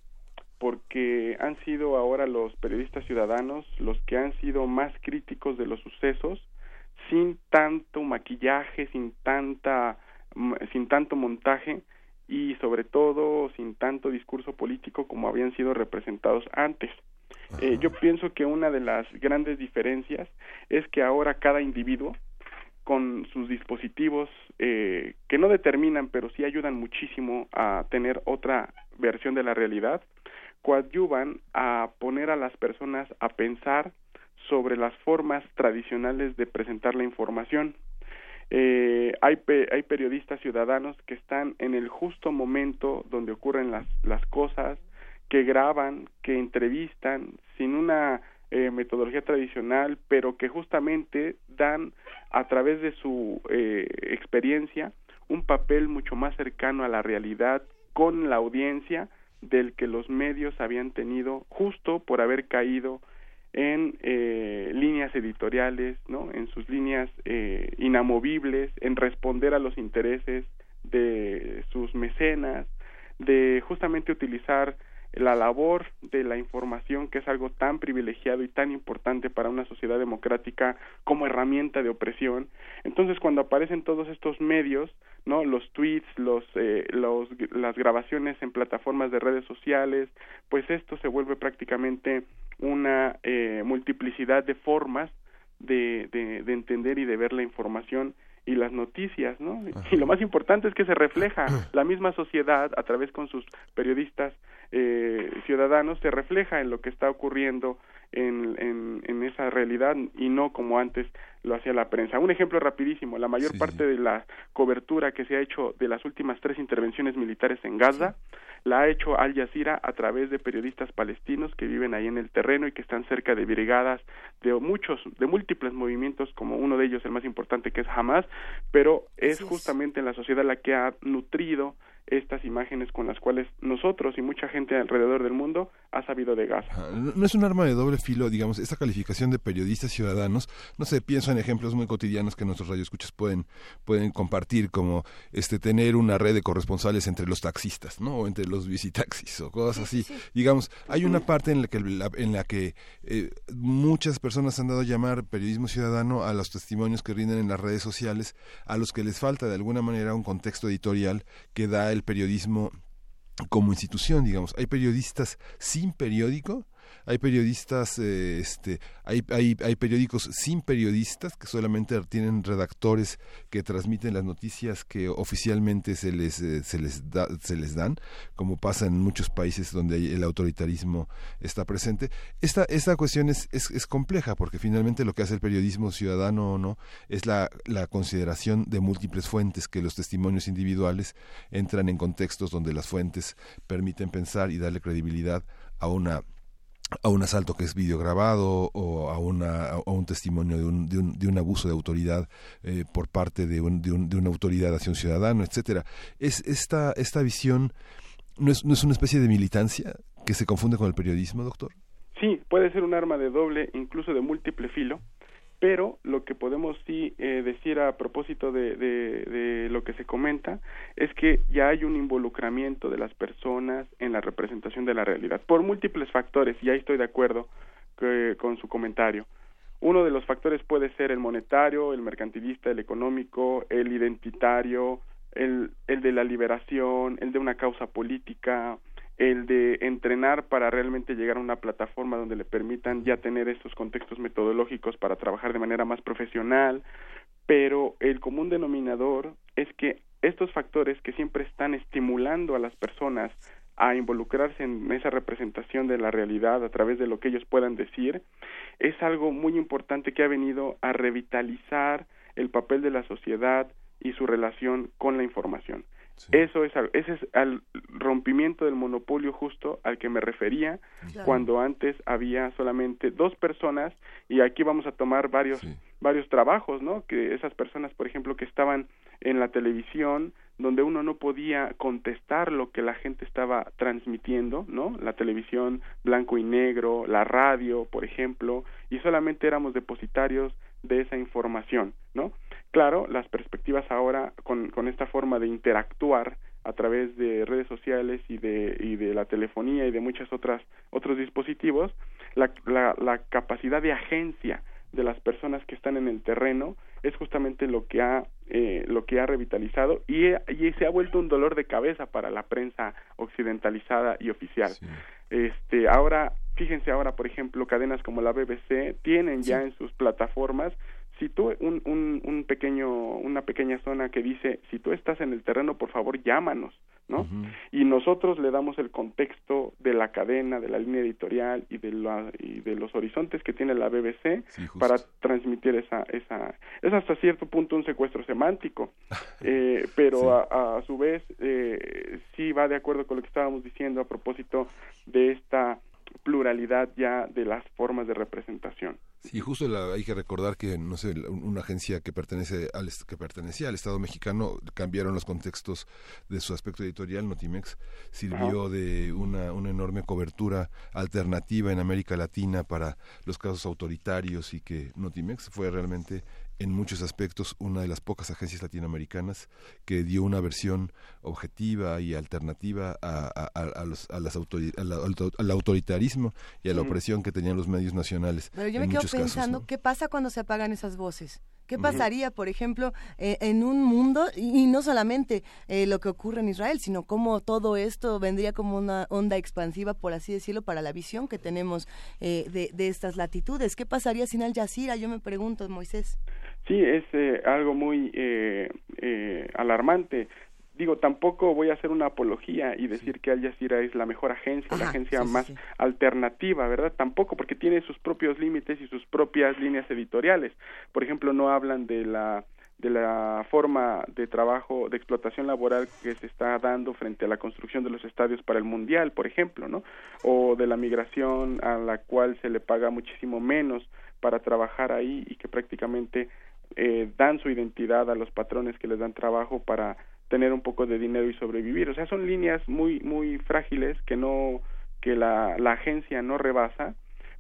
porque han sido ahora los periodistas ciudadanos los que han sido más críticos de los sucesos sin tanto maquillaje, sin tanta sin tanto montaje y sobre todo sin tanto discurso político como habían sido representados antes. Eh, yo pienso que una de las grandes diferencias es que ahora cada individuo con sus dispositivos eh, que no determinan pero sí ayudan muchísimo a tener otra versión de la realidad coadyuvan a poner a las personas a pensar sobre las formas tradicionales de presentar la información eh, hay, hay periodistas ciudadanos que están en el justo momento donde ocurren las, las cosas, que graban, que entrevistan sin una eh, metodología tradicional, pero que justamente dan a través de su eh, experiencia un papel mucho más cercano a la realidad con la audiencia del que los medios habían tenido justo por haber caído en eh, líneas editoriales, ¿no? en sus líneas eh, inamovibles, en responder a los intereses de sus mecenas, de justamente utilizar la labor de la información, que es algo tan privilegiado y tan importante para una sociedad democrática como herramienta de opresión. Entonces, cuando aparecen todos estos medios, no, los tweets, los, eh, los, las grabaciones en plataformas de redes sociales, pues esto se vuelve prácticamente una eh, multiplicidad de formas de, de, de entender y de ver la información y las noticias, ¿no? Y lo más importante es que se refleja la misma sociedad a través con sus periodistas eh, ciudadanos, se refleja en lo que está ocurriendo en, en, en, esa realidad y no como antes lo hacía la prensa. Un ejemplo rapidísimo, la mayor parte de la cobertura que se ha hecho de las últimas tres intervenciones militares en Gaza la ha hecho Al Jazeera a través de periodistas palestinos que viven ahí en el terreno y que están cerca de brigadas de muchos, de múltiples movimientos, como uno de ellos el más importante que es Hamas, pero es justamente en la sociedad la que ha nutrido estas imágenes con las cuales nosotros y mucha gente alrededor del mundo ha sabido de gas. No es un arma de doble filo, digamos, esta calificación de periodistas ciudadanos, no sé, pienso en ejemplos muy cotidianos que nuestros radioescuchas pueden, pueden compartir, como este tener una red de corresponsales entre los taxistas, ¿no? O entre los visitaxis o cosas así. Digamos, hay una parte en la que, en la que eh, muchas personas han dado a llamar periodismo ciudadano a los testimonios que rinden en las redes sociales, a los que les falta de alguna manera un contexto editorial que da el periodismo como institución, digamos. Hay periodistas sin periódico hay periodistas, eh, este, hay, hay, hay periódicos sin periodistas que solamente tienen redactores que transmiten las noticias que oficialmente se les, eh, se les, da, se les dan, como pasa en muchos países donde el autoritarismo está presente. Esta, esta cuestión es, es, es compleja porque finalmente lo que hace el periodismo ciudadano o no es la, la consideración de múltiples fuentes, que los testimonios individuales entran en contextos donde las fuentes permiten pensar y darle credibilidad a una a un asalto que es videograbado o a, una, a un testimonio de un, de un, de un abuso de autoridad eh, por parte de, un, de, de, una autoridad hacia un ciudadano, etcétera. Es esta, esta visión no es, no es una especie de militancia que se confunde con el periodismo, doctor. Sí, puede ser un arma de doble, incluso de múltiple filo, pero lo que podemos sí eh, decir a propósito de, de, lo que se comenta es que ya hay un involucramiento de las personas en la representación de la realidad por múltiples factores y ahí estoy de acuerdo con su comentario. Uno de los factores puede ser el monetario el mercantilista el económico el identitario el, el de la liberación el de una causa política el de entrenar para realmente llegar a una plataforma donde le permitan ya tener estos contextos metodológicos para trabajar de manera más profesional, pero el común denominador es que estos factores que siempre están estimulando a las personas a involucrarse en esa representación de la realidad a través de lo que ellos puedan decir, es algo muy importante que ha venido a revitalizar el papel de la sociedad y su relación con la información. Eso es, ese es el rompimiento del monopolio justo al que me refería cuando antes había solamente dos personas y aquí vamos a tomar varios varios trabajos, ¿no? Que esas personas, por ejemplo, que estaban en la televisión donde uno no podía contestar lo que la gente estaba transmitiendo, ¿no? La televisión blanco y negro, la radio, por ejemplo, y solamente éramos depositarios de esa información, ¿no? Claro, las perspectivas ahora con, con esta forma de interactuar a través de redes sociales y de, y de la telefonía y de muchas otras otros dispositivos, la, la, la capacidad de agencia de las personas que están en el terreno es justamente lo que ha eh, lo que ha revitalizado y, y, se ha vuelto un dolor de cabeza para la prensa occidentalizada y oficial. Este ahora fíjense ahora por ejemplo cadenas como la BBC tienen ya en sus plataformas si tú un, un, un, pequeño una pequeña zona que dice si tú estás en el terreno por favor llámanos no y nosotros le damos el contexto de la cadena de la línea editorial y de la y de los horizontes que tiene la BBC para transmitir esa esa es hasta cierto punto un secuestro semántico. Eh, pero a, a, su vez eh, sí va de acuerdo con lo que estábamos diciendo a propósito de esta pluralidad ya de las formas de representación. Sí, justo hay que recordar que no sé, una agencia que pertenece al que pertenecía al Estado mexicano cambiaron los contextos de su aspecto editorial, Notimex sirvió de una, una enorme cobertura alternativa en América Latina para los casos autoritarios y que Notimex fue realmente en muchos aspectos una de las pocas agencias latinoamericanas que dio una versión objetiva y alternativa a, a, los, a las al, autoritarismo y a la opresión que tenían los medios nacionales. Pero yo me quedo pensando, ¿qué pasa cuando se apagan esas voces? ¿Qué pasaría, por ejemplo, eh, en un mundo, y, no solamente eh, lo que ocurre en Israel, sino cómo todo esto vendría como una onda expansiva, por así decirlo, para la visión que tenemos eh, de, de, estas latitudes? ¿Qué pasaría sin Al Jazeera? Yo me pregunto, Moisés. Sí, es algo muy alarmante digo, tampoco voy a hacer una apología y decir que Al Jazeera es la mejor agencia, la agencia más alternativa, ¿verdad? Tampoco, porque tiene sus propios límites y sus propias líneas editoriales. Por ejemplo, no hablan de la de la forma de trabajo, de explotación laboral que se está dando frente a la construcción de los estadios para el Mundial, por ejemplo, ¿no? O de la migración a la cual se le paga muchísimo menos para trabajar ahí y que prácticamente eh, dan su identidad a los patrones que les dan trabajo para tener un poco de dinero y sobrevivir. O sea, son líneas muy muy frágiles que no que la, la agencia no rebasa,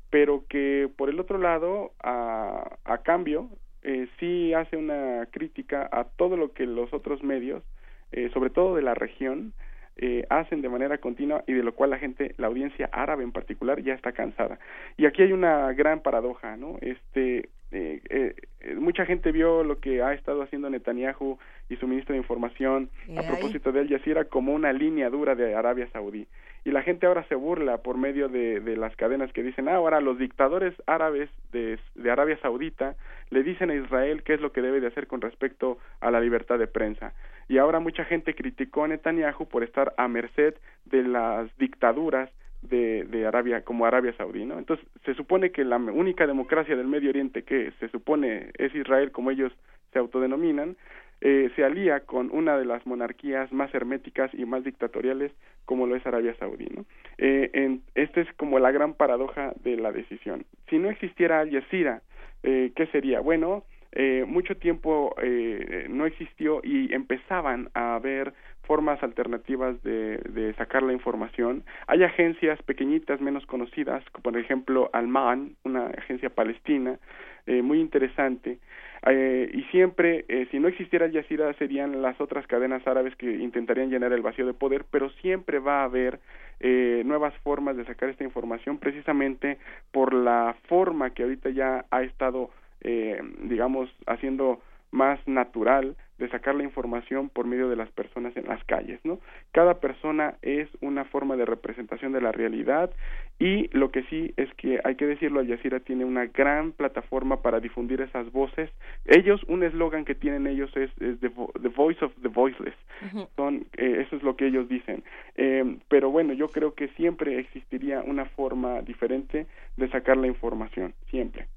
pero que por el otro lado, a, a cambio, eh, sí hace una crítica a todo lo que los otros medios, eh, sobre todo de la región, eh, hacen de manera continua y de lo cual la gente, la audiencia árabe en particular, ya está cansada. Y aquí hay una gran paradoja, ¿no? Este, eh, eh, mucha gente vio lo que ha estado haciendo Netanyahu y su ministro de Información a propósito de Al Jazeera como una línea dura de Arabia Saudí. Y la gente ahora se burla por medio de, de las cadenas que dicen, ah, ahora los dictadores árabes de, de Arabia Saudita le dicen a Israel qué es lo que debe de hacer con respecto a la libertad de prensa. Y ahora mucha gente criticó a Netanyahu por estar a merced de las dictaduras de, Arabia como Arabia Saudí, ¿no? Entonces se supone que la única democracia del Medio Oriente que se supone es Israel como ellos se autodenominan eh, se alía con una de las monarquías más herméticas y más dictatoriales como lo es Arabia Saudí, ¿no? Eh, en, esta es como la gran paradoja de la decisión. Si no existiera Al Jazeera, eh, ¿qué sería? Bueno, eh, mucho tiempo eh, no existió y empezaban a haber formas alternativas de, sacar la información. Hay agencias pequeñitas menos conocidas, como por ejemplo Alman, una agencia palestina, eh, muy interesante. Eh, y siempre, eh, si no existiera Al Jazeera, serían las otras cadenas árabes que intentarían llenar el vacío de poder, pero siempre va a haber nuevas formas de sacar esta información, precisamente por la forma que ahorita ya ha estado digamos, haciendo más natural de sacar la información por medio de las personas en las calles, ¿no? Cada persona es una forma de representación de la realidad y lo que sí es que hay que decirlo, Al Jazeera tiene una gran plataforma para difundir esas voces. Ellos, un eslogan que tienen ellos es, the, Voice of the Voiceless. Son, eh, eso es lo que ellos dicen. Eh, pero bueno, yo creo que siempre existiría una forma diferente de sacar la información, siempre.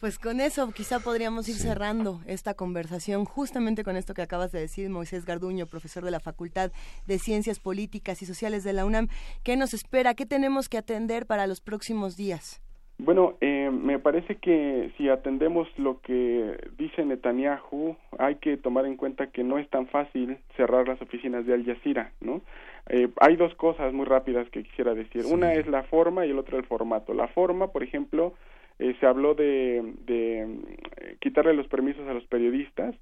Pues con eso quizá podríamos ir cerrando esta conversación justamente con esto que acabas de decir, Moisés Garduño, profesor de la Facultad de Ciencias Políticas y Sociales de la UNAM. ¿Qué nos espera? ¿Qué tenemos que atender para los próximos días? Bueno, eh, me parece que si atendemos lo que dice Netanyahu, hay que tomar en cuenta que no es tan fácil cerrar las oficinas de Al Jazeera, ¿no? Eh, hay dos cosas muy rápidas que quisiera decir. Una es la forma y el otro el formato. La forma, por ejemplo, eh, se habló de, de eh, quitarle los permisos a los periodistas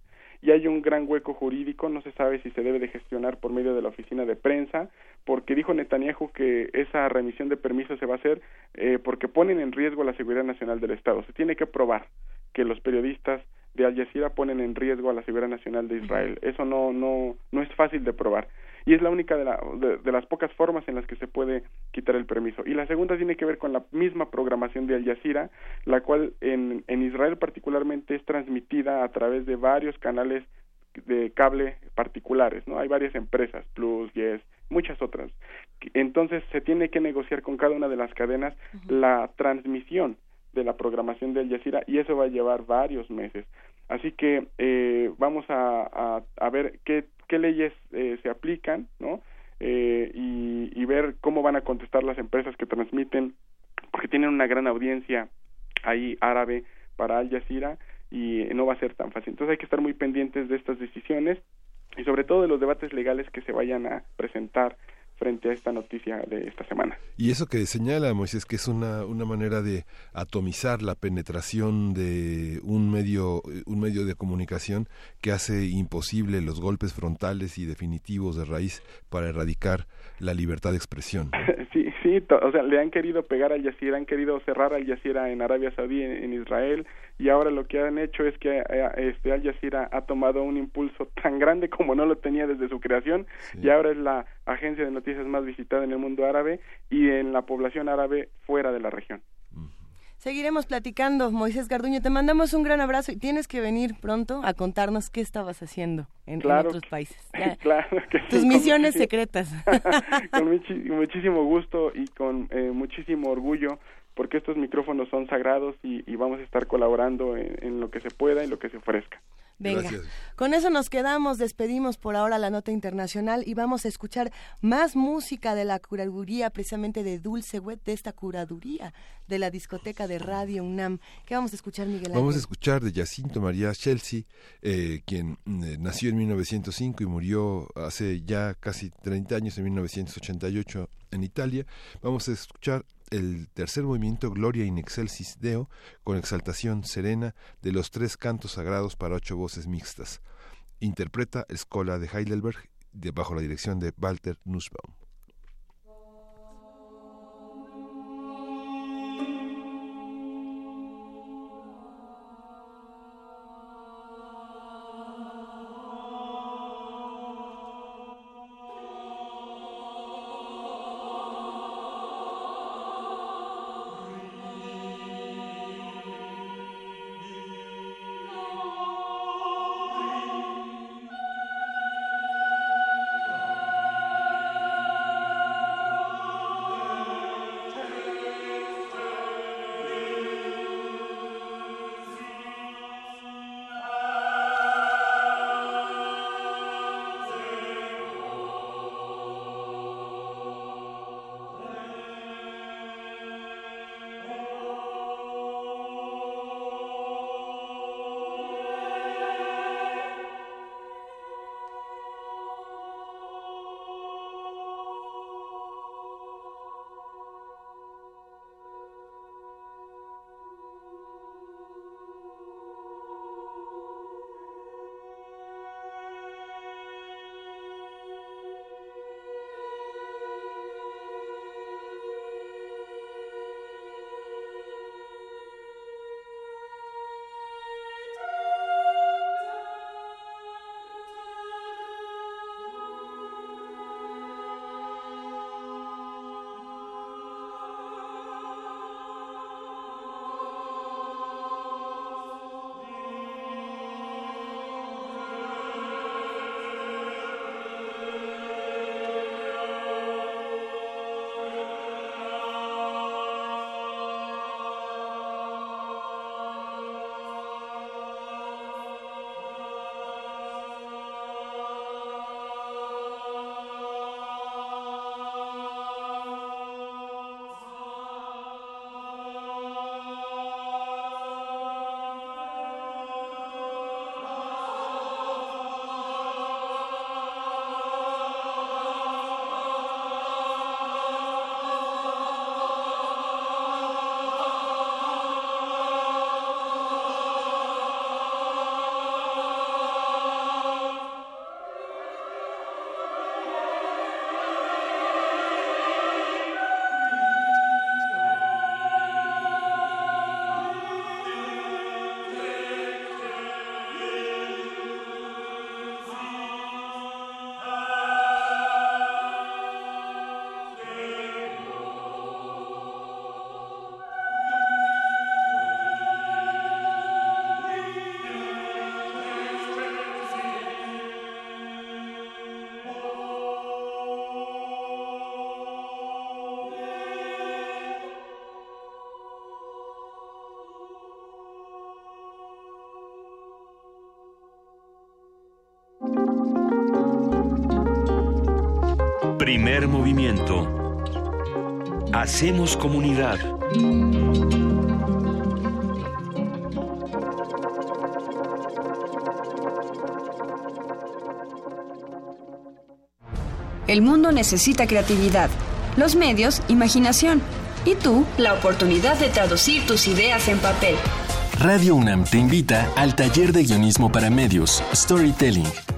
y hay un gran hueco jurídico, no se sabe si se debe de gestionar por medio de la oficina de prensa, porque dijo Netanyahu que esa remisión de permisos se va a hacer eh, porque ponen en riesgo la seguridad nacional del Estado. Se tiene que probar que los periodistas de Al Jazeera ponen en riesgo a la seguridad nacional de Israel. Eso no no no es fácil de probar y es la única de, la, de, las pocas formas en las que se puede quitar el permiso. Y la segunda tiene que ver con la misma programación de Al Jazeera, la cual en, en Israel particularmente es transmitida a través de varios canales de cable particulares, ¿no? Hay varias empresas, Plus, Yes, muchas otras. Entonces se tiene que negociar con cada una de las cadenas la transmisión de la programación de Al Jazeera y eso va a llevar varios meses. Así que eh, vamos a, a, ver qué, qué leyes eh, se aplican, ¿no? Eh, y, y, ver cómo van a contestar las empresas que transmiten, porque tienen una gran audiencia ahí árabe para Al Jazeera y no va a ser tan fácil. Entonces hay que estar muy pendientes de estas decisiones y sobre todo de los debates legales que se vayan a presentar frente a esta noticia de esta semana. Y eso que señala Moisés, que es una, una manera de atomizar la penetración de un medio, un medio de comunicación que hace imposible los golpes frontales y definitivos de raíz para erradicar la libertad de expresión. Sí, sí, o sea, le han querido pegar al Jazeera, han querido cerrar al Jazeera en Arabia Saudí, en, Israel, y ahora lo que han hecho es que eh, este Al Jazeera ha tomado un impulso tan grande como no lo tenía desde su creación, y ahora es la agencia de noticias más visitada en el mundo árabe y en la población árabe fuera de la región. Seguiremos platicando, Moisés Garduño. Te mandamos un gran abrazo y tienes que venir pronto a contarnos qué estabas haciendo en, otros países. claro que Tus misiones secretas. con muchísimo gusto y con eh, muchísimo orgullo, porque estos micrófonos son sagrados y, vamos a estar colaborando en, en lo que se pueda y lo que se ofrezca. Venga, con eso nos quedamos, despedimos por ahora la nota internacional y vamos a escuchar más música de la curaduría, precisamente de Dulce Wet, de esta curaduría de la discoteca de Radio UNAM. ¿Qué vamos a escuchar, Miguel Ángel? Vamos a escuchar de Jacinto María Chelsea, eh, quien eh, nació en 1905 y murió hace ya casi 30 años, en 1988, en Italia. Vamos a escuchar el tercer movimiento Gloria in Excelsis Deo, con exaltación serena de los tres cantos sagrados para ocho voces mixtas. Interpreta Escola de Heidelberg bajo la dirección de Walter Nussbaum. Primer movimiento. Hacemos comunidad. El mundo necesita creatividad, los medios, imaginación y tú, la oportunidad de traducir tus ideas en papel. Radio UNAM te invita al taller de guionismo para medios, Storytelling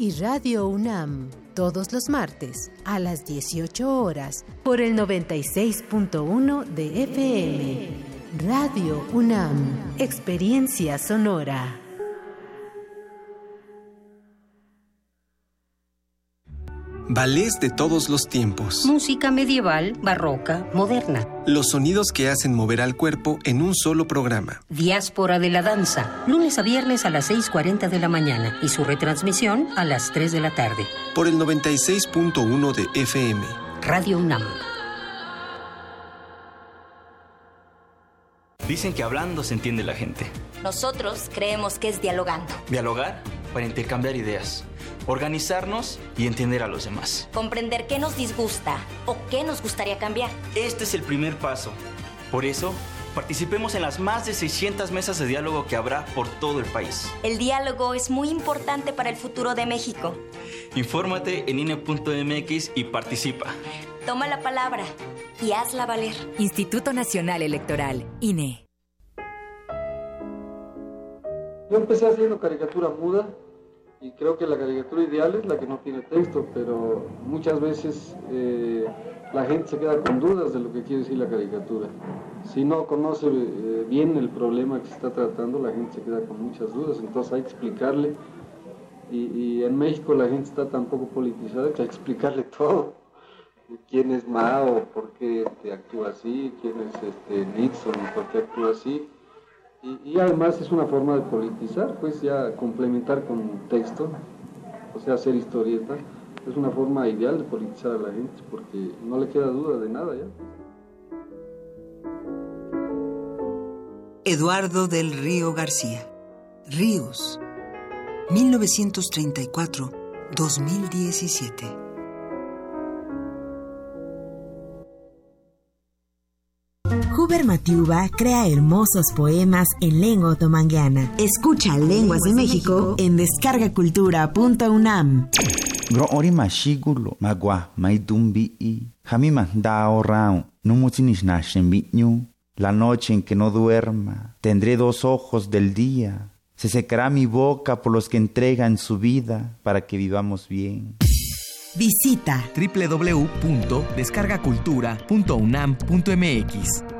y Radio UNAM, todos los martes a las 18 horas por el 96.1 de FM. Radio UNAM, Experiencia Sonora. Ballets de todos los tiempos. Música medieval, barroca, moderna. Los sonidos que hacen mover al cuerpo en un solo programa. Diáspora de la danza, lunes a viernes a las 6.40 de la mañana y su retransmisión a las 3 de la tarde. Por el 96.1 de FM. Radio UNAM. Dicen que hablando se entiende la gente. Nosotros creemos que es dialogando. Dialogar para intercambiar ideas organizarnos y entender a los demás. Comprender qué nos disgusta o qué nos gustaría cambiar. Este es el primer paso. Por eso, participemos en las más de 600 mesas de diálogo que habrá por todo el país. El diálogo es muy importante para el futuro de México. Infórmate en INE.mx y participa. Toma la palabra y hazla valer. Instituto Nacional Electoral, INE. Yo empecé haciendo caricatura muda y creo que la caricatura ideal es la que no tiene texto, pero muchas veces eh, la gente se queda con dudas de lo que quiere decir la caricatura. Si no conoce eh, bien el problema que se está tratando, la gente se queda con muchas dudas, entonces hay que explicarle. Y, en México la gente está tan poco politizada que hay que explicarle todo. ¿Quién es Mao? ¿Por qué este, actúa así? ¿Quién es este, Nixon? ¿Por qué actúa así? Y, además es una forma de politizar, pues ya complementar con texto, o sea, hacer historieta, es una forma ideal de politizar a la gente, porque no le queda duda de nada ya. Eduardo del Río García. Ríos. 1934-2017. Huber Matiuba crea hermosos poemas en lengua otomangueana. Escucha Lenguas de México en descargacultura.unam. Gro ori mashigulo magua maidumbi i jamima dao rao numutinish nashen La noche en que no duerma, tendré dos ojos del día. Se secará mi boca por los que entregan su vida para que vivamos bien. Visita www.descargacultura.unam.mx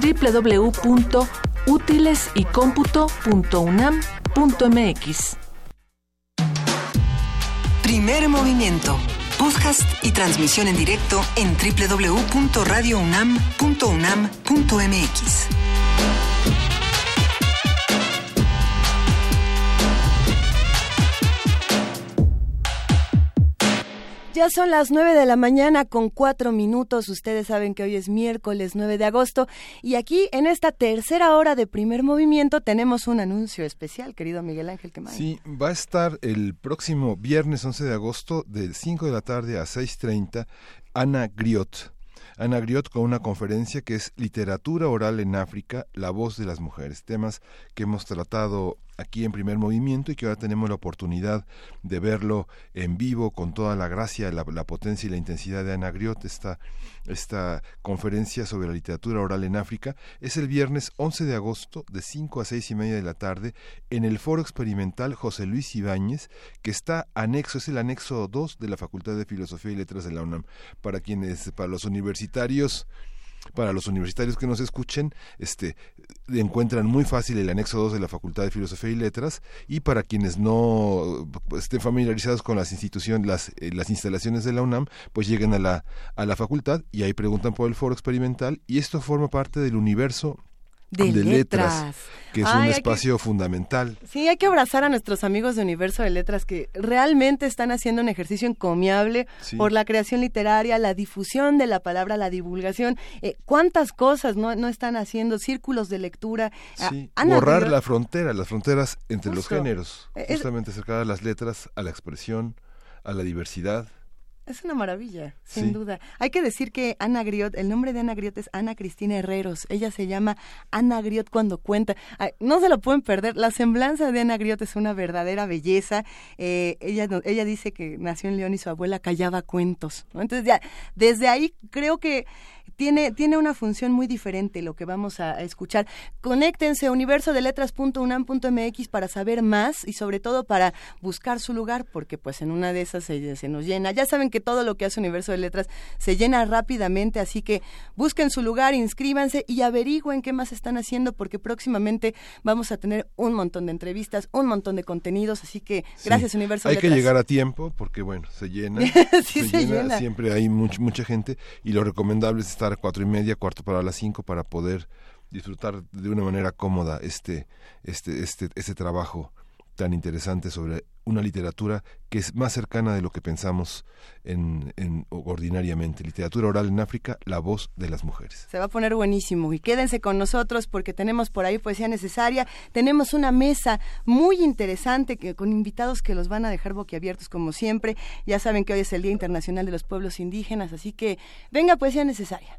www útiles y cómputo.unam.mx. Primer movimiento. Podcast y transmisión en directo en www.radiounam.unam.mx. Ya son las 9 de la mañana con cuatro minutos. Ustedes saben que hoy es miércoles 9 de agosto y aquí en esta tercera hora de primer movimiento tenemos un anuncio especial, querido Miguel Ángel Quemán. Sí, va a estar el próximo viernes 11 de agosto de 5 de la tarde a 6.30 Ana Griot. Ana Griot con una conferencia que es Literatura Oral en África, la voz de las mujeres, temas que hemos tratado aquí en primer movimiento y que ahora tenemos la oportunidad de verlo en vivo con toda la gracia, la, potencia y la intensidad de Ana Griot, esta, esta conferencia sobre la literatura oral en África. Es el viernes 11 de agosto de 5 a 6 y media de la tarde en el Foro Experimental José Luis Ibáñez, que está anexo, es el anexo 2 de la Facultad de Filosofía y Letras de la UNAM. Para quienes, para los universitarios, para los universitarios que nos escuchen, este encuentran muy fácil el anexo 2 de la Facultad de Filosofía y Letras y para quienes no estén familiarizados con las instituciones, las, eh, las instalaciones de la UNAM, pues lleguen a la, a la facultad y ahí preguntan por el foro experimental y esto forma parte del universo de, letras que es un espacio fundamental. Sí, hay que abrazar a nuestros amigos de Universo de Letras que realmente están haciendo un ejercicio encomiable por la creación literaria, la difusión de la palabra, la divulgación. Eh, ¿Cuántas cosas no, no, están haciendo? Círculos de lectura. Ah, borrar la frontera, las fronteras entre los géneros, eh, justamente acercar a las letras, a la expresión, a la diversidad. Es una maravilla, sin duda. Hay que decir que Ana Griot, el nombre de Ana Griot es Ana Cristina Herreros. Ella se llama Ana Griot cuando cuenta. no se lo pueden perder. La semblanza de Ana Griot es una verdadera belleza. Eh, ella, ella dice que nació en León y su abuela callaba cuentos. Entonces ya, desde ahí creo que tiene, tiene una función muy diferente lo que vamos a, escuchar. Conéctense a universodeletras.unam.mx para saber más y sobre todo para buscar su lugar, porque pues en una de esas se, se, nos llena. Ya saben que todo lo que hace Universo de Letras se llena rápidamente, así que busquen su lugar, inscríbanse y averigüen qué más están haciendo, porque próximamente vamos a tener un montón de entrevistas, un montón de contenidos, así que gracias Universo de Letras. Hay que llegar a tiempo, porque bueno, se llena. sí, se, llena, Siempre hay mucha gente y lo recomendable es cuatro y media, cuarto para las cinco, para poder disfrutar de una manera cómoda este, este, este, este trabajo tan interesante sobre una literatura que es más cercana de lo que pensamos en, en, ordinariamente. Literatura oral en África, la voz de las mujeres. Se va a poner buenísimo y quédense con nosotros porque tenemos por ahí poesía necesaria. Tenemos una mesa muy interesante que, con invitados que los van a dejar boquiabiertos como siempre. Ya saben que hoy es el Día Internacional de los Pueblos Indígenas, así que venga poesía necesaria.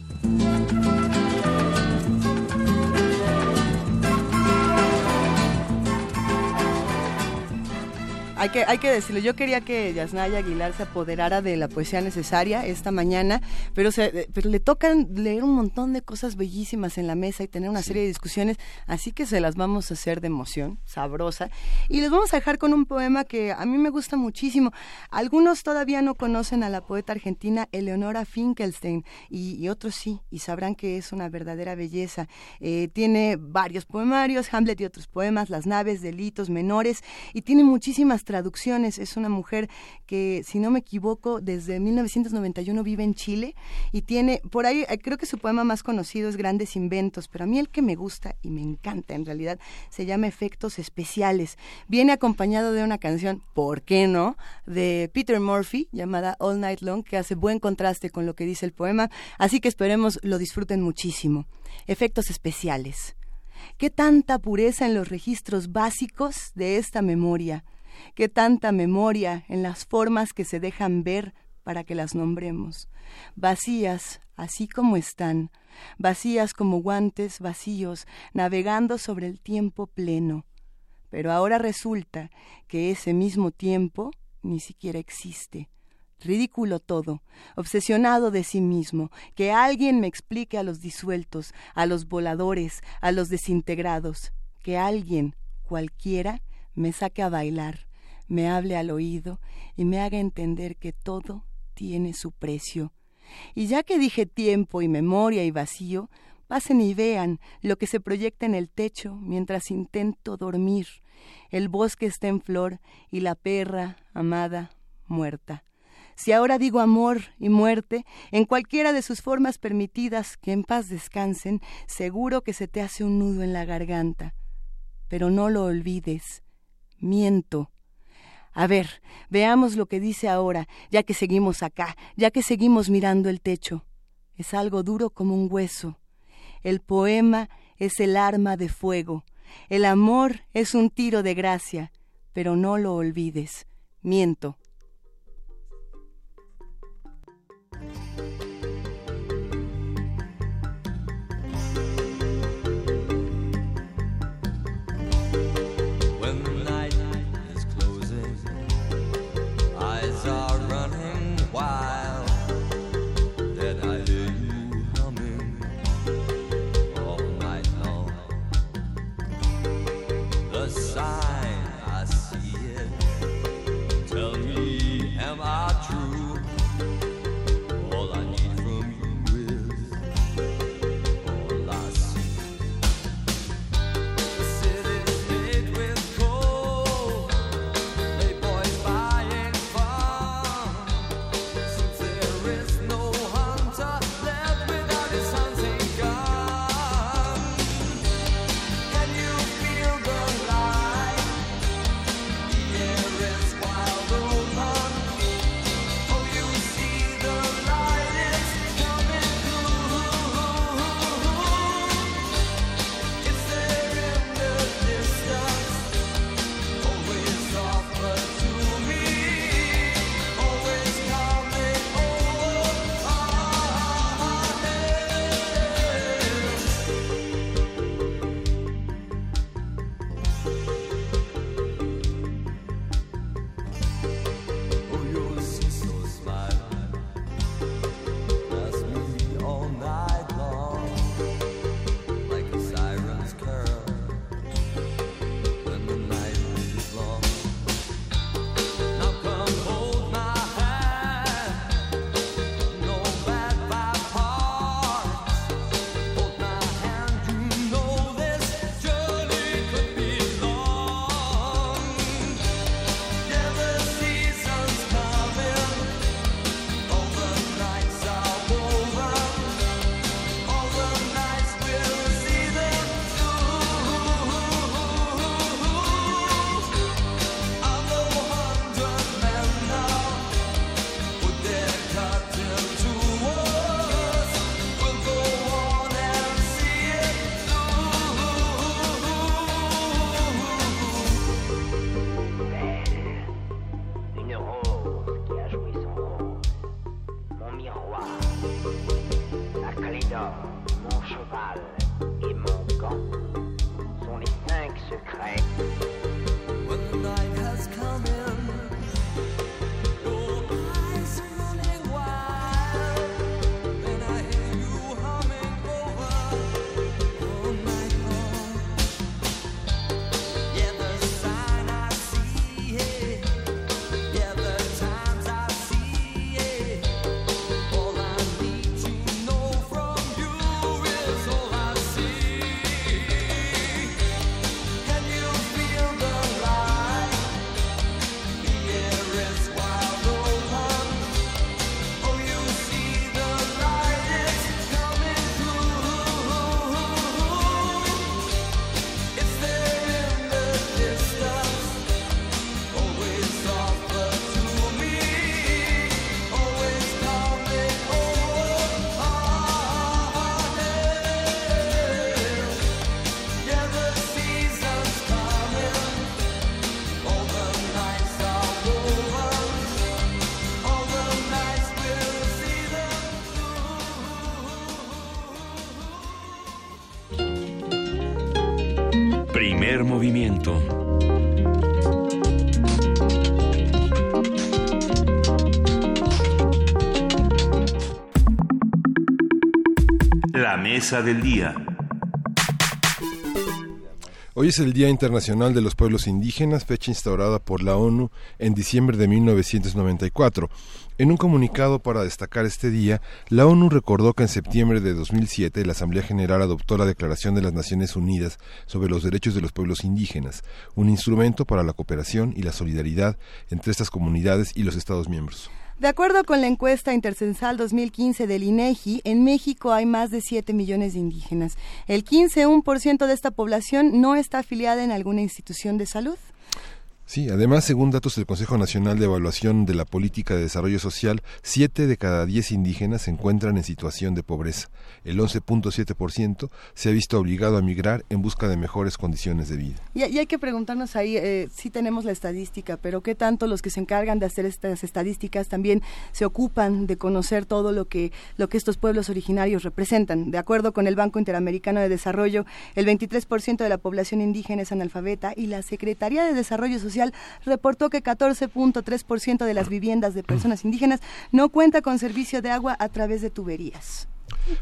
Hay que, hay que decirlo, yo quería que Yasnaya Aguilar se apoderara de la poesía necesaria esta mañana, pero, se, pero le tocan leer un montón de cosas bellísimas en la mesa y tener una serie de discusiones, así que se las vamos a hacer de emoción, sabrosa. Y les vamos a dejar con un poema que a mí me gusta muchísimo. Algunos todavía no conocen a la poeta argentina Eleonora Finkelstein y, otros sí, y sabrán que es una verdadera belleza. Eh, tiene varios poemarios, Hamlet y otros poemas, Las naves, Delitos Menores, y tiene muchísimas traducciones. Es una mujer que, si no me equivoco, desde 1991 vive en Chile y tiene, por ahí, eh, creo que su poema más conocido es Grandes Inventos, pero a mí el que me gusta y me encanta en realidad se llama Efectos Especiales. Viene acompañado de una canción, ¿por qué no?, de Peter Murphy llamada All Night Long, que hace buen contraste con lo que dice el poema, así que esperemos lo disfruten muchísimo. Efectos Especiales. ¿Qué tanta pureza en los registros básicos de esta memoria? Qué tanta memoria en las formas que se dejan ver para que las nombremos, vacías así como están, vacías como guantes vacíos, navegando sobre el tiempo pleno. Pero ahora resulta que ese mismo tiempo ni siquiera existe. Ridículo todo, obsesionado de sí mismo, que alguien me explique a los disueltos, a los voladores, a los desintegrados, que alguien, cualquiera, me saque a bailar, me hable al oído y me haga entender que todo tiene su precio. Y ya que dije tiempo y memoria y vacío, pasen y vean lo que se proyecta en el techo mientras intento dormir. El bosque está en flor y la perra, amada, muerta. Si ahora digo amor y muerte, en cualquiera de sus formas permitidas que en paz descansen, seguro que se te hace un nudo en la garganta. Pero no lo olvides, miento, a ver, veamos lo que dice ahora, ya que seguimos acá, ya que seguimos mirando el techo. Es algo duro como un hueso. El poema es el arma de fuego. El amor es un tiro de gracia. Pero no lo olvides. Miento. Del día. Hoy es el Día Internacional de los Pueblos Indígenas, fecha instaurada por la ONU en diciembre de 1994. En un comunicado para destacar este día, la ONU recordó que en septiembre de 2007 la Asamblea General adoptó la Declaración de las Naciones Unidas sobre los Derechos de los Pueblos Indígenas, un instrumento para la cooperación y la solidaridad entre estas comunidades y los Estados miembros. De acuerdo con la encuesta intercensal 2015 del INEGI, en México hay más de 7 millones de indígenas. El 15,1% de esta población no está afiliada en alguna institución de salud. Sí, además, según datos del Consejo Nacional de Evaluación de la Política de Desarrollo Social, 7 de cada 10 indígenas se encuentran en situación de pobreza. El 11.7% se ha visto obligado a migrar en busca de mejores condiciones de vida. Y, hay que preguntarnos ahí, eh, sí tenemos la estadística, pero ¿qué tanto los que se encargan de hacer estas estadísticas también se ocupan de conocer todo lo que, lo que estos pueblos originarios representan? De acuerdo con el Banco Interamericano de Desarrollo, el 23% de la población indígena es analfabeta y la Secretaría de Desarrollo Social reportó que 14.3% de las viviendas de personas indígenas no cuenta con servicio de agua a través de tuberías.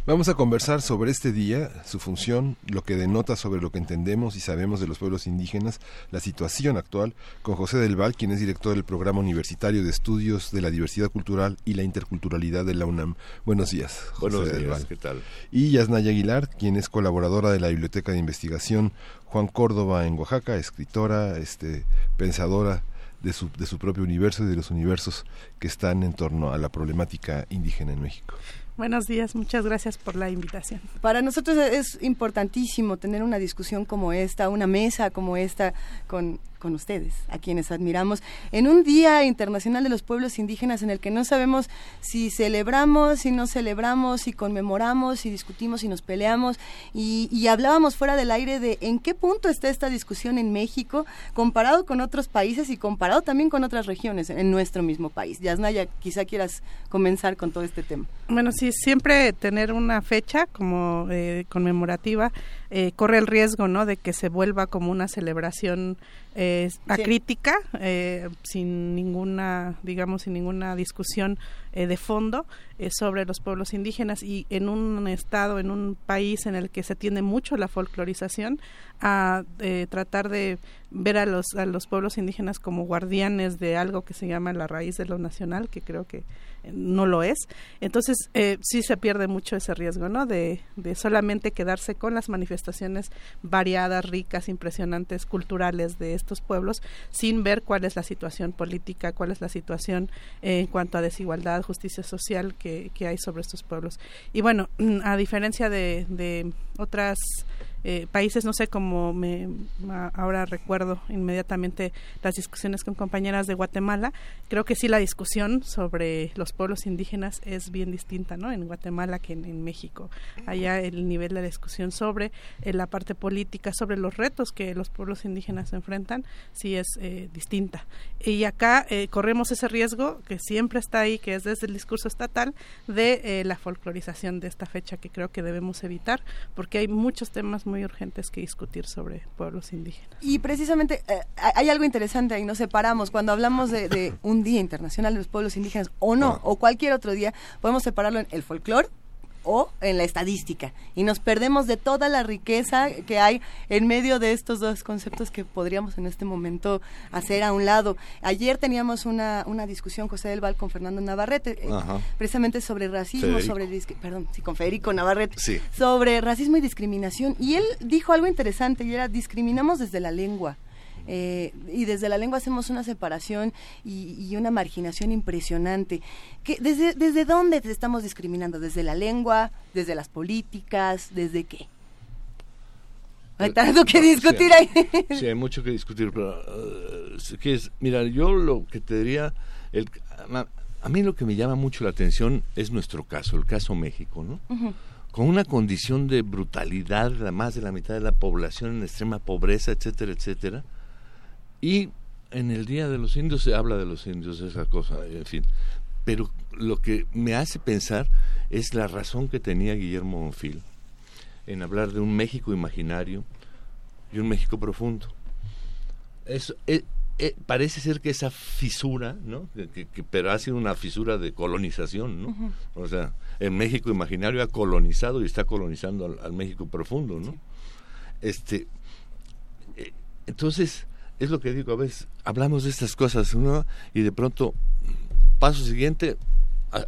Vamos a conversar sobre este día, su función, lo que denota sobre lo que entendemos y sabemos de los pueblos indígenas, la situación actual, con José del Val, quien es director del Programa Universitario de Estudios de la Diversidad Cultural y la Interculturalidad de la UNAM. Buenos días, José Buenos del días, Val. ¿qué tal? Y Yasnaya Aguilar, quien es colaboradora de la Biblioteca de Investigación Juan Córdoba en Oaxaca, escritora, este, pensadora de su, de su propio universo y de los universos que están en torno a la problemática indígena en México. Buenos días, muchas gracias por la invitación. Para nosotros es importantísimo tener una discusión como esta, una mesa como esta con, con ustedes, a quienes admiramos, en un Día Internacional de los Pueblos Indígenas en el que no sabemos si celebramos, si no celebramos, si conmemoramos, si discutimos, si nos peleamos. Y, y hablábamos fuera del aire de en qué punto está esta discusión en México comparado con otros países y comparado también con otras regiones en nuestro mismo país. Yasnaya, quizá quieras comenzar con todo este tema. Bueno, sí, siempre tener una fecha como eh, conmemorativa eh, corre el riesgo, ¿no? De que se vuelva como una celebración eh, acrítica, eh, sin ninguna, digamos, sin ninguna discusión eh, de fondo eh, sobre los pueblos indígenas y en un estado, en un país en el que se tiende mucho la folclorización a eh, tratar de ver a los a los pueblos indígenas como guardianes de algo que se llama la raíz de lo nacional, que creo que no lo es. Entonces, eh, sí se pierde mucho ese riesgo, ¿no? De, de solamente quedarse con las manifestaciones variadas, ricas, impresionantes, culturales de estos pueblos, sin ver cuál es la situación política, cuál es la situación eh, en cuanto a desigualdad, justicia social que, que hay sobre estos pueblos. Y bueno, a diferencia de, de otras eh, países, no sé cómo me ahora recuerdo inmediatamente las discusiones con compañeras de Guatemala, creo que sí la discusión sobre los pueblos indígenas es bien distinta, ¿no? En Guatemala que en, México. Allá el nivel de discusión sobre eh, la parte política, sobre los retos que los pueblos indígenas enfrentan, sí es eh, distinta. Y acá eh, corremos ese riesgo que siempre está ahí, que es desde el discurso estatal, de eh, la folclorización de esta fecha que creo que debemos evitar, porque hay muchos temas muy urgentes que discutir sobre pueblos indígenas. Y precisamente eh, hay algo interesante ahí, nos separamos. Cuando hablamos de, de un Día Internacional de los Pueblos Indígenas o no, o cualquier otro día, podemos separarlo en el folclore o en la estadística. Y nos perdemos de toda la riqueza que hay en medio de estos dos conceptos que podríamos en este momento hacer a un lado. Ayer teníamos una, una discusión, José del Val, con Fernando Navarrete, eh, precisamente sobre racismo, Federico. sobre perdón, sí, con Federico Navarrete, Sí. sobre racismo y discriminación. Y él dijo algo interesante y era discriminamos desde la lengua. Eh, y desde la lengua hacemos una separación y, y una marginación impresionante. ¿Qué- desde, ¿Desde dónde te estamos discriminando? ¿Desde la lengua? ¿Desde las políticas? ¿Desde qué? Hay tanto que discutir ahí. Sí, hay mucho que discutir, pero eh, ¿qué es? mira, yo lo que te diría, el, a, a mí lo que me llama mucho la atención es nuestro caso, el caso México, ¿no? Con una condición de brutalidad, la más de la mitad de la población en extrema pobreza, etcétera, etcétera. Y en el Día de los Indios se habla de los indios, esa cosa, en fin. Pero lo que me hace pensar es la razón que tenía Guillermo Bonfil en hablar de un México imaginario y un México profundo. eso, eh, eh, parece ser que esa fisura, ¿no? Que, pero ha sido una fisura de colonización, ¿no? O sea, en México imaginario ha colonizado y está colonizando al, México profundo, ¿no? Este, eh, entonces, es lo que digo, a veces hablamos de estas cosas, ¿no? Y de pronto, paso siguiente,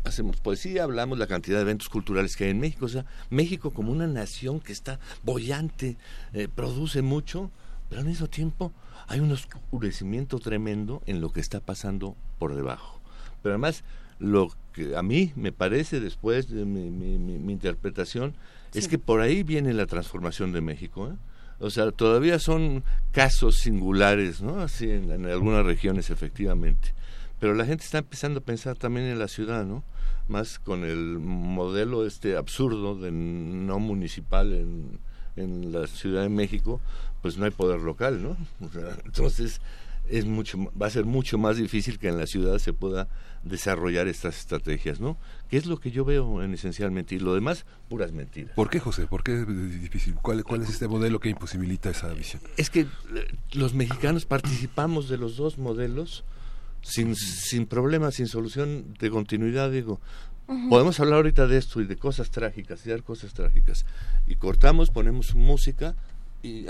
hacemos poesía, hablamos la cantidad de eventos culturales que hay en México, o sea, México como una nación que está bollante, eh, produce mucho, pero al mismo tiempo hay un oscurecimiento tremendo en lo que está pasando por debajo. Pero además, lo que a mí me parece después de mi, interpretación es que por ahí viene la transformación de México. ¿eh? O sea, todavía son casos singulares, ¿no? Así en, algunas regiones, efectivamente. Pero la gente está empezando a pensar también en la ciudad, ¿no? Más con el modelo este absurdo de no municipal en, en la Ciudad de México, pues no hay poder local, ¿no? entonces es mucho va a ser mucho más difícil que en la ciudad se pueda desarrollar estas estrategias, ¿no? Que es lo que yo veo en esencialmente y lo demás puras mentiras. ¿Por qué, José? ¿Por qué es difícil? ¿Cuál, cuál es este modelo que imposibilita esa visión? Es que eh, los mexicanos participamos de los dos modelos sin, sin problema, sin solución de continuidad, digo. Podemos hablar ahorita de esto y de cosas trágicas y dar cosas trágicas. Y cortamos, ponemos música y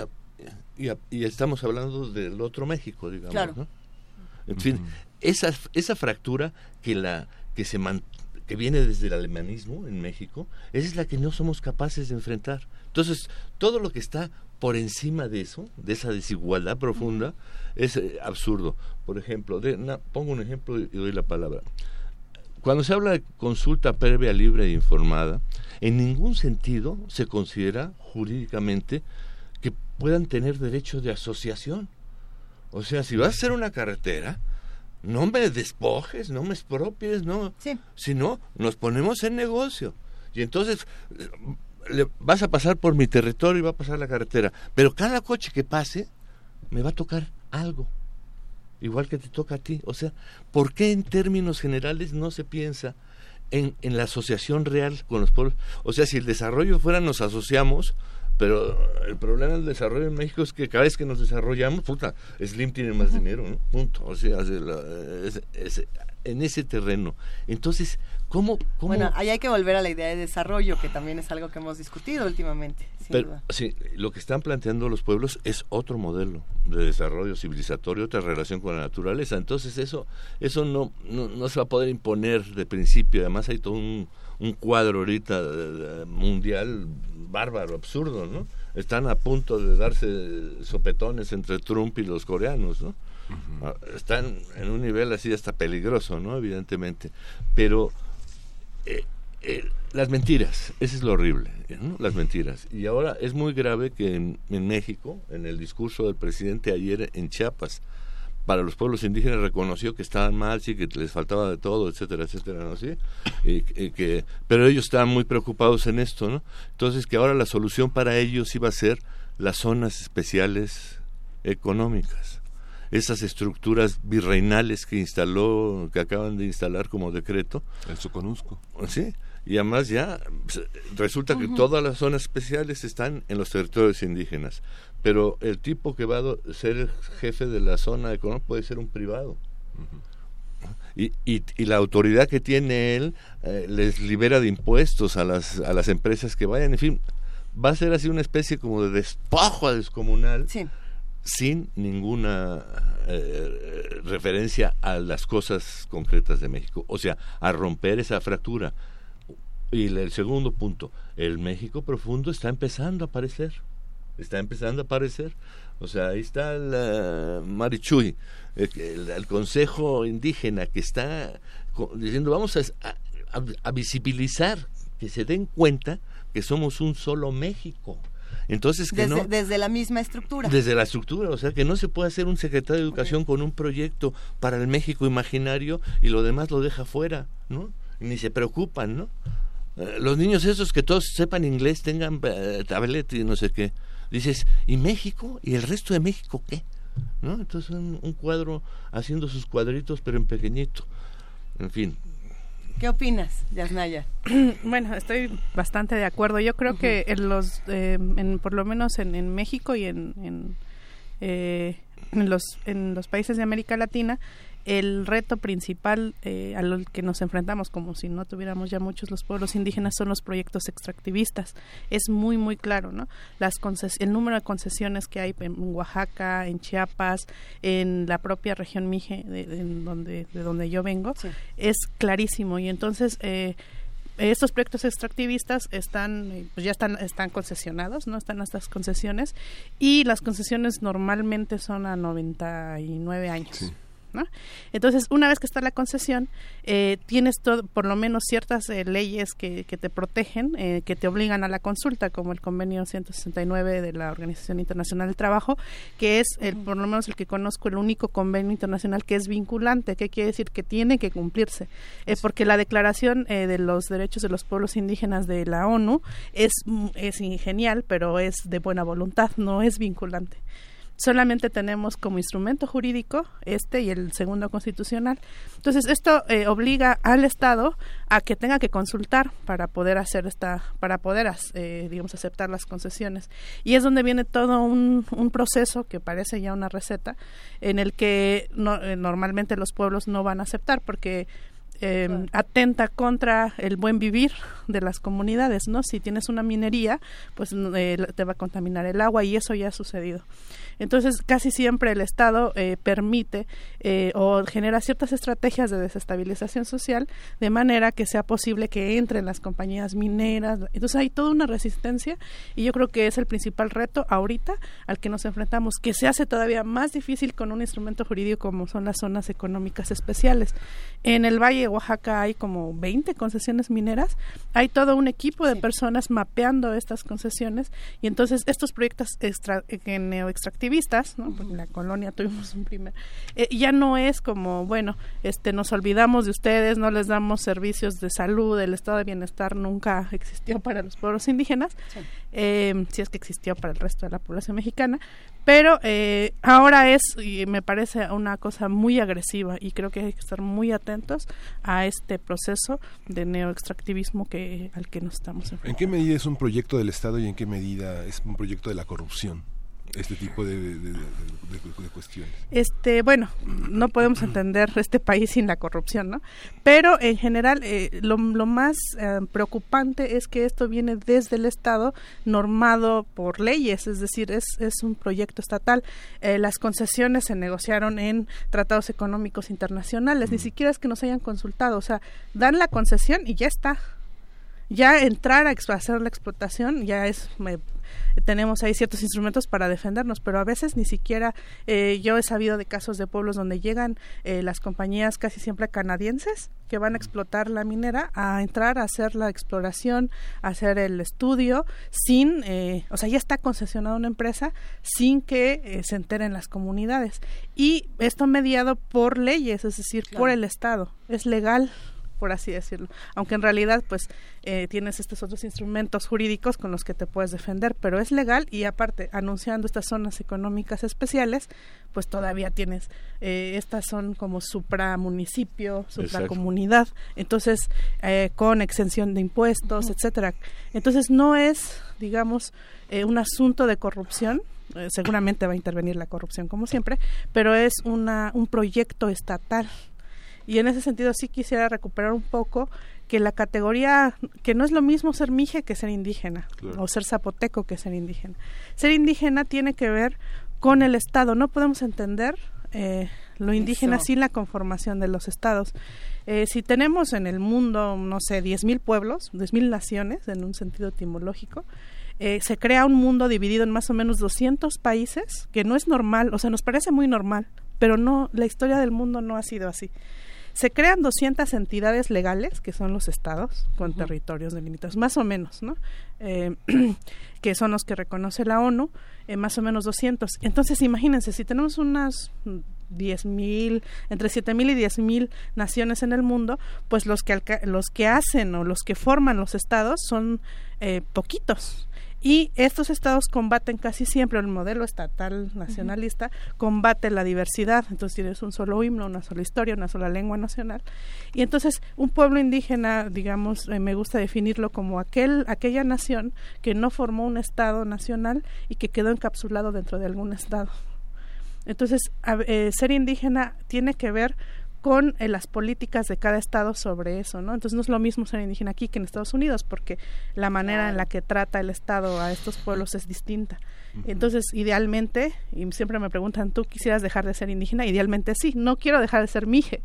y, estamos hablando del otro México, digamos. ¿no? En fin, esa, esa fractura que, la, que, se que viene desde el alemanismo en México, esa es la que no somos capaces de enfrentar. Entonces, todo lo que está por encima de eso, de esa desigualdad profunda, es eh, absurdo. Por ejemplo, de, pongo un ejemplo y doy la palabra. Cuando se habla de consulta previa, libre e informada, en ningún sentido se considera jurídicamente que puedan tener derecho de asociación. O sea, si vas a hacer una carretera, no me despojes, no me expropies, no. Si no, nos ponemos en negocio. Y entonces le, vas a pasar por mi territorio y va a pasar la carretera. Pero cada coche que pase, me va a tocar algo. Igual que te toca a ti. O sea, ¿por qué en términos generales no se piensa en, en la asociación real con los pueblos? O sea, si el desarrollo fuera nos asociamos, pero el problema del desarrollo en México es que cada vez que nos desarrollamos, puta, Slim tiene más dinero, ¿no? Punto. O sea, es, en ese terreno. Entonces, ¿cómo, Bueno, ahí hay que volver a la idea de desarrollo, que también es algo que hemos discutido últimamente. Pero, sí, lo que están planteando los pueblos es otro modelo de desarrollo civilizatorio, otra relación con la naturaleza. Entonces, eso eso no, no, no se va a poder imponer de principio. Además, hay todo un un cuadro ahorita mundial bárbaro, absurdo, ¿no? Están a punto de darse sopetones entre Trump y los coreanos, ¿no? Ah, están en un nivel así hasta peligroso, ¿no? Evidentemente. Pero eh, eh, las mentiras, eso es lo horrible, ¿no? Las mentiras. Y ahora es muy grave que en México, en el discurso del presidente ayer en Chiapas, para los pueblos indígenas reconoció que estaban mal, sí, que les faltaba de todo, etcétera, etcétera, ¿no? ¿Sí? Y, que, pero ellos estaban muy preocupados en esto, ¿no? Entonces que ahora la solución para ellos iba a ser las zonas especiales económicas, esas estructuras virreinales que instaló, que acaban de instalar como decreto. El Soconusco. Sí, y además ya pues, resulta que todas las zonas especiales están en los territorios indígenas pero el tipo que va a ser jefe de la zona económica puede ser un privado. y, y, y, la autoridad que tiene él eh, les libera de impuestos a las, a las empresas que vayan, en fin, va a ser así una especie como de despojo descomunal sin ninguna eh, referencia a las cosas concretas de México, o sea, a romper esa fractura. Y el segundo punto, el México profundo está empezando a aparecer está empezando a aparecer. O sea, ahí está el Marichuy, el, Consejo Indígena que está diciendo vamos a, visibilizar, que se den cuenta que somos un solo México. Entonces, que desde, no, desde la misma estructura. Desde la estructura, o sea, que no se puede hacer un secretario de Educación con un proyecto para el México imaginario y lo demás lo deja fuera, ¿no? Ni se preocupan, ¿no? Eh, los niños esos que todos sepan inglés, tengan eh, tablet y no sé qué dices, ¿y México? ¿Y el resto de México qué? ¿No? Entonces un, cuadro haciendo sus cuadritos pero en pequeñito. En fin. ¿Qué opinas, Yasnaya? bueno, estoy bastante de acuerdo. Yo creo que en los, eh, en, por lo menos en, en México y en, en, eh, en los, en los países de América Latina el reto principal eh, al que nos enfrentamos, como si no tuviéramos ya muchos los pueblos indígenas, son los proyectos extractivistas. Es muy, muy claro, ¿no? Las el número de concesiones que hay en Oaxaca, en Chiapas, en la propia región Mije, de, donde, de donde yo vengo, es clarísimo. Y entonces... Eh, estos proyectos extractivistas están eh, pues ya están están concesionados no están estas concesiones y las concesiones normalmente son a 99 años entonces, una vez que está la concesión, eh, tienes todo, por lo menos ciertas eh, leyes que, que, te protegen, eh, que te obligan a la consulta, como el convenio 169 de la Organización Internacional del Trabajo, que es, el, por lo menos el que conozco, el único convenio internacional que es vinculante, que quiere decir que tiene que cumplirse, porque la Declaración de los Derechos de los Pueblos Indígenas de la ONU es, es genial, pero es de buena voluntad, no es vinculante solamente tenemos como instrumento jurídico este y el segundo constitucional. Entonces, esto eh, obliga al Estado a que tenga que consultar para poder hacer esta, para poder, eh, digamos, aceptar las concesiones. Y es donde viene todo un, un proceso que parece ya una receta, en el que eh, normalmente los pueblos no van a aceptar porque eh, atenta contra el buen vivir de las comunidades, ¿no? Si tienes una minería, pues te va a contaminar el agua y eso ya ha sucedido. Entonces, casi siempre el Estado eh, permite eh, o genera ciertas estrategias de desestabilización social de manera que sea posible que entren las compañías mineras. Entonces, hay toda una resistencia y yo creo que es el principal reto ahorita al que nos enfrentamos, que se hace todavía más difícil con un instrumento jurídico como son las zonas económicas especiales. En el Valle de Oaxaca hay como 20 concesiones mineras, hay todo un equipo de personas mapeando estas concesiones y entonces estos proyectos extra, eh, neoextractivos vistas, ¿no? Porque en la colonia tuvimos un primer, eh, ya no es como, bueno, este, nos olvidamos de ustedes, no les damos servicios de salud, el estado de bienestar nunca existió para los pueblos indígenas, eh, si es que existió para el resto de la población mexicana, pero eh, ahora es, y me parece una cosa muy agresiva y creo que hay que estar muy atentos a este proceso de neoextractivismo que, al que nos estamos enfrentando. ¿En qué medida es un proyecto del Estado y en qué medida es un proyecto de la corrupción? Este tipo de, cuestiones. Este, bueno, no podemos entender este país sin la corrupción, ¿no? Pero en general, eh, lo, más eh, preocupante es que esto viene desde el Estado normado por leyes, es decir, es, es un proyecto estatal. Eh, las concesiones se negociaron en tratados económicos internacionales, ni siquiera es que nos hayan consultado, o sea, dan la concesión y ya está ya entrar a hacer la explotación ya es tenemos ahí ciertos instrumentos para defendernos, pero a veces ni siquiera eh, yo he sabido de casos de pueblos donde llegan eh, las compañías casi siempre canadienses que van a explotar la minera a entrar a hacer la exploración, a hacer el estudio sin, eh, o sea, ya está concesionada una empresa sin que se enteren las comunidades. Y esto mediado por leyes, es decir, por el Estado. Es legal por así decirlo. Aunque en realidad, pues, eh, tienes estos otros instrumentos jurídicos con los que te puedes defender, pero es legal y aparte, anunciando estas zonas económicas especiales, pues todavía tienes, eh, estas son como supramunicipio, supracomunidad, entonces, eh, con exención de impuestos, etcétera. Entonces, no es, digamos, un asunto de corrupción, seguramente va a intervenir la corrupción como siempre, pero es una, un proyecto estatal y en ese sentido sí quisiera recuperar un poco que la categoría, que no es lo mismo ser mije que ser indígena, o ser zapoteco que ser indígena. Ser indígena tiene que ver con el Estado, no podemos entender eh, lo indígena sin la conformación de los estados. Eh, si tenemos en el mundo, no sé, 10.000 pueblos, 10.000 naciones, en un sentido etimológico, eh, se crea un mundo dividido en más o menos 200 países, que no es normal, o sea, nos parece muy normal, pero no, la historia del mundo no ha sido así. Se crean 200 entidades legales, que son los estados, con territorios delimitados, más o menos, ¿no? Eh, que son los que reconoce la ONU, eh, más o menos 200. Entonces, imagínense, si tenemos unas 10.000, entre 7.000 y 10.000 naciones en el mundo, pues los que, los que hacen o los que forman los estados son eh, poquitos. Y estos estados combaten casi siempre, el modelo estatal nacionalista combate la diversidad, entonces tienes un solo himno, una sola historia, una sola lengua nacional. Y entonces un pueblo indígena, digamos, eh, me gusta definirlo como aquel, aquella nación que no formó un estado nacional y que quedó encapsulado dentro de algún estado. Entonces, eh, ser indígena tiene que ver con eh, las políticas de cada estado sobre eso, ¿no? Entonces no es lo mismo ser indígena aquí que en Estados Unidos, porque la manera en la que trata el Estado a estos pueblos es distinta. Entonces, idealmente, y siempre me preguntan, ¿tú quisieras dejar de ser indígena? Idealmente sí, no quiero dejar de ser mije,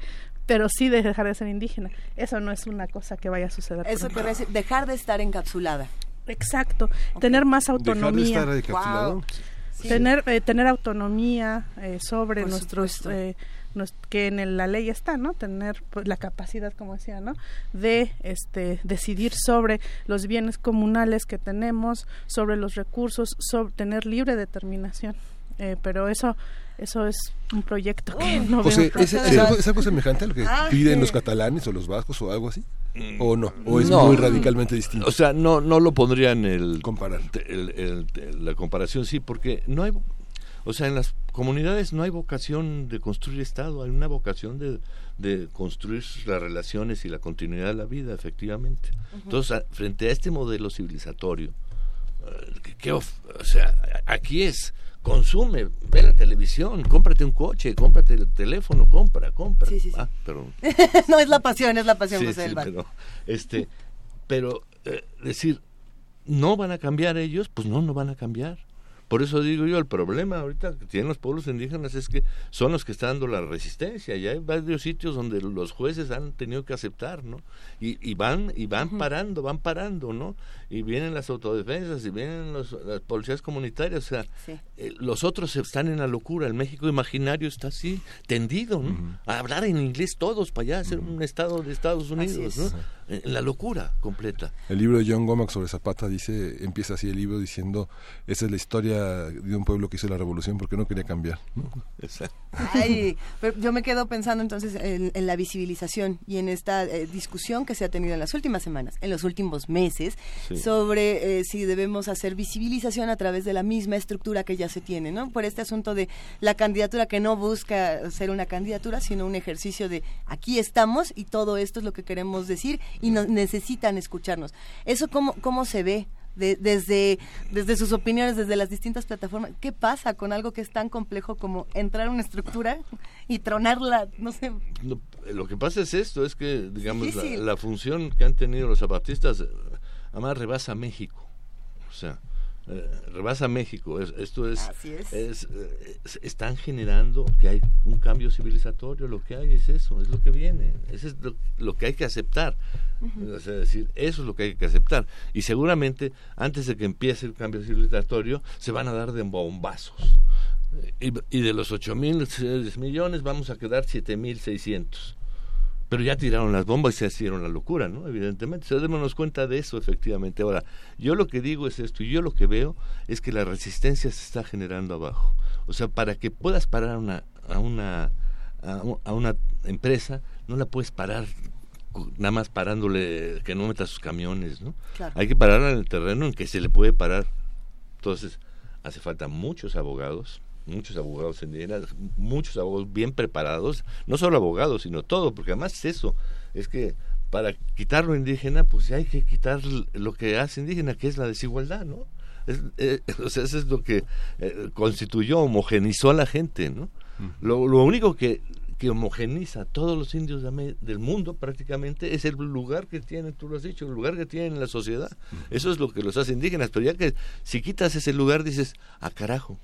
pero sí de dejar de ser indígena. Eso no es una cosa que vaya a suceder. Eso quiere decir, dejar de estar encapsulada. Exacto, tener más autonomía. Dejar de estar encapsulado. Tener, eh, tener autonomía eh, sobre nuestros eh, que en la ley está, ¿no? Tener pues, la capacidad, como decía, ¿no? De este decidir sobre los bienes comunales que tenemos, sobre los recursos, sobre tener libre determinación. Eh, pero eso eso es un proyecto que no José, ¿es, algo, semejante a lo que ah, piden los catalanes o los vascos o algo así? ¿O no? ¿O es muy radicalmente distinto? O sea, no, no lo pondría en el... Comparar. la comparación, sí, porque no hay o sea, en las comunidades no hay vocación de construir Estado, hay una vocación de, de construir las relaciones y la continuidad de la vida, efectivamente. Entonces, frente a este modelo civilizatorio, eh, ¿qué, o sea, aquí es consume, ve la televisión, cómprate un coche, cómprate el teléfono, compra, compra. Sí, sí, sí. Ah, perdón. no es la pasión, es la pasión, José pero, este, pero eh, decir, ¿no van a cambiar ellos? Pues no, no van a cambiar. Por eso digo yo, el problema ahorita que tienen los pueblos indígenas es que son los que están dando la resistencia. Ya hay varios sitios donde los jueces han tenido que aceptar, ¿no? Y, y van y van parando, van parando, ¿no? Y vienen las autodefensas y vienen los, las policías comunitarias. O sea, eh, los otros están en la locura. El México imaginario está así, tendido, ¿no? A hablar en inglés todos para allá, ser un estado de Estados Unidos, ¿no? En la locura completa. El libro de John Gomack sobre Zapata dice, empieza así el libro diciendo, esa es la historia de un pueblo que hizo la revolución porque no quería cambiar. Ay, pero yo me quedo pensando entonces en, la visibilización y en esta eh, discusión que se ha tenido en las últimas semanas, en los últimos meses, sobre eh, si debemos hacer visibilización a través de la misma estructura que ya se tiene, ¿no? Por este asunto de la candidatura que no busca ser una candidatura, sino un ejercicio de aquí estamos y todo esto es lo que queremos decir y nos necesitan escucharnos. ¿Eso cómo, cómo se ve? desde, desde sus opiniones, desde las distintas plataformas. ¿Qué pasa con algo que es tan complejo como entrar a una estructura y tronarla? No sé. lo que pasa es esto, es que, digamos, la, función que han tenido los zapatistas, eh, además rebasa México. O sea, eh, rebasa México. esto es, es. están generando que hay un cambio civilizatorio. Lo que hay es eso, es lo que viene. Eso es lo, que hay que aceptar. Es decir, eso es lo que hay que aceptar. Y seguramente, antes de que empiece el cambio civilizatorio, se van a dar de bombazos. Y, y de los 8 mil millones vamos a quedar 7 mil 600 pero ya tiraron las bombas y se hicieron la locura, ¿no? Evidentemente, se démonos cuenta de eso, efectivamente. Ahora, yo lo que digo es esto, y yo lo que veo es que la resistencia se está generando abajo. O sea, para que puedas parar a una, a una, a una empresa, no la puedes parar nada más parándole que no meta sus camiones, ¿no? Hay que pararla en el terreno en que se le puede parar. Entonces, hace falta muchos abogados, muchos abogados indígenas, muchos abogados bien preparados, no solo abogados, sino todo, porque además es eso, es que para quitar lo indígena, pues hay que quitar lo que hace indígena, que es la desigualdad, ¿no? Eh, o sea, eso es lo que eh, constituyó, homogenizó a la gente, ¿no? lo, lo, único que, que homogeniza a todos los indios del mundo prácticamente es el lugar que tienen, tú lo has dicho, el lugar que tienen en la sociedad. Eso es lo que los hace indígenas, pero ya que si quitas ese lugar dices, a ah, carajo,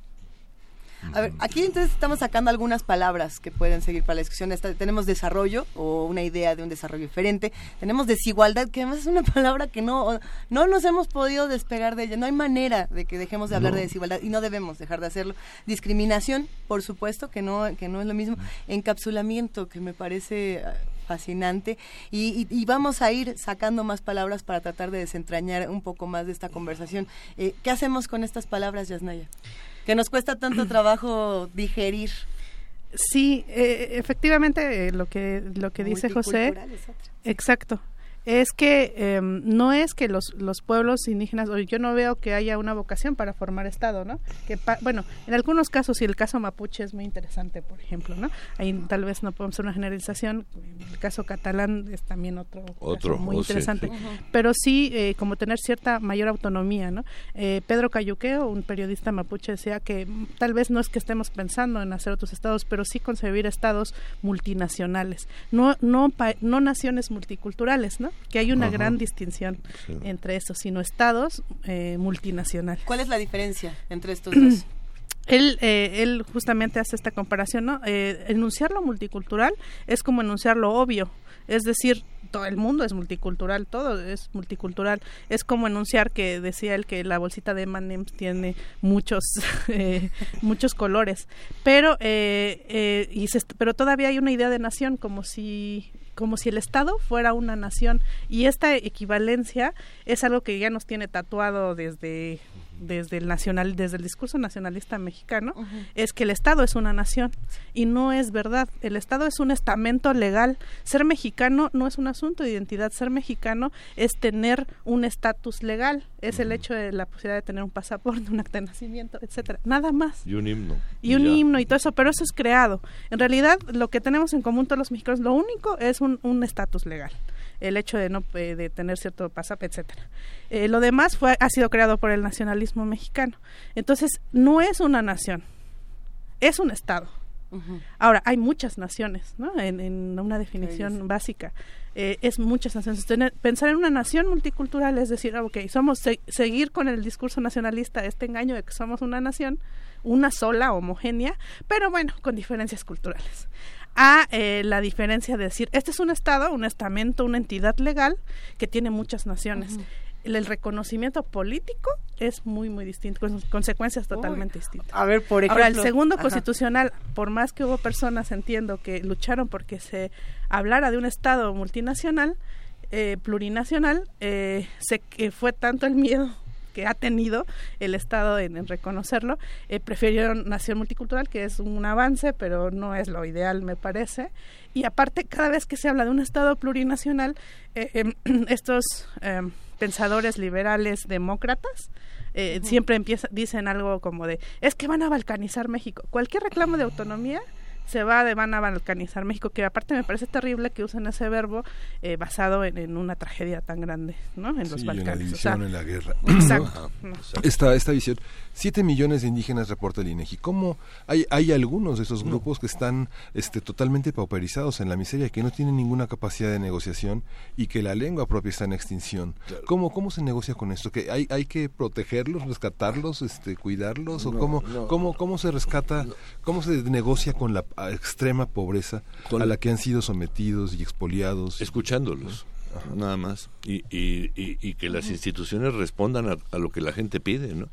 a ver, aquí entonces estamos sacando algunas palabras que pueden seguir para la discusión. tenemos desarrollo o una idea de un desarrollo diferente. Tenemos desigualdad, que además es una palabra que no, no nos hemos podido despegar de ella. No hay manera de que dejemos de hablar de desigualdad y no debemos dejar de hacerlo. Discriminación, por supuesto, que no, que no es lo mismo. Encapsulamiento, que me parece ah, fascinante y, vamos a ir sacando más palabras para tratar de desentrañar un poco más de esta conversación. Eh, ¿Qué hacemos con estas palabras, Yasnaya? Que nos cuesta tanto trabajo digerir. Sí, eh, efectivamente, eh, lo que lo que dice José, exacto. Es que em, no es que los, los pueblos indígenas, o yo no veo que haya una vocación para formar Estado, ¿no? Que bueno, en algunos casos, y el caso mapuche es muy interesante, por ejemplo, ¿no? Ahí tal vez no podemos hacer una generalización, el caso catalán es también otro, otro muy oh, interesante, sí, sí. pero sí eh, como tener cierta mayor autonomía, ¿no? Eh, Pedro Cayuqueo, un periodista mapuche, decía que tal vez no es que estemos pensando en hacer otros estados, pero sí concebir estados multinacionales, no, no, no naciones multiculturales, ¿no? Que hay una Ajá. gran distinción Sí. entre eso, sino estados eh, multinacionales. ¿Cuál es la diferencia entre estos dos? Él, eh, él justamente hace esta comparación, ¿no? Eh, enunciar lo multicultural es como enunciar lo obvio, es decir, todo el mundo es multicultural, todo es multicultural. Es como enunciar que decía él que la bolsita de M&M's tiene muchos eh, muchos colores, pero eh, eh, y se pero todavía hay una idea de nación como si como si el Estado fuera una nación. Y esta equivalencia es algo que ya nos tiene tatuado desde desde el nacional desde el discurso nacionalista mexicano es que el Estado es una nación y no es verdad el Estado es un estamento legal ser mexicano no es un asunto de identidad ser mexicano es tener un estatus legal es el hecho de la posibilidad de tener un pasaporte un acta de nacimiento etcétera nada más Y un himno. y un ya. himno y todo eso, pero eso es creado. En realidad, lo que tenemos en común todos los mexicanos, lo único es un un estatus legal. El hecho de no eh, de tener cierto pasaporte, etcétera. Eh, lo demás fue ha sido creado por el nacionalismo mexicano. Entonces, no es una nación, es un estado. Ahora, hay muchas naciones, ¿no? En, en una definición básica. Eh, es muchas naciones. Tener- pensar en una nación multicultural es decir, ok, somos se- seguir con el discurso nacionalista, este engaño de que somos una nación, una sola, homogénea, pero bueno, con diferencias culturales. A eh, la diferencia de decir, este es un Estado, un estamento, una entidad legal que tiene muchas naciones. El, el reconocimiento político es muy, muy distinto, con consecuencias totalmente distintas. A ver, por Ahora, el ejemplo- segundo Ajá. constitucional, por más que hubo personas, entiendo, que lucharon porque se hablara de un Estado multinacional, eh, plurinacional, eh, se, que fue tanto el miedo que ha tenido el Estado en, en reconocerlo, eh, prefirieron nación multicultural, que es un avance, pero no es lo ideal, me parece. Y aparte, cada vez que se habla de un Estado plurinacional, eh, em, estos em, pensadores liberales demócratas eh, siempre empieza, dicen algo como de, es que van a balcanizar México. Cualquier reclamo de autonomía se va de van a balcanizar México, que aparte me parece terrible que usen ese verbo eh, basado en, en una tragedia tan grande, ¿no? En los Sí, y en la Balcanes. o división, sea, en la guerra. Exacto. ¿no? Esta, esta visión. Siete millones de indígenas reporta el INEGI. ¿Cómo hay, hay algunos de esos grupos que están este, totalmente pauperizados en la miseria, que no tienen ninguna capacidad de negociación y que la lengua propia está en extinción? ¿Cómo, ¿Cómo se negocia con esto? ¿Que hay, hay que protegerlos, rescatarlos, este, cuidarlos? ¿O No, cómo, no. cómo, cómo se rescata, cómo se negocia con la a, extrema pobreza a la que han sido sometidos y expoliados? Escuchándolos. Nada más. Y, y, y, y que las instituciones respondan a, a lo que la gente pide, ¿no?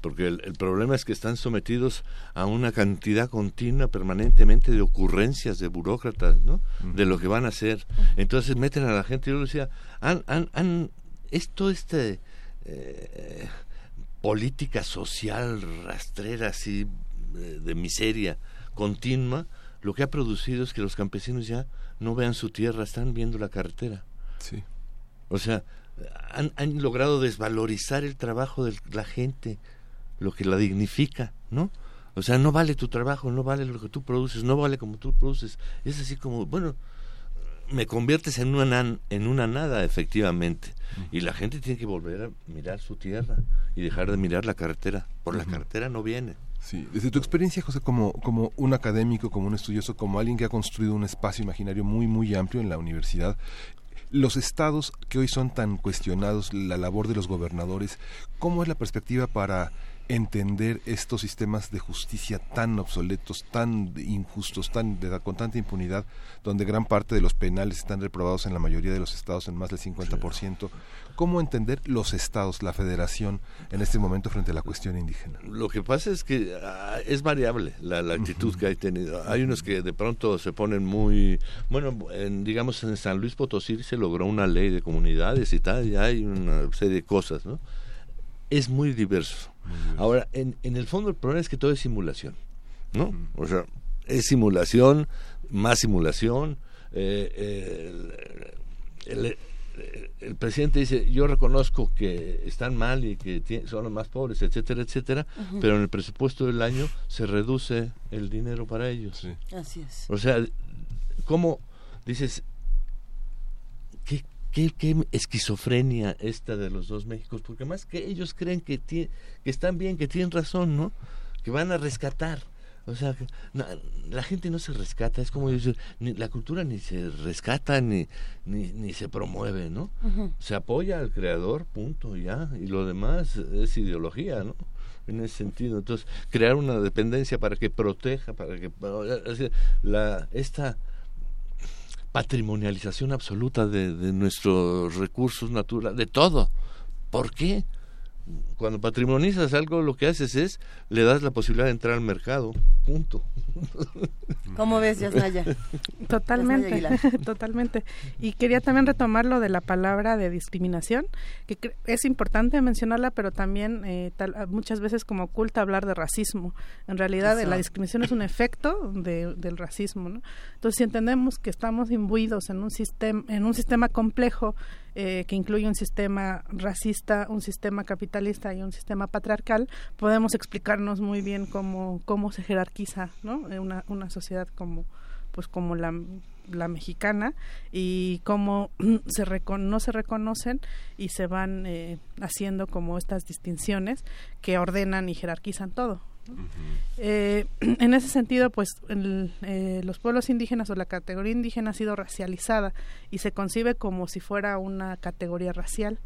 Porque el, el problema es que están sometidos a una cantidad continua, permanentemente, de ocurrencias de burócratas, ¿no? De lo que van a hacer. Entonces meten a la gente, yo decía, han, han, han, esto, este, eh, política social rastrera, así, eh, de miseria continua, lo que ha producido es que los campesinos ya no vean su tierra, están viendo la carretera. Sí. O sea, han, han logrado desvalorizar el trabajo de la gente, lo que la dignifica, ¿no? O sea, no vale tu trabajo, no vale lo que tú produces, no vale como tú produces. Es así como, bueno, me conviertes en una, en una nada, efectivamente. Y la gente tiene que volver a mirar su tierra y dejar de mirar la carretera. Por la carretera no viene. Sí, desde tu experiencia, José, como, como un académico, como un estudioso, como alguien que ha construido un espacio imaginario muy, muy amplio en la universidad, los estados que hoy son tan cuestionados, la labor de los gobernadores, ¿cómo es la perspectiva para entender estos sistemas de justicia tan obsoletos, tan injustos, tan de- con tanta impunidad, donde gran parte de los penales están reprobados en la mayoría de los estados en más del 50%? ¿Cómo entender los estados, la federación, en este momento frente a la cuestión indígena? Lo que pasa es que ah, es variable la, la actitud que hay tenido. Hay unos que de pronto se ponen muy... Bueno, en, digamos en San Luis Potosí se logró una ley de comunidades y tal, y hay una serie de cosas, ¿no? Es muy diverso. Ahora, en, en el fondo el problema es que todo es simulación, ¿no? O sea, es simulación, más simulación. eh, eh, el- el- el presidente dice, yo reconozco que están mal y que son los más pobres, etcétera, etcétera, pero en el presupuesto del año se reduce el dinero para ellos. Así es. O sea, ¿cómo dices, qué, esquizofrenia esta de los dos Méxicos? Porque más que ellos creen que, que están bien, que tienen razón, ¿no? Que van a rescatar o sea, la gente no se rescata, es como decir, ni, la cultura ni se rescata ni, ni, se promueve, ¿no? Se apoya al creador, punto, ya, y lo demás es ideología, ¿no? En ese sentido, entonces, crear una dependencia para que proteja, para que... La, esta patrimonialización absoluta de, de nuestros recursos naturales, de todo. ¿Por qué? cuando patrimonizas algo, lo que haces es le das la posibilidad de entrar al mercado. Punto. ¿Cómo ves, Yasnaya? Totalmente, totalmente. Y quería también retomar lo de la palabra de discriminación, que es importante mencionarla, pero también eh, muchas veces como oculta hablar de racismo. En realidad, la discriminación es un efecto del racismo. ¿no? Entonces, si entendemos que estamos imbuidos en un sistema, en un sistema complejo eh, que incluye un sistema racista, un sistema capitalista y un sistema patriarcal, podemos explicarnos muy bien cómo, cómo se jerarquiza ¿no? Una, una sociedad como, pues como la, la mexicana y cómo se no se reconocen y se van eh, haciendo como estas distinciones que ordenan y jerarquizan todo. Eh, en ese sentido, pues eh, los pueblos indígenas o la categoría indígena ha sido racializada y se concibe como si fuera una categoría racial.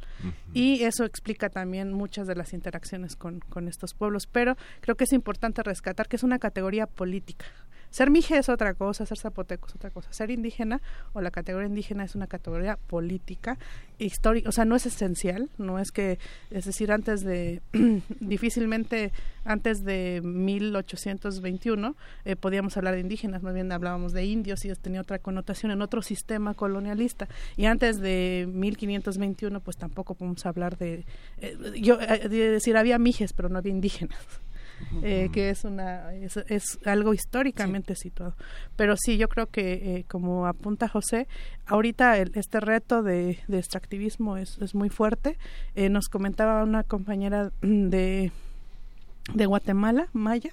Y eso explica también muchas de las interacciones con, con estos pueblos, pero creo que es importante rescatar que es una categoría política. Ser mije es otra cosa, ser zapoteco es otra cosa. Ser indígena o la categoría indígena es una categoría política, histórica, o sea, no es esencial, no es que, es decir, antes de, difícilmente antes de 1821 eh, podíamos hablar de indígenas, más bien hablábamos de indios y eso tenía otra connotación en otro sistema colonialista. Y antes de 1521 pues tampoco podemos hablar de, eh, yo, eh, decir, había mijes, pero no había indígenas. Eh, que es una es, algo históricamente situado. Pero sí yo creo que eh, como apunta José ahorita este reto de, extractivismo es, es muy fuerte. Eh, nos comentaba una compañera de de Guatemala Maya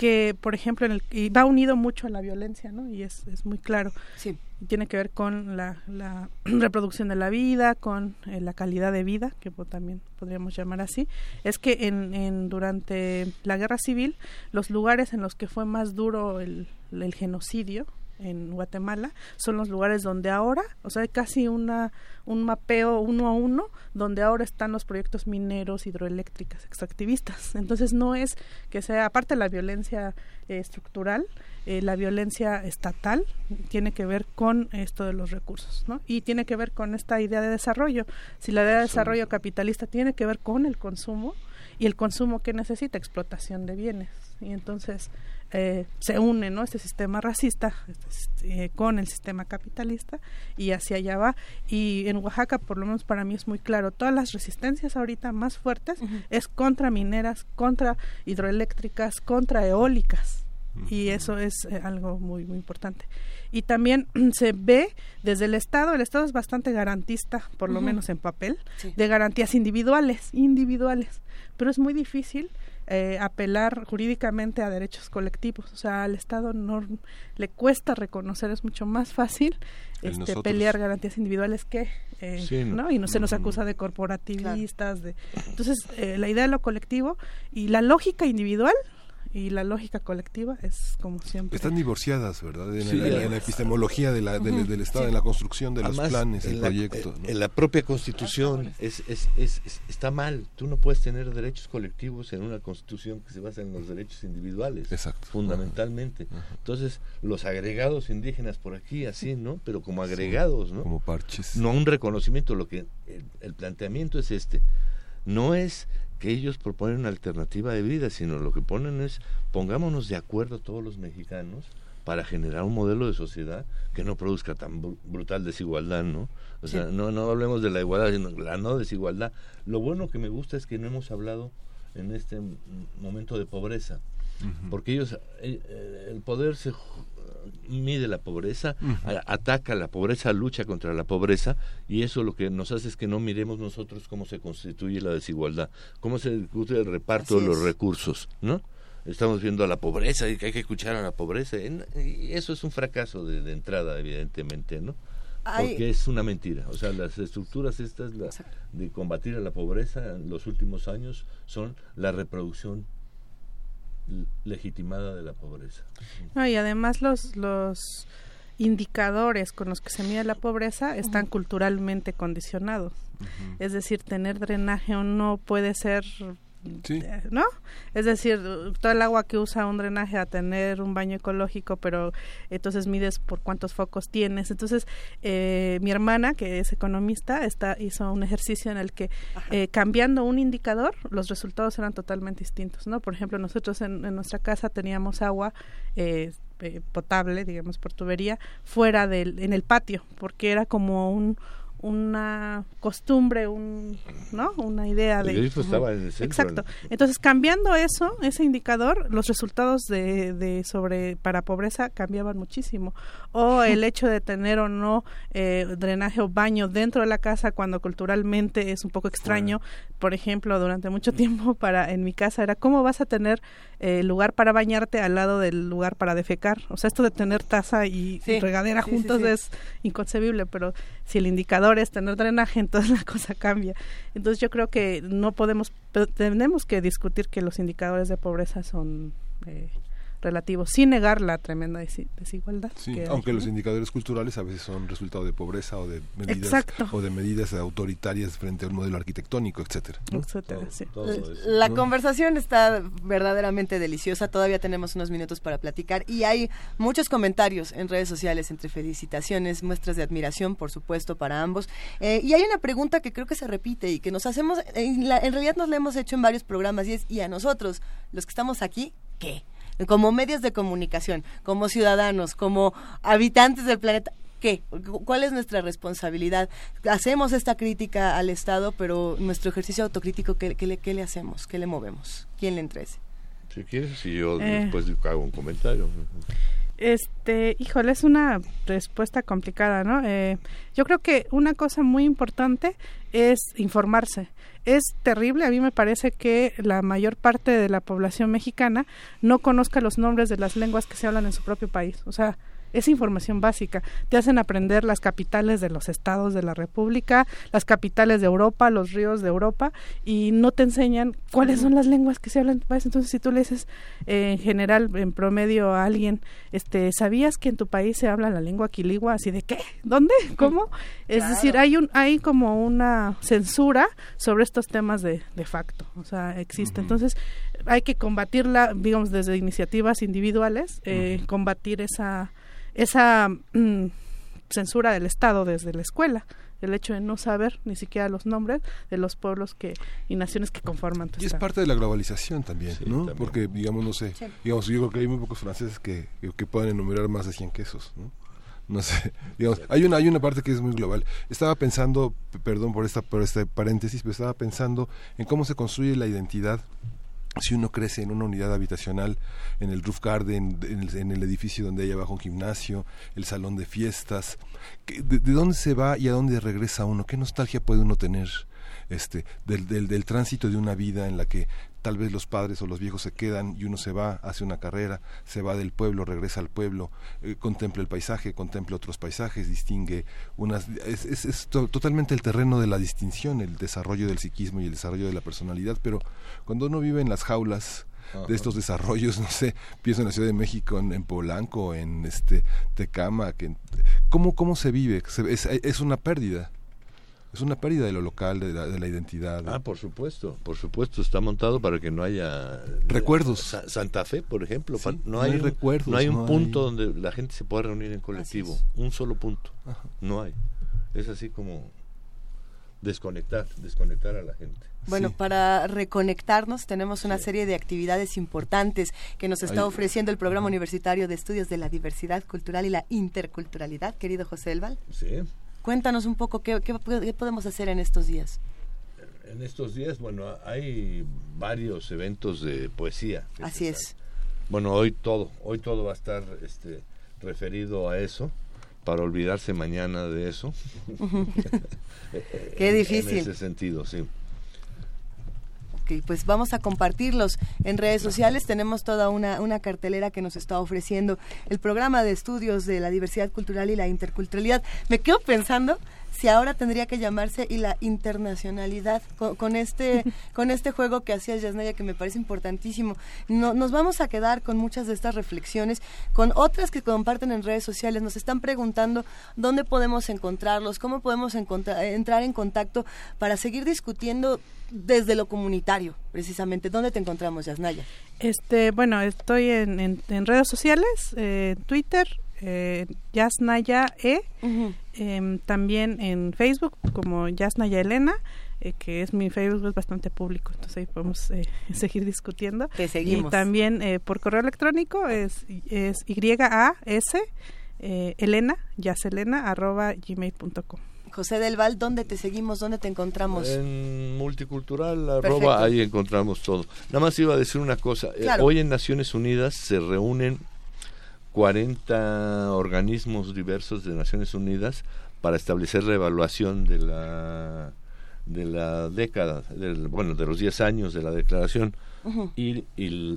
que por ejemplo en el, y va unido mucho a la violencia no y es, es muy claro. Sí. Tiene que ver con la, la reproducción de la vida con eh, la calidad de vida que también podríamos llamar así. Es que en, en durante la guerra civil los lugares en los que fue más duro el, el genocidio en Guatemala son los lugares donde ahora, o sea, hay casi una un mapeo uno a uno donde ahora están los proyectos mineros, hidroeléctricas, extractivistas. Entonces no es que sea aparte de la violencia eh, estructural, eh, la violencia estatal tiene que ver con esto de los recursos, ¿no? Y tiene que ver con esta idea de desarrollo. Si la idea de desarrollo capitalista tiene que ver con el consumo y el consumo que necesita explotación de bienes y entonces eh, se une ¿no? este sistema racista este, con el sistema capitalista y hacia allá va. Y en Oaxaca, por lo menos para mí es muy claro, todas las resistencias ahorita más fuertes es contra mineras, contra hidroeléctricas, contra eólicas. Y eso es eh, algo muy, muy importante. Y también se ve desde el Estado, el Estado es bastante garantista, por lo menos en papel, de garantías individuales, individuales, pero es muy difícil eh, apelar jurídicamente a derechos colectivos. O sea, al Estado no le cuesta reconocer, es mucho más fácil este, pelear garantías individuales que, eh, no. Y no se nos acusa de corporativistas. de Entonces, eh, la idea de lo colectivo y la lógica individual y la lógica colectiva es como siempre. Están divorciadas, ¿verdad? En, la, epistemología de la, del, Estado, en la construcción de los planes, el proyecto. En la propia Constitución es, es, es, está mal. Tú no puedes tener derechos colectivos en una Constitución que se basa en los derechos individuales. Exacto. Fundamentalmente. Entonces, los agregados indígenas por aquí, así, ¿no? Pero como agregados, ¿no? Como parches. No un reconocimiento. Lo que el planteamiento es este. No es que ellos proponen una alternativa de vida, sino lo que ponen es pongámonos de acuerdo todos los mexicanos para generar un modelo de sociedad que no produzca tan brutal desigualdad, ¿no? O sea, no, no hablemos de la igualdad, sino la no desigualdad. Lo bueno que me gusta es que no hemos hablado en este momento de pobreza, porque ellos, eh, el poder se mide la pobreza, ataca la pobreza, lucha contra la pobreza y eso lo que nos hace es que no miremos nosotros cómo se constituye la desigualdad, cómo se discute el reparto de los recursos, ¿no? Estamos viendo a la pobreza y que hay que escuchar a la pobreza. Y eso es un fracaso de, entrada, evidentemente, ¿no? Porque es una mentira. O sea, las estructuras estas de combatir a la pobreza en los últimos años son la reproducción legitimada de la pobreza. y además los, los indicadores con los que se mide la pobreza están culturalmente condicionados. Es decir, tener drenaje o no puede ser eh, ¿no? Es decir, todo el agua que usa un drenaje a tener un baño ecológico, pero entonces mides por cuántos focos tienes. Entonces, eh, mi hermana, que es economista, está, hizo un ejercicio en el que eh, cambiando un indicador, los resultados eran totalmente distintos, ¿no? Por ejemplo, nosotros en, en nuestra casa teníamos agua potable, digamos, por tubería, fuera del, en el patio, porque era como un una costumbre, un, ¿no? Una idea de... estaba en el centro, Exacto. Entonces, cambiando eso, ese indicador, los resultados de, de sobre para pobreza cambiaban muchísimo. O el hecho de tener o no eh, drenaje o baño dentro de la casa cuando culturalmente es un poco extraño. Por ejemplo, durante mucho tiempo para en mi casa era cómo vas a tener eh, lugar para bañarte al lado del lugar para defecar. O sea, esto de tener taza y, regadera juntos es inconcebible, pero si el indicador es tener drenaje, entonces la cosa cambia. Entonces yo creo que no podemos, tenemos que discutir que los indicadores de pobreza son eh, relativo, sin negar la tremenda desigualdad. aunque los indicadores culturales a veces son resultado de pobreza o de medidas o de medidas autoritarias frente al modelo arquitectónico, etcétera. la conversación está verdaderamente deliciosa. Todavía tenemos unos minutos para platicar y hay muchos comentarios en redes sociales entre felicitaciones, muestras de admiración, por supuesto, para ambos. Eh, y hay una pregunta que creo que se repite y que nos hacemos, en, en realidad nos la hemos hecho en varios programas y es, ¿y a nosotros, los que estamos aquí, qué? Como medios de comunicación, como ciudadanos, como habitantes del planeta, ¿qué? ¿Cuál es nuestra responsabilidad? Hacemos esta crítica al Estado, pero nuestro ejercicio autocrítico, ¿qué, le, le, hacemos? ¿Qué le movemos? ¿Quién le entrece? Si quieres, si yo eh. después hago un comentario. Este, híjole, es una respuesta complicada, ¿no? Eh, yo creo que una cosa muy importante es informarse. Es terrible, a mí me parece que la mayor parte de la población mexicana no conozca los nombres de las lenguas que se hablan en su propio país. O sea, es información básica. Te hacen aprender las capitales de los estados de la República, las capitales de Europa, los ríos de Europa, y no te enseñan cuáles son las lenguas que se hablan en tu país. Entonces, si tú le dices eh, en general, en promedio a alguien, este, ¿sabías que en tu país se habla la lengua quiligua? Así de, ¿qué? ¿Dónde? ¿Cómo? Es decir, hay, un, hay como una censura sobre estos temas de, de facto. O sea, existe. Entonces, hay que combatirla, digamos, desde iniciativas individuales, eh, combatir esa esa mm, censura del Estado desde la escuela el hecho de no saber ni siquiera los nombres de los pueblos que y naciones que conforman tu y es parte de la globalización también no porque digamos no sé digamos yo creo que hay muy pocos franceses que, que puedan enumerar más de 100 quesos no no sé, digamos, hay una hay una parte que es muy global. Estaba pensando, perdón por esta por este paréntesis, pero estaba pensando en cómo se construye la identidad si uno crece en una unidad habitacional, en el roof garden, en el, edificio donde hay abajo un gimnasio, el salón de fiestas, de, dónde se va y a dónde regresa uno? ¿Qué nostalgia puede uno tener este, del, del, del, tránsito de una vida en la que tal vez los padres o los viejos se quedan y uno se va, hace una carrera, se va del pueblo, regresa al pueblo, eh, contempla el paisaje, contempla otros paisajes, distingue unas... Es, es, totalmente el terreno de la distinción, el desarrollo del psiquismo y el desarrollo de la personalidad, pero cuando uno vive en las jaulas de estos desarrollos, no sé, pienso en la Ciudad de México, en, Polanco, en este Tecama, que, ¿cómo, ¿cómo se vive? es, es una pérdida es una pérdida de lo local, de la, identidad. Ah, por supuesto, por supuesto, está montado para que no haya eh, recuerdos. Santa Fe, por ejemplo, no, hay un, recuerdos, no hay un punto donde la gente se pueda reunir en colectivo, un solo punto, no hay. Es así como desconectar, desconectar a la gente. Bueno, para reconectarnos tenemos una serie de actividades importantes que nos está ofreciendo el Programa Universitario de Estudios de la Diversidad Cultural y la Interculturalidad, querido José Elval. Sí. Cuéntanos un poco qué, podemos hacer en estos días. En estos días, bueno, hay varios eventos de poesía. Así es. Bueno, hoy todo, hoy todo va a estar este, referido a eso para olvidarse mañana de eso. Qué difícil. En ese sentido, sí pues vamos a compartirlos en redes sociales. Tenemos toda una, una cartelera que nos está ofreciendo el programa de estudios de la diversidad cultural y la interculturalidad. Me quedo pensando si ahora tendría que llamarse y la internacionalidad con, este con este juego que hacía Yasnaya que me parece importantísimo. No, nos vamos a quedar con muchas de estas reflexiones, con otras que comparten en redes sociales. Nos están preguntando dónde podemos encontrarlos, cómo podemos entrar en contacto para seguir discutiendo desde lo comunitario, precisamente. ¿Dónde te encontramos, Yasnaya? Este, bueno, estoy en, en, redes sociales, eh, Twitter, eh, Yasnaya E, em, también en Facebook como Yasnaya Elena, eh, que es mi Facebook es bastante público, entonces ahí podemos eh, seguir discutiendo. Te seguimos. Y también eh, por correo electrónico es, es YAS Elena, yaselena, arroba gmail.com. José del Val, ¿dónde te seguimos? ¿Dónde te encontramos? En multicultural, arroba, ahí encontramos todo. Nada más iba a decir una cosa. hoy en Naciones Unidas se reúnen 40 organismos diversos de Naciones Unidas para establecer la evaluación de la de la década, del, bueno, de los 10 años de la declaración y,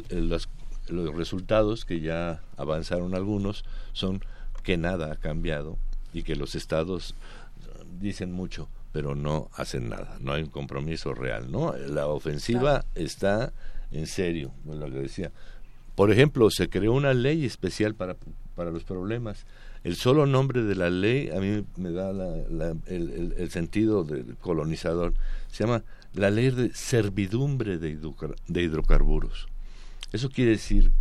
los, los resultados que ya avanzaron algunos son que nada ha cambiado y que los estados dicen mucho, pero no hacen nada, no hay un compromiso real, ¿no? La ofensiva está en serio, lo que decía. Por ejemplo, se creó una ley especial para, para los problemas. El solo nombre de la ley a mí me da el, sentido del colonizador. Se llama la ley de servidumbre de, hidrocarburos. Eso quiere decir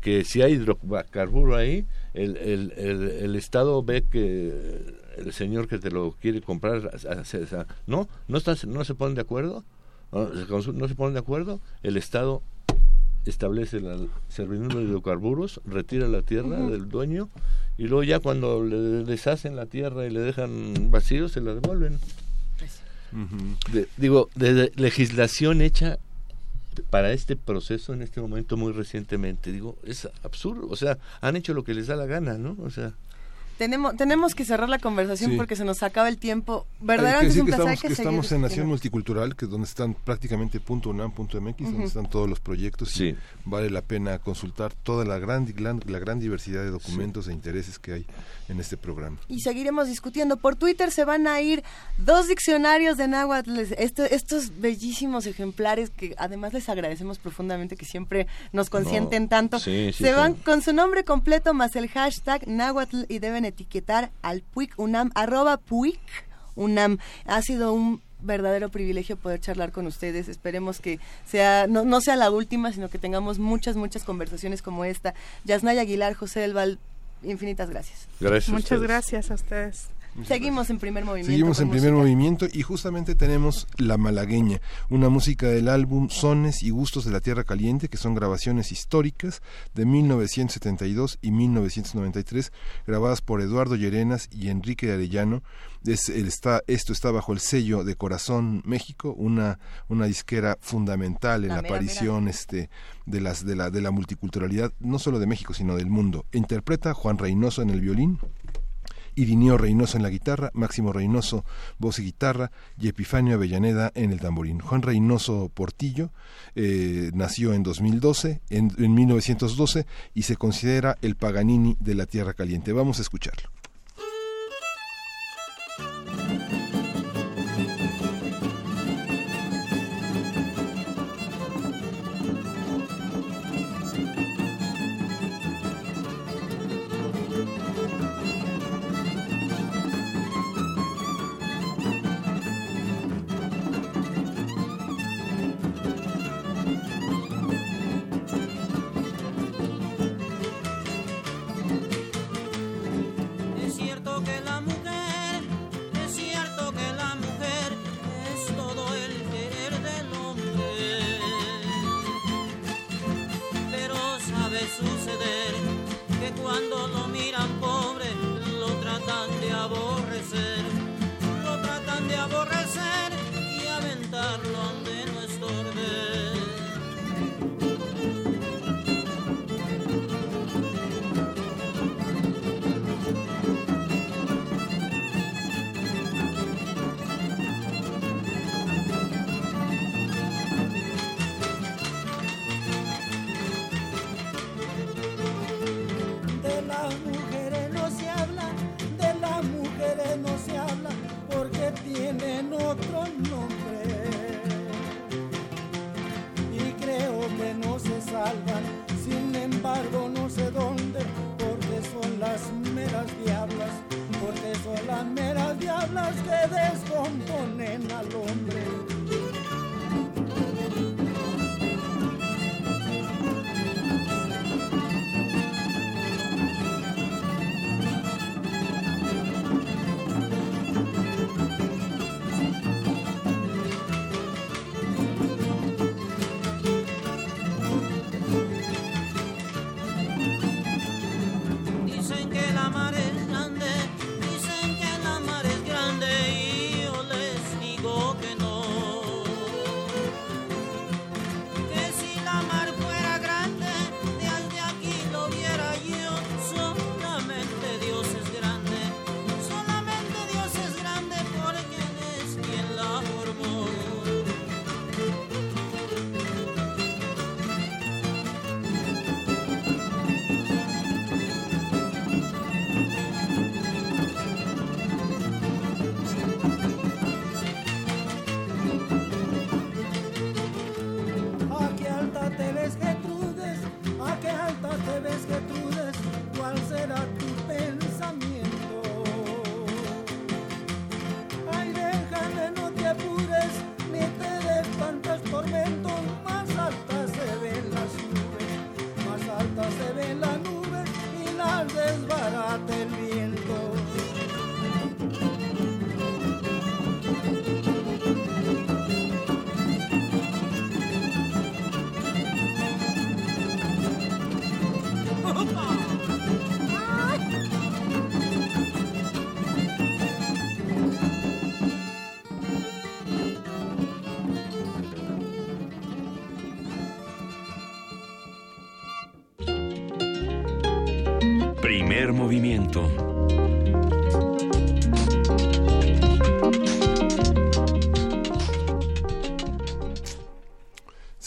que si hay hidrocarburo ahí, el, el, el, Estado ve que el señor que te lo quiere comprar, no, no, está, no se ponen de acuerdo, no se ponen de acuerdo, el Estado establece la servidumbre de hidrocarburos, retira la tierra del dueño y luego ya cuando le deshacen la tierra y le dejan vacío se la devuelven. Pues digo, de legislación hecha para este proceso en este momento muy recientemente, digo, es absurdo, o sea, han hecho lo que les da la gana, ¿no? O sea, tenemos, tenemos que cerrar la conversación porque se nos acaba el tiempo. Verdaderamente es un placer que, estamos, en Nación Multicultural, que es donde están prácticamente punto .unam, punto .mx, donde están todos los proyectos y vale la pena consultar toda la gran, la gran diversidad de documentos e intereses que hay en este programa. Y seguiremos discutiendo. Por Twitter se van a ir dos diccionarios de náhuatl, estos bellísimos ejemplares que además les agradecemos profundamente que siempre nos consienten tanto. se van con su nombre completo más el hashtag náhuatl y deben etiquetar al PUIC UNAM, arroba PUIC UNAM. Ha sido un verdadero privilegio poder charlar con ustedes. Esperemos que sea no, no sea la última, sino que tengamos muchas, muchas conversaciones como esta. Yasnay Aguilar, José del Val, infinitas gracias. Gracias. Muchas gracias a ustedes. Seguimos en primer movimiento. Seguimos en primer movimiento y justamente tenemos La Malagueña, una música del álbum Sones y Gustos de la Tierra Caliente, que son grabaciones históricas de 1972 y 1993, grabadas por Eduardo Llerenas y Enrique Arellano. está, esto está bajo el sello de Corazón México, una, una disquera fundamental en la, aparición Este, de, las, de, la, de la multiculturalidad, no solo de México, sino del mundo. Interpreta Juan Reynoso en el violín. Irineo Reynoso en la guitarra, Máximo Reynoso voz y guitarra y Epifanio Avellaneda en el tamborín. Juan Reynoso Portillo eh, nació en 2012, en, en 1912 y se considera el Paganini de la Tierra Caliente. Vamos a escucharlo.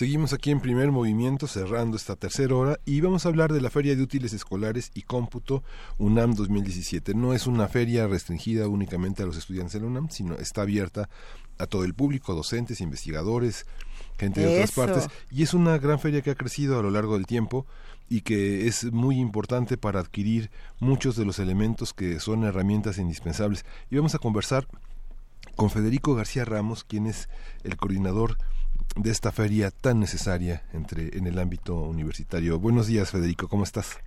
Seguimos aquí en primer movimiento cerrando esta tercera hora y vamos a hablar de la Feria de Útiles Escolares y Cómputo UNAM 2017. No es una feria restringida únicamente a los estudiantes de la UNAM, sino está abierta a todo el público, docentes, investigadores, gente de otras partes. Y es una gran feria que ha crecido a lo largo del tiempo y que es muy importante para adquirir muchos de los elementos que son herramientas indispensables. Y vamos a conversar con Federico García Ramos, quien es el coordinador de esta feria tan necesaria entre en el ámbito universitario. Buenos días, Federico, ¿cómo estás?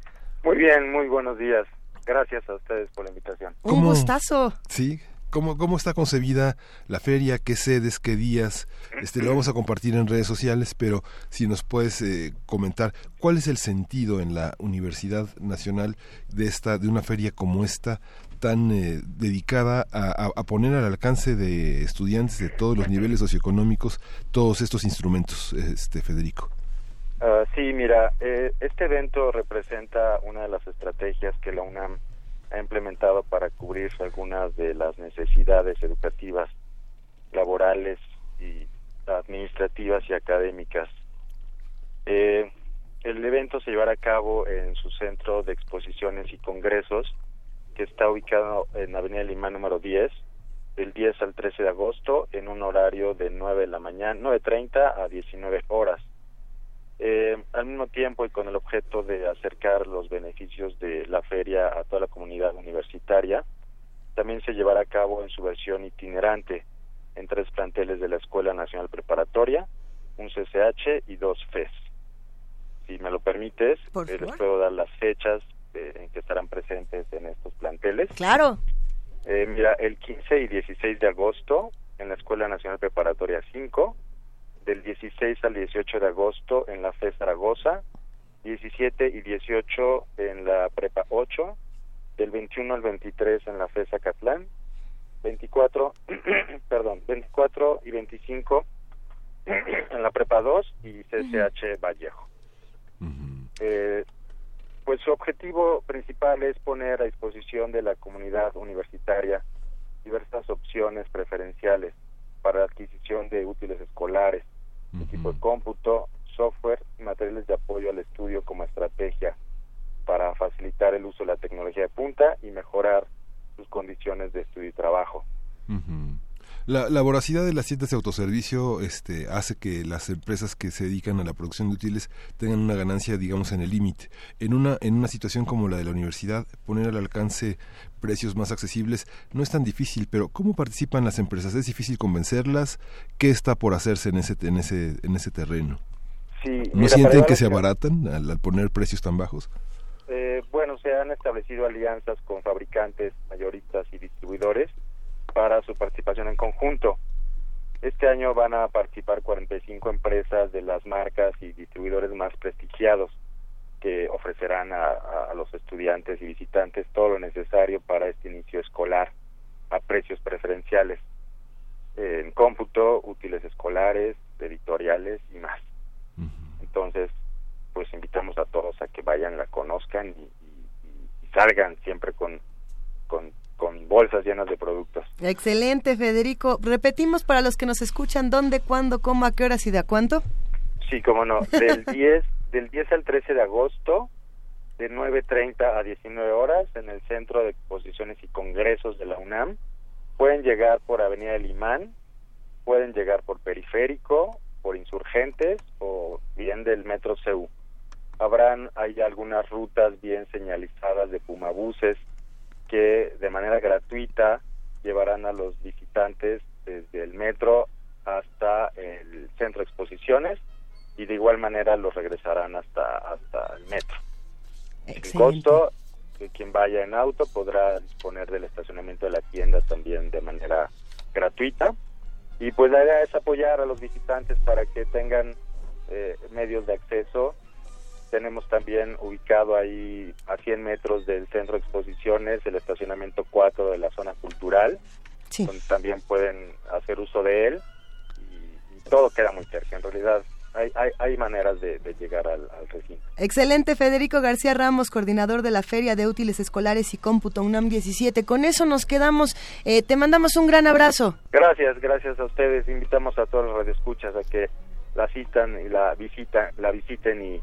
Muy bien, muy buenos días. Gracias a ustedes por la invitación. Un gustazo. Sí, ¿Cómo, ¿Cómo está concebida la feria? ¿Qué sedes? ¿Qué días? Este, lo vamos a compartir en redes sociales, pero si nos puedes eh, comentar cuál es el sentido en la Universidad Nacional de esta de una feria como esta tan eh, dedicada a, poner al alcance de estudiantes de todos los niveles socioeconómicos todos estos instrumentos, este Federico. Uh, sí, mira, eh, este evento representa una de las estrategias que la UNAM ha implementado para cubrir algunas de las necesidades educativas, laborales y administrativas y académicas. Eh, el evento se llevará a cabo en su centro de exposiciones y congresos, que está ubicado en Avenida Lima número 10, del 10 al 13 de agosto, en un horario de 9 de la mañana, 9.30 a 19 horas. Eh, al mismo tiempo y con el objeto de acercar los beneficios de la feria a toda la comunidad universitaria, también se llevará a cabo en su versión itinerante en tres planteles de la Escuela Nacional Preparatoria, un CCH y dos FES. Si me lo permites, eh, les puedo dar las fechas en que estarán presentes en estos planteles. Claro. Eh, mira, el 15 y 16 de agosto en la Escuela Nacional Preparatoria 5, del 16 al 18 de agosto en la FE Zaragoza, 17 y 18 en la Prepa 8, del 21 al 23 en la FE Zacatlán, 24, perdón, 24 y 25 en la Prepa 2 y CCH Vallejo. eh, pues su objetivo principal es poner a disposición de la comunidad universitaria diversas opciones preferenciales para la adquisición de útiles escolares, equipo de cómputo, software y materiales de apoyo al estudio como estrategia para facilitar el uso de la tecnología de punta y mejorar sus condiciones de estudio y trabajo. La, la, voracidad de las tiendas de autoservicio este, hace que las empresas que se dedican a la producción de útiles tengan una ganancia, digamos, en el límite. En una, en una situación como la de la universidad, poner al alcance precios más accesibles no es tan difícil, pero ¿cómo participan las empresas? ¿Es difícil convencerlas? ¿Qué está por hacerse en ese, en ese, en ese terreno? Sí, ¿No sienten que se abaratan al, poner precios tan bajos? Eh, bueno, se han establecido alianzas con fabricantes, mayoristas y distribuidores para su participación en conjunto. Este año van a participar 45 empresas de las marcas y distribuidores más prestigiados que ofrecerán a, los estudiantes y visitantes todo lo necesario para este inicio escolar a precios preferenciales en cómputo, útiles escolares, editoriales y más. Entonces, pues invitamos a todos a que vayan, la conozcan y, y salgan siempre con, con con bolsas llenas de productos. Excelente, Federico. Repetimos para los que nos escuchan dónde, cuándo, cómo, a qué horas y de a cuánto. Sí, cómo no. Del 10, del 10 al 13 de agosto, de 9.30 a 19 horas, en el Centro de Exposiciones y Congresos de la UNAM. Pueden llegar por Avenida del Imán, pueden llegar por Periférico, por Insurgentes o bien del Metro CEU. Habrán hay algunas rutas bien señalizadas de pumabuses que de manera gratuita llevarán a los visitantes desde el metro hasta el centro de exposiciones y de igual manera los regresarán hasta hasta el metro. El costo de quien vaya en auto podrá disponer del estacionamiento de la tienda también de manera gratuita y pues la idea es apoyar a los visitantes para que tengan eh, medios de acceso tenemos también ubicado ahí a 100 metros del centro de exposiciones el estacionamiento 4 de la zona cultural, donde también pueden hacer uso de él y, todo queda muy cerca. En realidad hay, hay, maneras de, llegar al, recinto. Excelente, Federico García Ramos, coordinador de la Feria de Útiles Escolares y Cómputo UNAM 17. Con eso nos quedamos. Eh, te mandamos un gran abrazo. Gracias, gracias a ustedes. Invitamos a todos los radioescuchas a que la citan y la visitan, la visiten y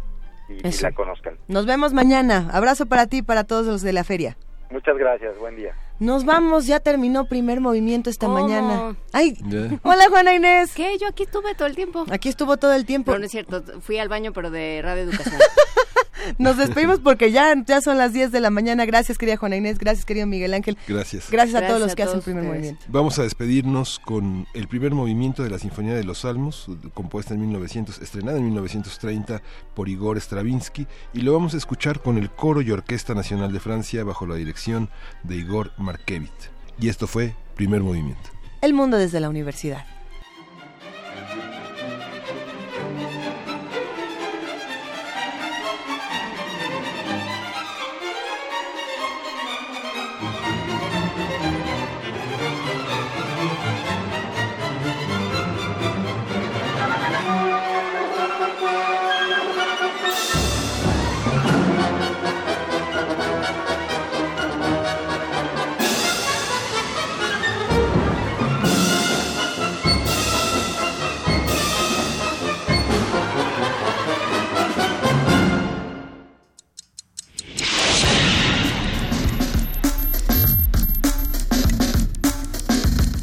y, la conozcan. Nos vemos mañana. Abrazo para ti y para todos los de la feria. Muchas gracias, buen día. Nos vamos, ya terminó primer movimiento esta mañana. Ay, hola Juana Inés. ¿Qué? Yo aquí estuve todo el tiempo. Aquí estuvo todo el tiempo. No, no es cierto, fui al baño pero de Radio Educación. Nos despedimos porque ya, ya son las 10 de la mañana. Gracias, querida Juana Inés. Gracias, querido Miguel Ángel. Gracias. Gracias, a todos los que hacen el primer movimiento. Vamos a despedirnos con el primer movimiento de la Sinfonía de los Salmos, compuesta en 1900, estrenada en 1930 por Igor Stravinsky, y lo vamos a escuchar con el Coro y Orquesta Nacional de Francia bajo la dirección de Igor Markevit. Y esto fue Primer Movimiento. El mundo desde la universidad.